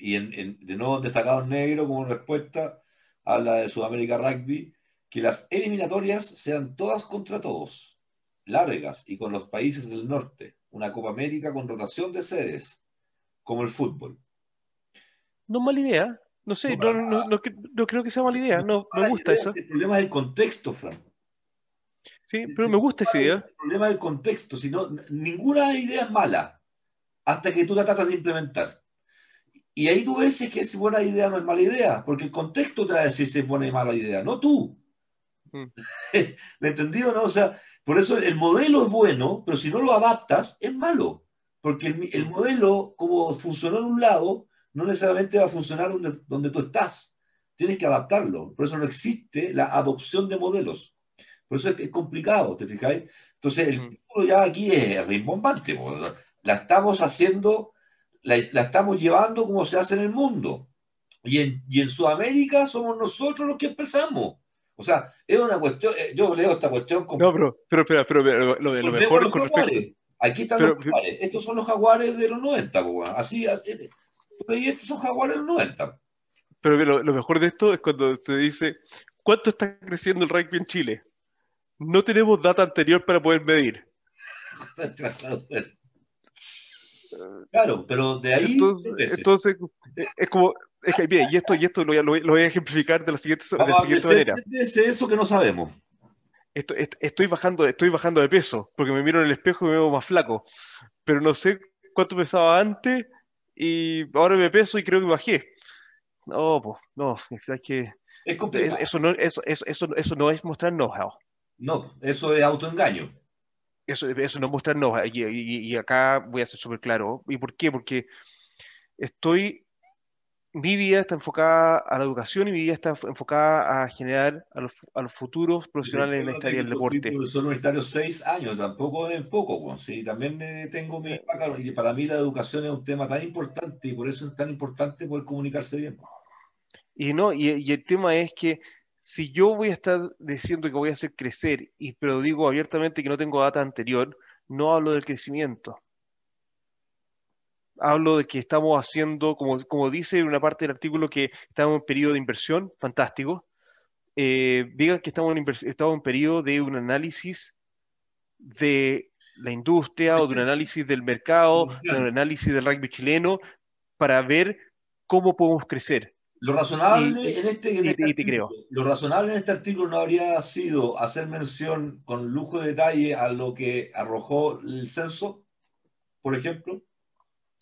y en, de nuevo destacado negro como respuesta a la de Sudamérica Rugby, que las eliminatorias sean todas contra todos, largas y con los países del norte, una Copa América con rotación de sedes, como el fútbol. No es mala idea, no sé, no, no, no, creo que sea mala idea, no, me gusta eso. El problema es el contexto, Fran. Sí, pero me gusta esa idea. El problema es el contexto, si no, ninguna idea es mala hasta que tú la tratas de implementar. Y ahí tú ves si es que es buena idea o no es mala idea, porque el contexto te va a decir si es buena y mala idea, no tú. Mm. ¿Me entendido? No? O sea, por eso el modelo es bueno, pero si no lo adaptas, es malo. Porque el, modelo, como funcionó en un lado, no necesariamente va a funcionar donde, donde tú estás. Tienes que adaptarlo. Por eso no existe la adopción de modelos. Por eso es, complicado, ¿te fijáis? Entonces, el título ya aquí es rimbombante. La estamos haciendo, la, estamos llevando como se hace en el mundo. Y en, y en Sudamérica somos nosotros los que empezamos. O sea, es una cuestión, eh, yo leo esta cuestión como... No, pero, pero, pero, pero, lo, de lo mejor... Con respecto... Aquí están los jaguares. Estos son los jaguares de los 90, así, eh, y estos son jaguares de los 90. Pero lo, lo mejor de esto es cuando se dice, ¿cuánto está creciendo el rugby en Chile? no tenemos data anterior para poder medir. Claro, pero de ahí. Entonces, es como. Bien, y esto, y esto lo, voy a ejemplificar de la siguiente, de la siguiente manera. Es eso que no sabemos. estoy, bajando, estoy bajando de peso, porque me miro en el espejo y me veo más flaco. Pero no sé cuánto pesaba antes y ahora me peso y creo que bajé. No, pues, no, es que. Es eso, no, eso, eso, eso no es mostrar know-how. No, eso es autoengaño. Eso, eso no muestra no. Y, y, acá voy a ser súper claro. ¿Y por qué? Porque estoy. Mi vida está enfocada a la educación y mi vida está enfocada a generar a los, a los futuros profesionales en esta área del deporte. Son universitarios seis años, tampoco es poco. Sí, también tengo mi. Y para mí la educación es un tema tan importante y por eso es tan importante poder comunicarse bien. Y no, y, y el tema es que si yo voy a estar diciendo que voy a hacer crecer, y, pero digo abiertamente que no tengo data anterior, no hablo del crecimiento. Hablo de que estamos haciendo, como, como dice en una parte del artículo, que estamos en periodo de inversión, fantástico. Eh, digan que estamos en, estamos en periodo de un análisis de la industria o de un análisis del mercado, de un análisis del rugby chileno, para ver cómo podemos crecer. Lo razonable en este, este artículo, lo razonable en este artículo no habría sido hacer mención con lujo de detalle a lo que arrojó el censo, por ejemplo.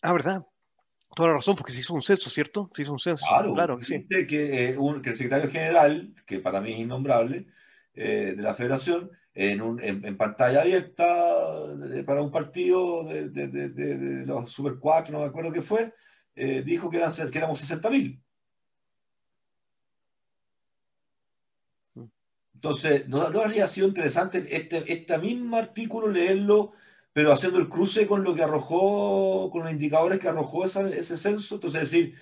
Ah, verdad. Toda la razón, porque se hizo un censo, ¿cierto? Se hizo un censo. Claro, que sí. Que, eh, un, que, el secretario general, que para mí es innombrable, eh, de la federación, en, un, en, pantalla abierta para un partido de, de, de, los Super 4, no me acuerdo qué fue, eh, dijo que, eran, que éramos 60.000. Entonces, ¿no, habría sido interesante este, este mismo artículo leerlo, pero haciendo el cruce con lo que arrojó, con los indicadores que arrojó ese censo? Entonces, decir,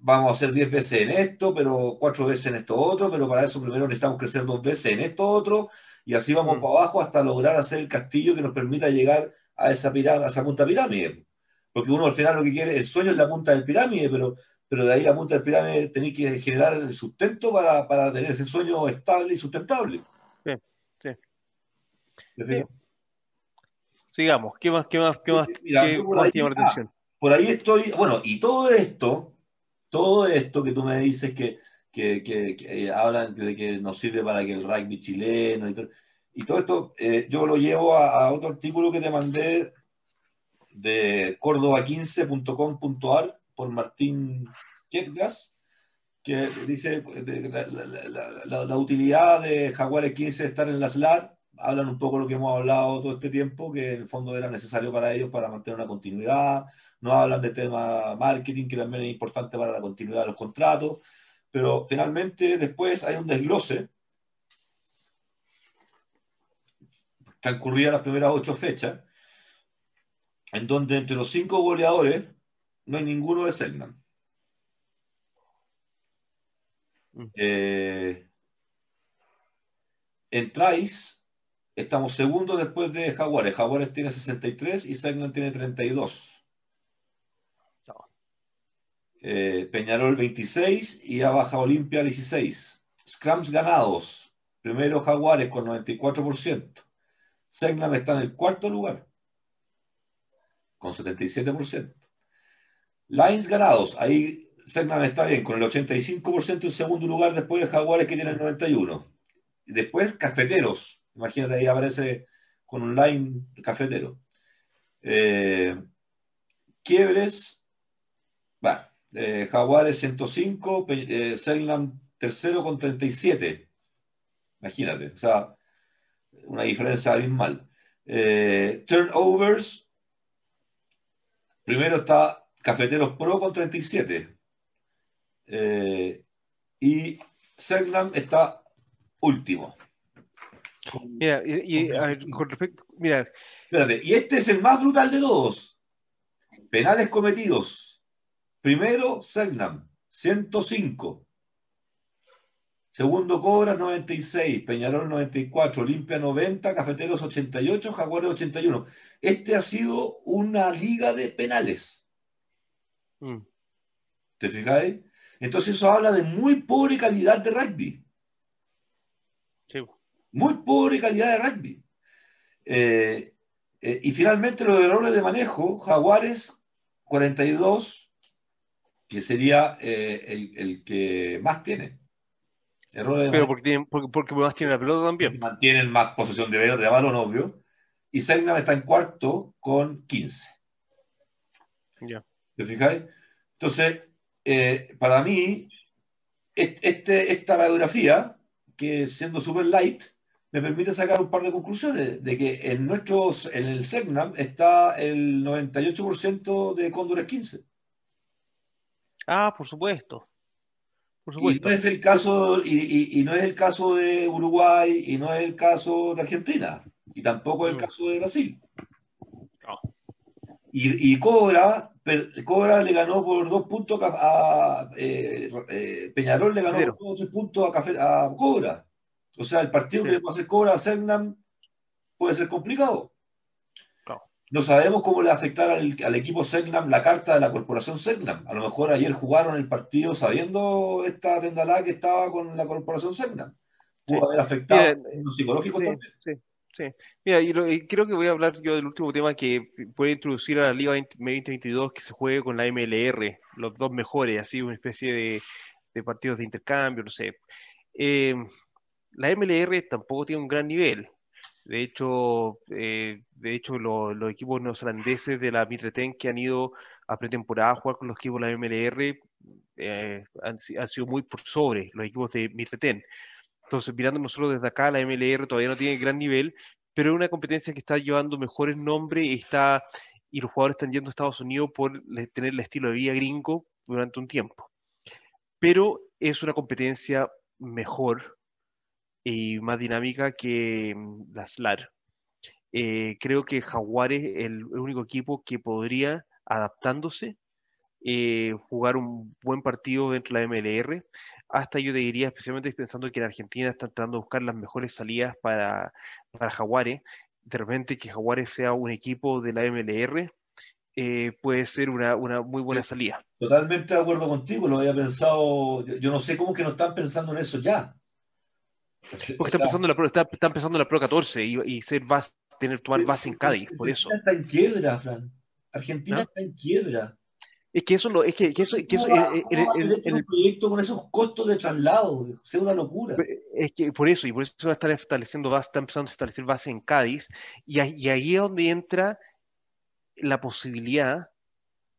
vamos a hacer 10 veces en esto, pero 4 veces en esto otro, pero para eso primero necesitamos crecer dos veces en esto otro, y así vamos mm. para abajo hasta lograr hacer el castillo que nos permita llegar a esa, pirámide, a esa punta pirámide. Porque uno al final lo que quiere, el sueño es la punta del pirámide, pero pero de ahí la punta del pirámide tenéis que generar el sustento para, para, tener ese sueño estable y sustentable. Sí, sí. Sigamos, ¿qué más, qué más, qué más, por, ahí, atención? por ahí estoy, bueno, y todo esto, todo esto que tú me dices que, que, que, eh, hablan de que nos sirve para que el rugby chileno y todo, y todo esto, eh, yo lo llevo a, a, otro artículo que te mandé de córdoba15.com.ar por Martín Ketgas, que dice la, utilidad de Jaguar 15 estar en la SLAR. Hablan un poco de lo que hemos hablado todo este tiempo, que en el fondo era necesario para ellos para mantener una continuidad. No hablan de tema marketing, que también es importante para la continuidad de los contratos. Pero finalmente después hay un desglose transcurridas las primeras ocho fechas, en donde entre los cinco goleadores no hay ninguno de Selman. Mm. Eh, en Trice estamos segundos después de Jaguares. Jaguares tiene 63 y Selman tiene 32. Eh, Peñarol 26 y a Baja Olimpia 16. Scrums ganados. Primero Jaguares con 94%. Segnam está en el cuarto lugar con 77%. Lines ganados. Ahí Segnam está bien, con el 85% en segundo lugar después de Jaguares que tiene el 91%. Y después Cafeteros. Imagínate, ahí aparece con un line cafetero. Eh, quiebres, va, eh, Jaguares 105, eh, tercero con 37. Imagínate, o sea, una diferencia abismal. Eh, turnovers, primero está Cafeteros Pro con 37. y Selnam está último. Mira, y, con respecto, mira. Espérate, y este es el más brutal de todos. Penales cometidos. Primero, Segnam, 105. Segundo, Cobra, 96. Peñarol, 94. Olimpia, 90. Cafeteros, 88. Jaguares, 81. Este ha sido una liga de penales. Mm. ¿Te fijáis? Entonces eso habla de muy pobre calidad de rugby. Muy pobre calidad de rugby. Eh, eh, y finalmente los errores de manejo, Jaguares 42, que sería eh, el, que más tiene. Errores Pero porque, porque, más tiene la pelota también. Mantienen más posesión de, de balón, obvio. Y Selnam está en cuarto con 15. Ya. ¿Te fijáis? Entonces, para mí, este, esta radiografía, que siendo super light, me permite sacar un par de conclusiones, de que en nuestros, en el Segnam está el 98% de Cóndores 15. Ah, por supuesto. Por supuesto. Y no es el caso, y, no es el caso de Uruguay, y no es el caso de Argentina, y tampoco es el caso de Brasil. Y, Cobra, Cobra le ganó por dos puntos a, eh, eh, Peñarol le ganó por dos tres puntos a, Café, a Cobra. O sea, el partido que le puede hacer cobra a Segnam puede ser complicado. No sabemos cómo le afectará al, equipo Segnam la carta de la corporación Segnam. A lo mejor ayer jugaron el partido sabiendo esta tendalá que estaba con la corporación Segnam. Pudo haber afectado en lo psicológico también. Sí. Mira, y, creo que voy a hablar yo del último tema que puede introducir a la Liga 2022 que se juegue con la MLR, los dos mejores, así una especie de, de partidos de intercambio, no sé. Eh, la MLR tampoco tiene un gran nivel. De hecho, eh, de hecho los equipos neozelandeses de la Mitreten que han ido a pretemporada a jugar con los equipos de la MLR eh, han, sido muy por sobre los equipos de Mitreten. Entonces, mirando nosotros desde acá, la MLR todavía no tiene gran nivel, pero es una competencia que está llevando mejores nombres y, está, y los jugadores están yendo a Estados Unidos por tener el estilo de vida gringo durante un tiempo. Pero es una competencia mejor y más dinámica que mm, la SLAR. Eh, creo que Jaguares es el único equipo que podría, adaptándose, eh, jugar un buen partido dentro de la MLR. Hasta yo te diría, especialmente pensando que en Argentina están tratando de buscar las mejores salidas para, para Jaguares. De repente que Jaguares sea un equipo de la MLR eh, puede ser una, una, muy buena salida. Totalmente de acuerdo contigo, lo había pensado, yo, yo no sé cómo que no están pensando en eso ya. Porque está empezando la Pro, está, empezando la Pro 14 y, y ser vas, tener tomar base en Cádiz, por eso. Argentina está en quiebra, Fran. Argentina está en quiebra. Es que eso lo, es que, que eso, que eso el, el, proyecto con esos costos de traslado, es una locura. Es que por eso, y por eso va a estar estableciendo base, está empezando a establecer base en Cádiz, y, y ahí es donde entra la posibilidad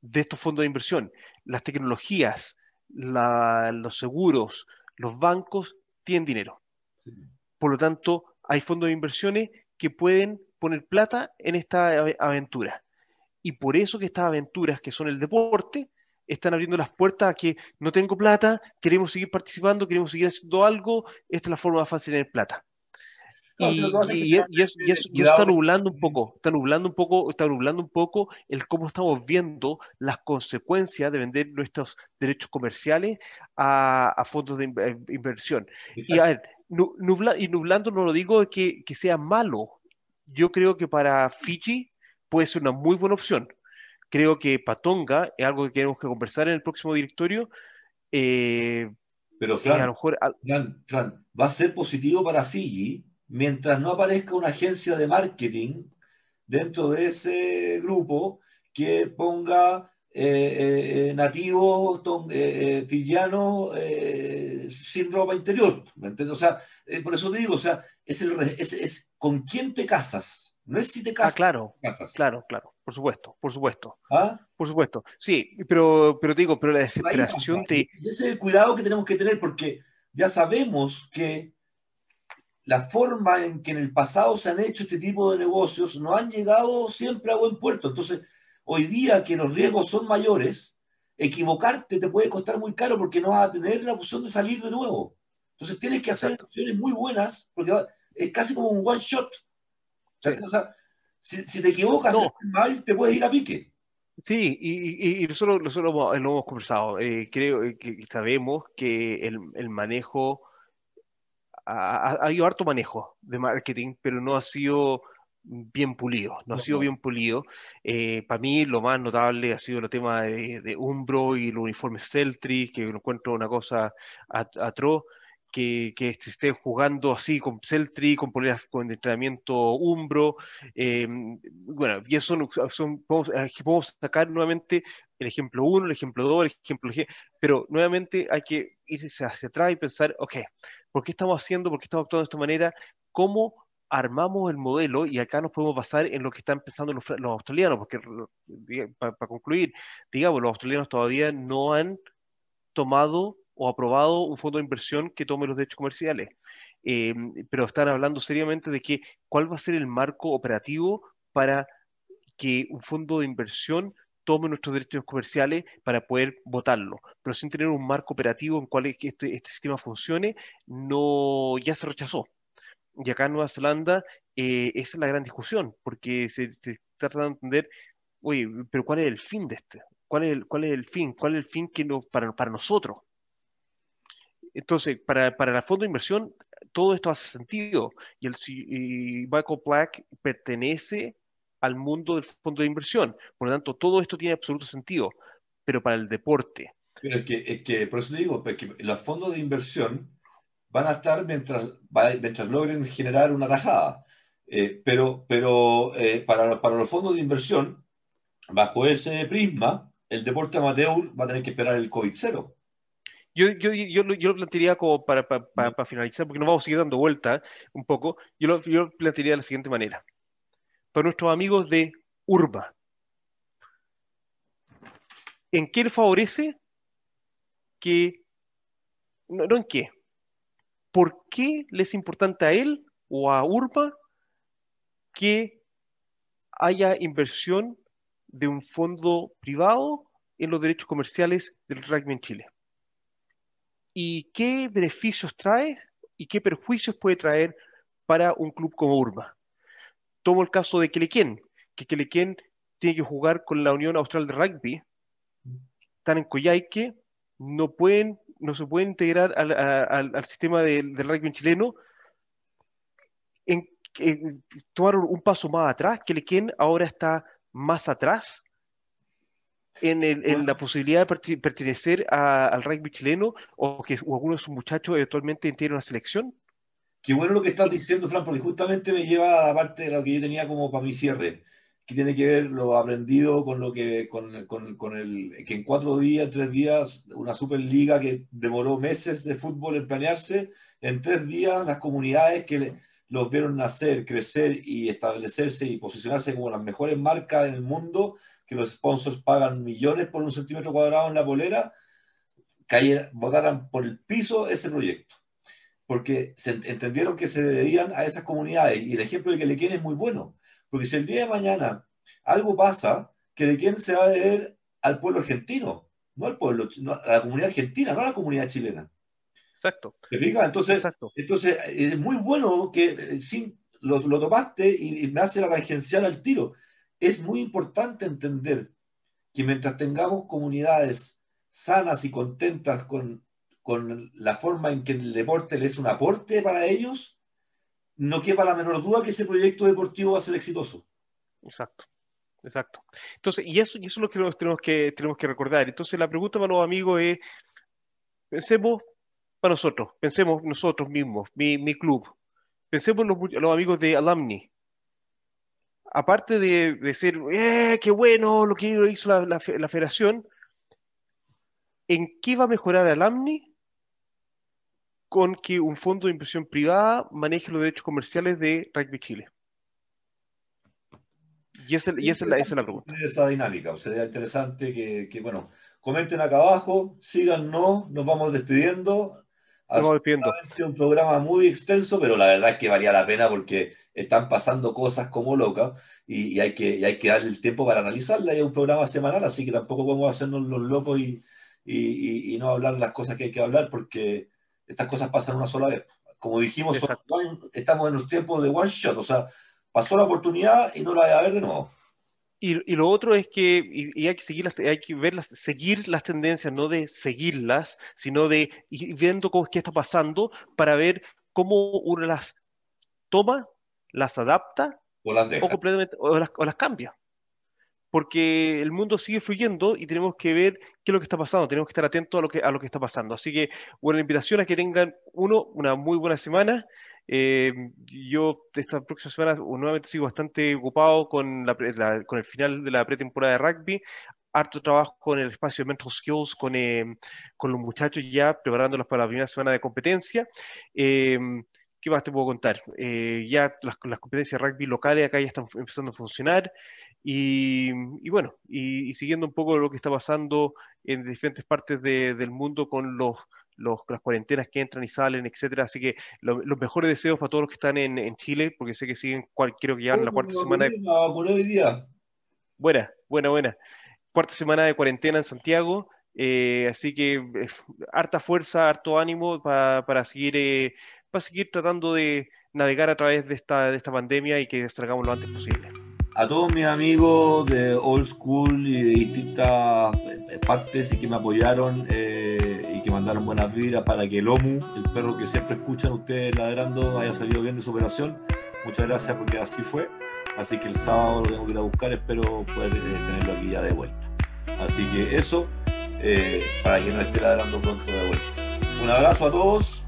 de estos fondos de inversión. Las tecnologías, la, los seguros, los bancos tienen dinero. Por lo tanto, hay fondos de inversiones que pueden poner plata en esta aventura. Y por eso que estas aventuras, que son el deporte, están abriendo las puertas a que no tengo plata, queremos seguir participando, queremos seguir haciendo algo, esta es la forma más fácil de tener plata. y, eso, está nublando un poco, está nublando un poco, está nublando un poco el cómo estamos viendo las consecuencias de vender nuestros derechos comerciales a, fondos de inversión. Y a ver, y nublando no lo digo que, que sea malo. Yo creo que para Fiji puede ser una muy buena opción. creo que Patonga es algo que tenemos que conversar en el próximo directorio. Eh, Pero Fran, Fran, va a ser positivo para Fiji mientras no aparezca una agencia de marketing dentro de ese grupo que ponga eh, eh, nativos eh, eh sin ropa interior. ¿Me entiendes? O sea, por eso te digo, o sea, es, el, es, con quién te casas. No es si te casas. Ah, claro, claro, claro, por supuesto, por supuesto. ¿Ah? Por supuesto, sí, pero, pero te digo, pero la desesperación te... ese es el cuidado que tenemos que tener porque ya sabemos que la forma en que en el pasado se han hecho este tipo de negocios no han llegado siempre a buen puerto. Entonces, hoy día que los riesgos son mayores, equivocarte te puede costar muy caro porque no vas a tener la opción de salir de nuevo. Entonces tienes que hacer acciones muy buenas porque es casi como un one shot. O sea, si, te equivocas mal, te puedes ir a pique. Sí, y, nosotros, nosotros lo hemos conversado. Eh, creo que sabemos que el, el manejo, ha, ha, habido harto manejo de marketing, pero no ha sido bien pulido, no ha sido bien pulido. Eh, para mí lo más notable ha sido el tema de, Umbro y el uniforme Celtri, que encuentro una cosa atroz. Que, que jugando así con Celtri, con poleras con entrenamiento Umbro. Eh, bueno, y eso son, podemos, sacar nuevamente el ejemplo 1, el ejemplo 2, el ejemplo G, pero nuevamente hay que irse hacia atrás y pensar, ok, ¿por qué estamos haciendo, por qué estamos actuando de esta manera? ¿Cómo armamos el modelo y acá nos podemos basar en lo que están pensando los, australianos, porque para, concluir, digamos, los australianos todavía no han tomado o aprobado un fondo de inversión que tome los derechos comerciales, em, pero están hablando seriamente de que cuál va a ser el marco operativo para que un fondo de inversión tome nuestros derechos comerciales para poder votarlo, pero sin tener un marco operativo en cual este, este sistema funcione, no ya se rechazó. Y acá en Nueva Zelanda eh, esa es la gran discusión, porque se, trata de entender, oye, pero ¿cuál es el fin de este? ¿Cuál es el, cuál es el fin? ¿Cuál es el fin que no, para, para nosotros? Entonces, para, para el fondo de inversión, todo esto hace sentido. Y, el, y Michael Black pertenece al mundo del fondo de inversión. Por lo tanto, todo esto tiene absoluto sentido. Pero para el deporte. Pero es que, es que por eso digo, que los fondos de inversión van a estar mientras, mientras logren generar una tajada. Eh, pero pero eh, para, para los fondos de inversión, bajo ese prisma, el deporte amateur va a tener que esperar el COVID-0. Yo, yo, yo, yo, lo plantearía como para, para, para, finalizar, porque nos vamos a seguir dando vuelta un poco, yo lo, yo plantearía de la siguiente manera. Para nuestros amigos de Urba, ¿en qué le favorece que... No en qué, ¿por qué les es importante a él o a Urba que haya inversión de un fondo privado en los derechos comerciales del rugby en Chile? ¿Y qué beneficios trae y qué perjuicios puede traer para un club como Urba? Tomo el caso de Kelequien, que Kelequien tiene que jugar con la Unión Austral de Rugby, están en Coyhaique, no pueden no se puede integrar al, sistema del rugby chileno, en, tomaron un paso más atrás, que quien ahora está más atrás en, la posibilidad de pertenecer al rugby chileno o que algunos de sus muchachos eventualmente integren una selección. Qué bueno lo que estás diciendo, Fran, porque justamente me lleva a la parte de lo que yo tenía como para mi cierre que tiene que ver lo aprendido con lo que, con, con, el, que en cuatro días, tres días, una superliga que demoró meses de fútbol en planearse, en tres días las comunidades que los vieron nacer, crecer y establecerse y posicionarse como las mejores marcas en el mundo, que los sponsors pagan millones por un centímetro cuadrado en la polera, cayeran, votaran por el piso ese proyecto. Porque se entendieron que se debían a esas comunidades. Y el ejemplo de que le quieren es muy bueno porque si el día de mañana algo pasa, que de quién se va a deber al pueblo argentino, no al pueblo, a la comunidad argentina, no a la comunidad chilena. Exacto. ¿Te fijas? Entonces, entonces es muy bueno que eh, sin, lo, tomaste y, me hace la tangencial al tiro. Es muy importante entender que mientras tengamos comunidades sanas y contentas con, con la forma en que el deporte les es un aporte para ellos, no quepa la menor duda que ese proyecto deportivo va a ser exitoso. Exacto. exacto. Entonces, y eso, y eso es lo que tenemos que, tenemos que recordar. Entonces, la pregunta para los amigos es, pensemos para nosotros, pensemos nosotros mismos, mi, mi club, pensemos los, los amigos de Alumni. Aparte de, de ser, eh, qué bueno lo que hizo la, la, la federación, ¿en qué va a mejorar Alumni con que un fondo de inversión privada maneje los derechos comerciales de Rugby Chile? Y esa, y esa, es la pregunta. Esa dinámica, sería interesante que, que, bueno, comenten acá abajo, síganos, nos vamos despidiendo. Nos vamos despidiendo. Un programa muy extenso, pero la verdad es que valía la pena porque están pasando cosas como locas y, y hay, que, y hay que darle el tiempo para analizarla. Es un programa semanal, así que tampoco podemos hacernos los locos y, y, y, no hablar las cosas que hay que hablar porque estas cosas pasan una sola vez. Como dijimos, estamos en los tiempos de one shot, o sea, pasó la oportunidad y no la va a ver de nuevo. Y, y, lo otro es que y, hay que seguir las, hay que verlas, seguir las tendencias, no de seguirlas, sino de ir viendo cómo, qué está pasando para ver cómo uno las toma, las adapta o las, o completamente, o las, o las cambia porque el mundo sigue fluyendo y tenemos que ver qué es lo que está pasando, tenemos que estar atentos a lo que, a lo que está pasando. Así que, bueno, la invitación a que tengan, uno, una muy buena semana. Eh, yo esta próxima semana nuevamente sigo bastante ocupado con, la, la, con el final de la pretemporada de rugby, harto trabajo con el espacio de Mental Skills, con, eh, con los muchachos ya preparándolos para la primera semana de competencia. Eh, ¿Qué más te puedo contar? Eh, ya las, las, competencias de rugby locales acá ya están empezando a funcionar. Y, y bueno, y, y, siguiendo un poco lo que está pasando en diferentes partes de, del mundo con los, los, las cuarentenas que entran y salen, etcétera. Así que lo, los mejores deseos para todos los que están en, en Chile, porque sé que siguen, cual, creo que ya en la cuarta semana. De... hoy día. Buena, buena, buena. Cuarta semana de cuarentena en Santiago. Eh, así que eh, harta fuerza, harto ánimo para, para seguir eh, para seguir tratando de navegar a través de esta, de esta pandemia y que salgamos lo antes posible a todos mis amigos de Old School y de distintas partes y que me apoyaron eh, y que mandaron buenas vidas para que el OMU, el perro que siempre escuchan ustedes ladrando, haya salido bien de su operación. Muchas gracias porque así fue. Así que el sábado lo tengo que ir a buscar, espero poder eh, tenerlo aquí ya de vuelta. Así que eso, eh, para que no esté ladrando pronto de vuelta. Un abrazo a todos.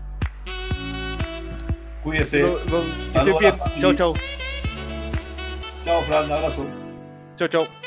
Cuídense. Chao, chao. Chao, Fran, abrazo. Chao, chao.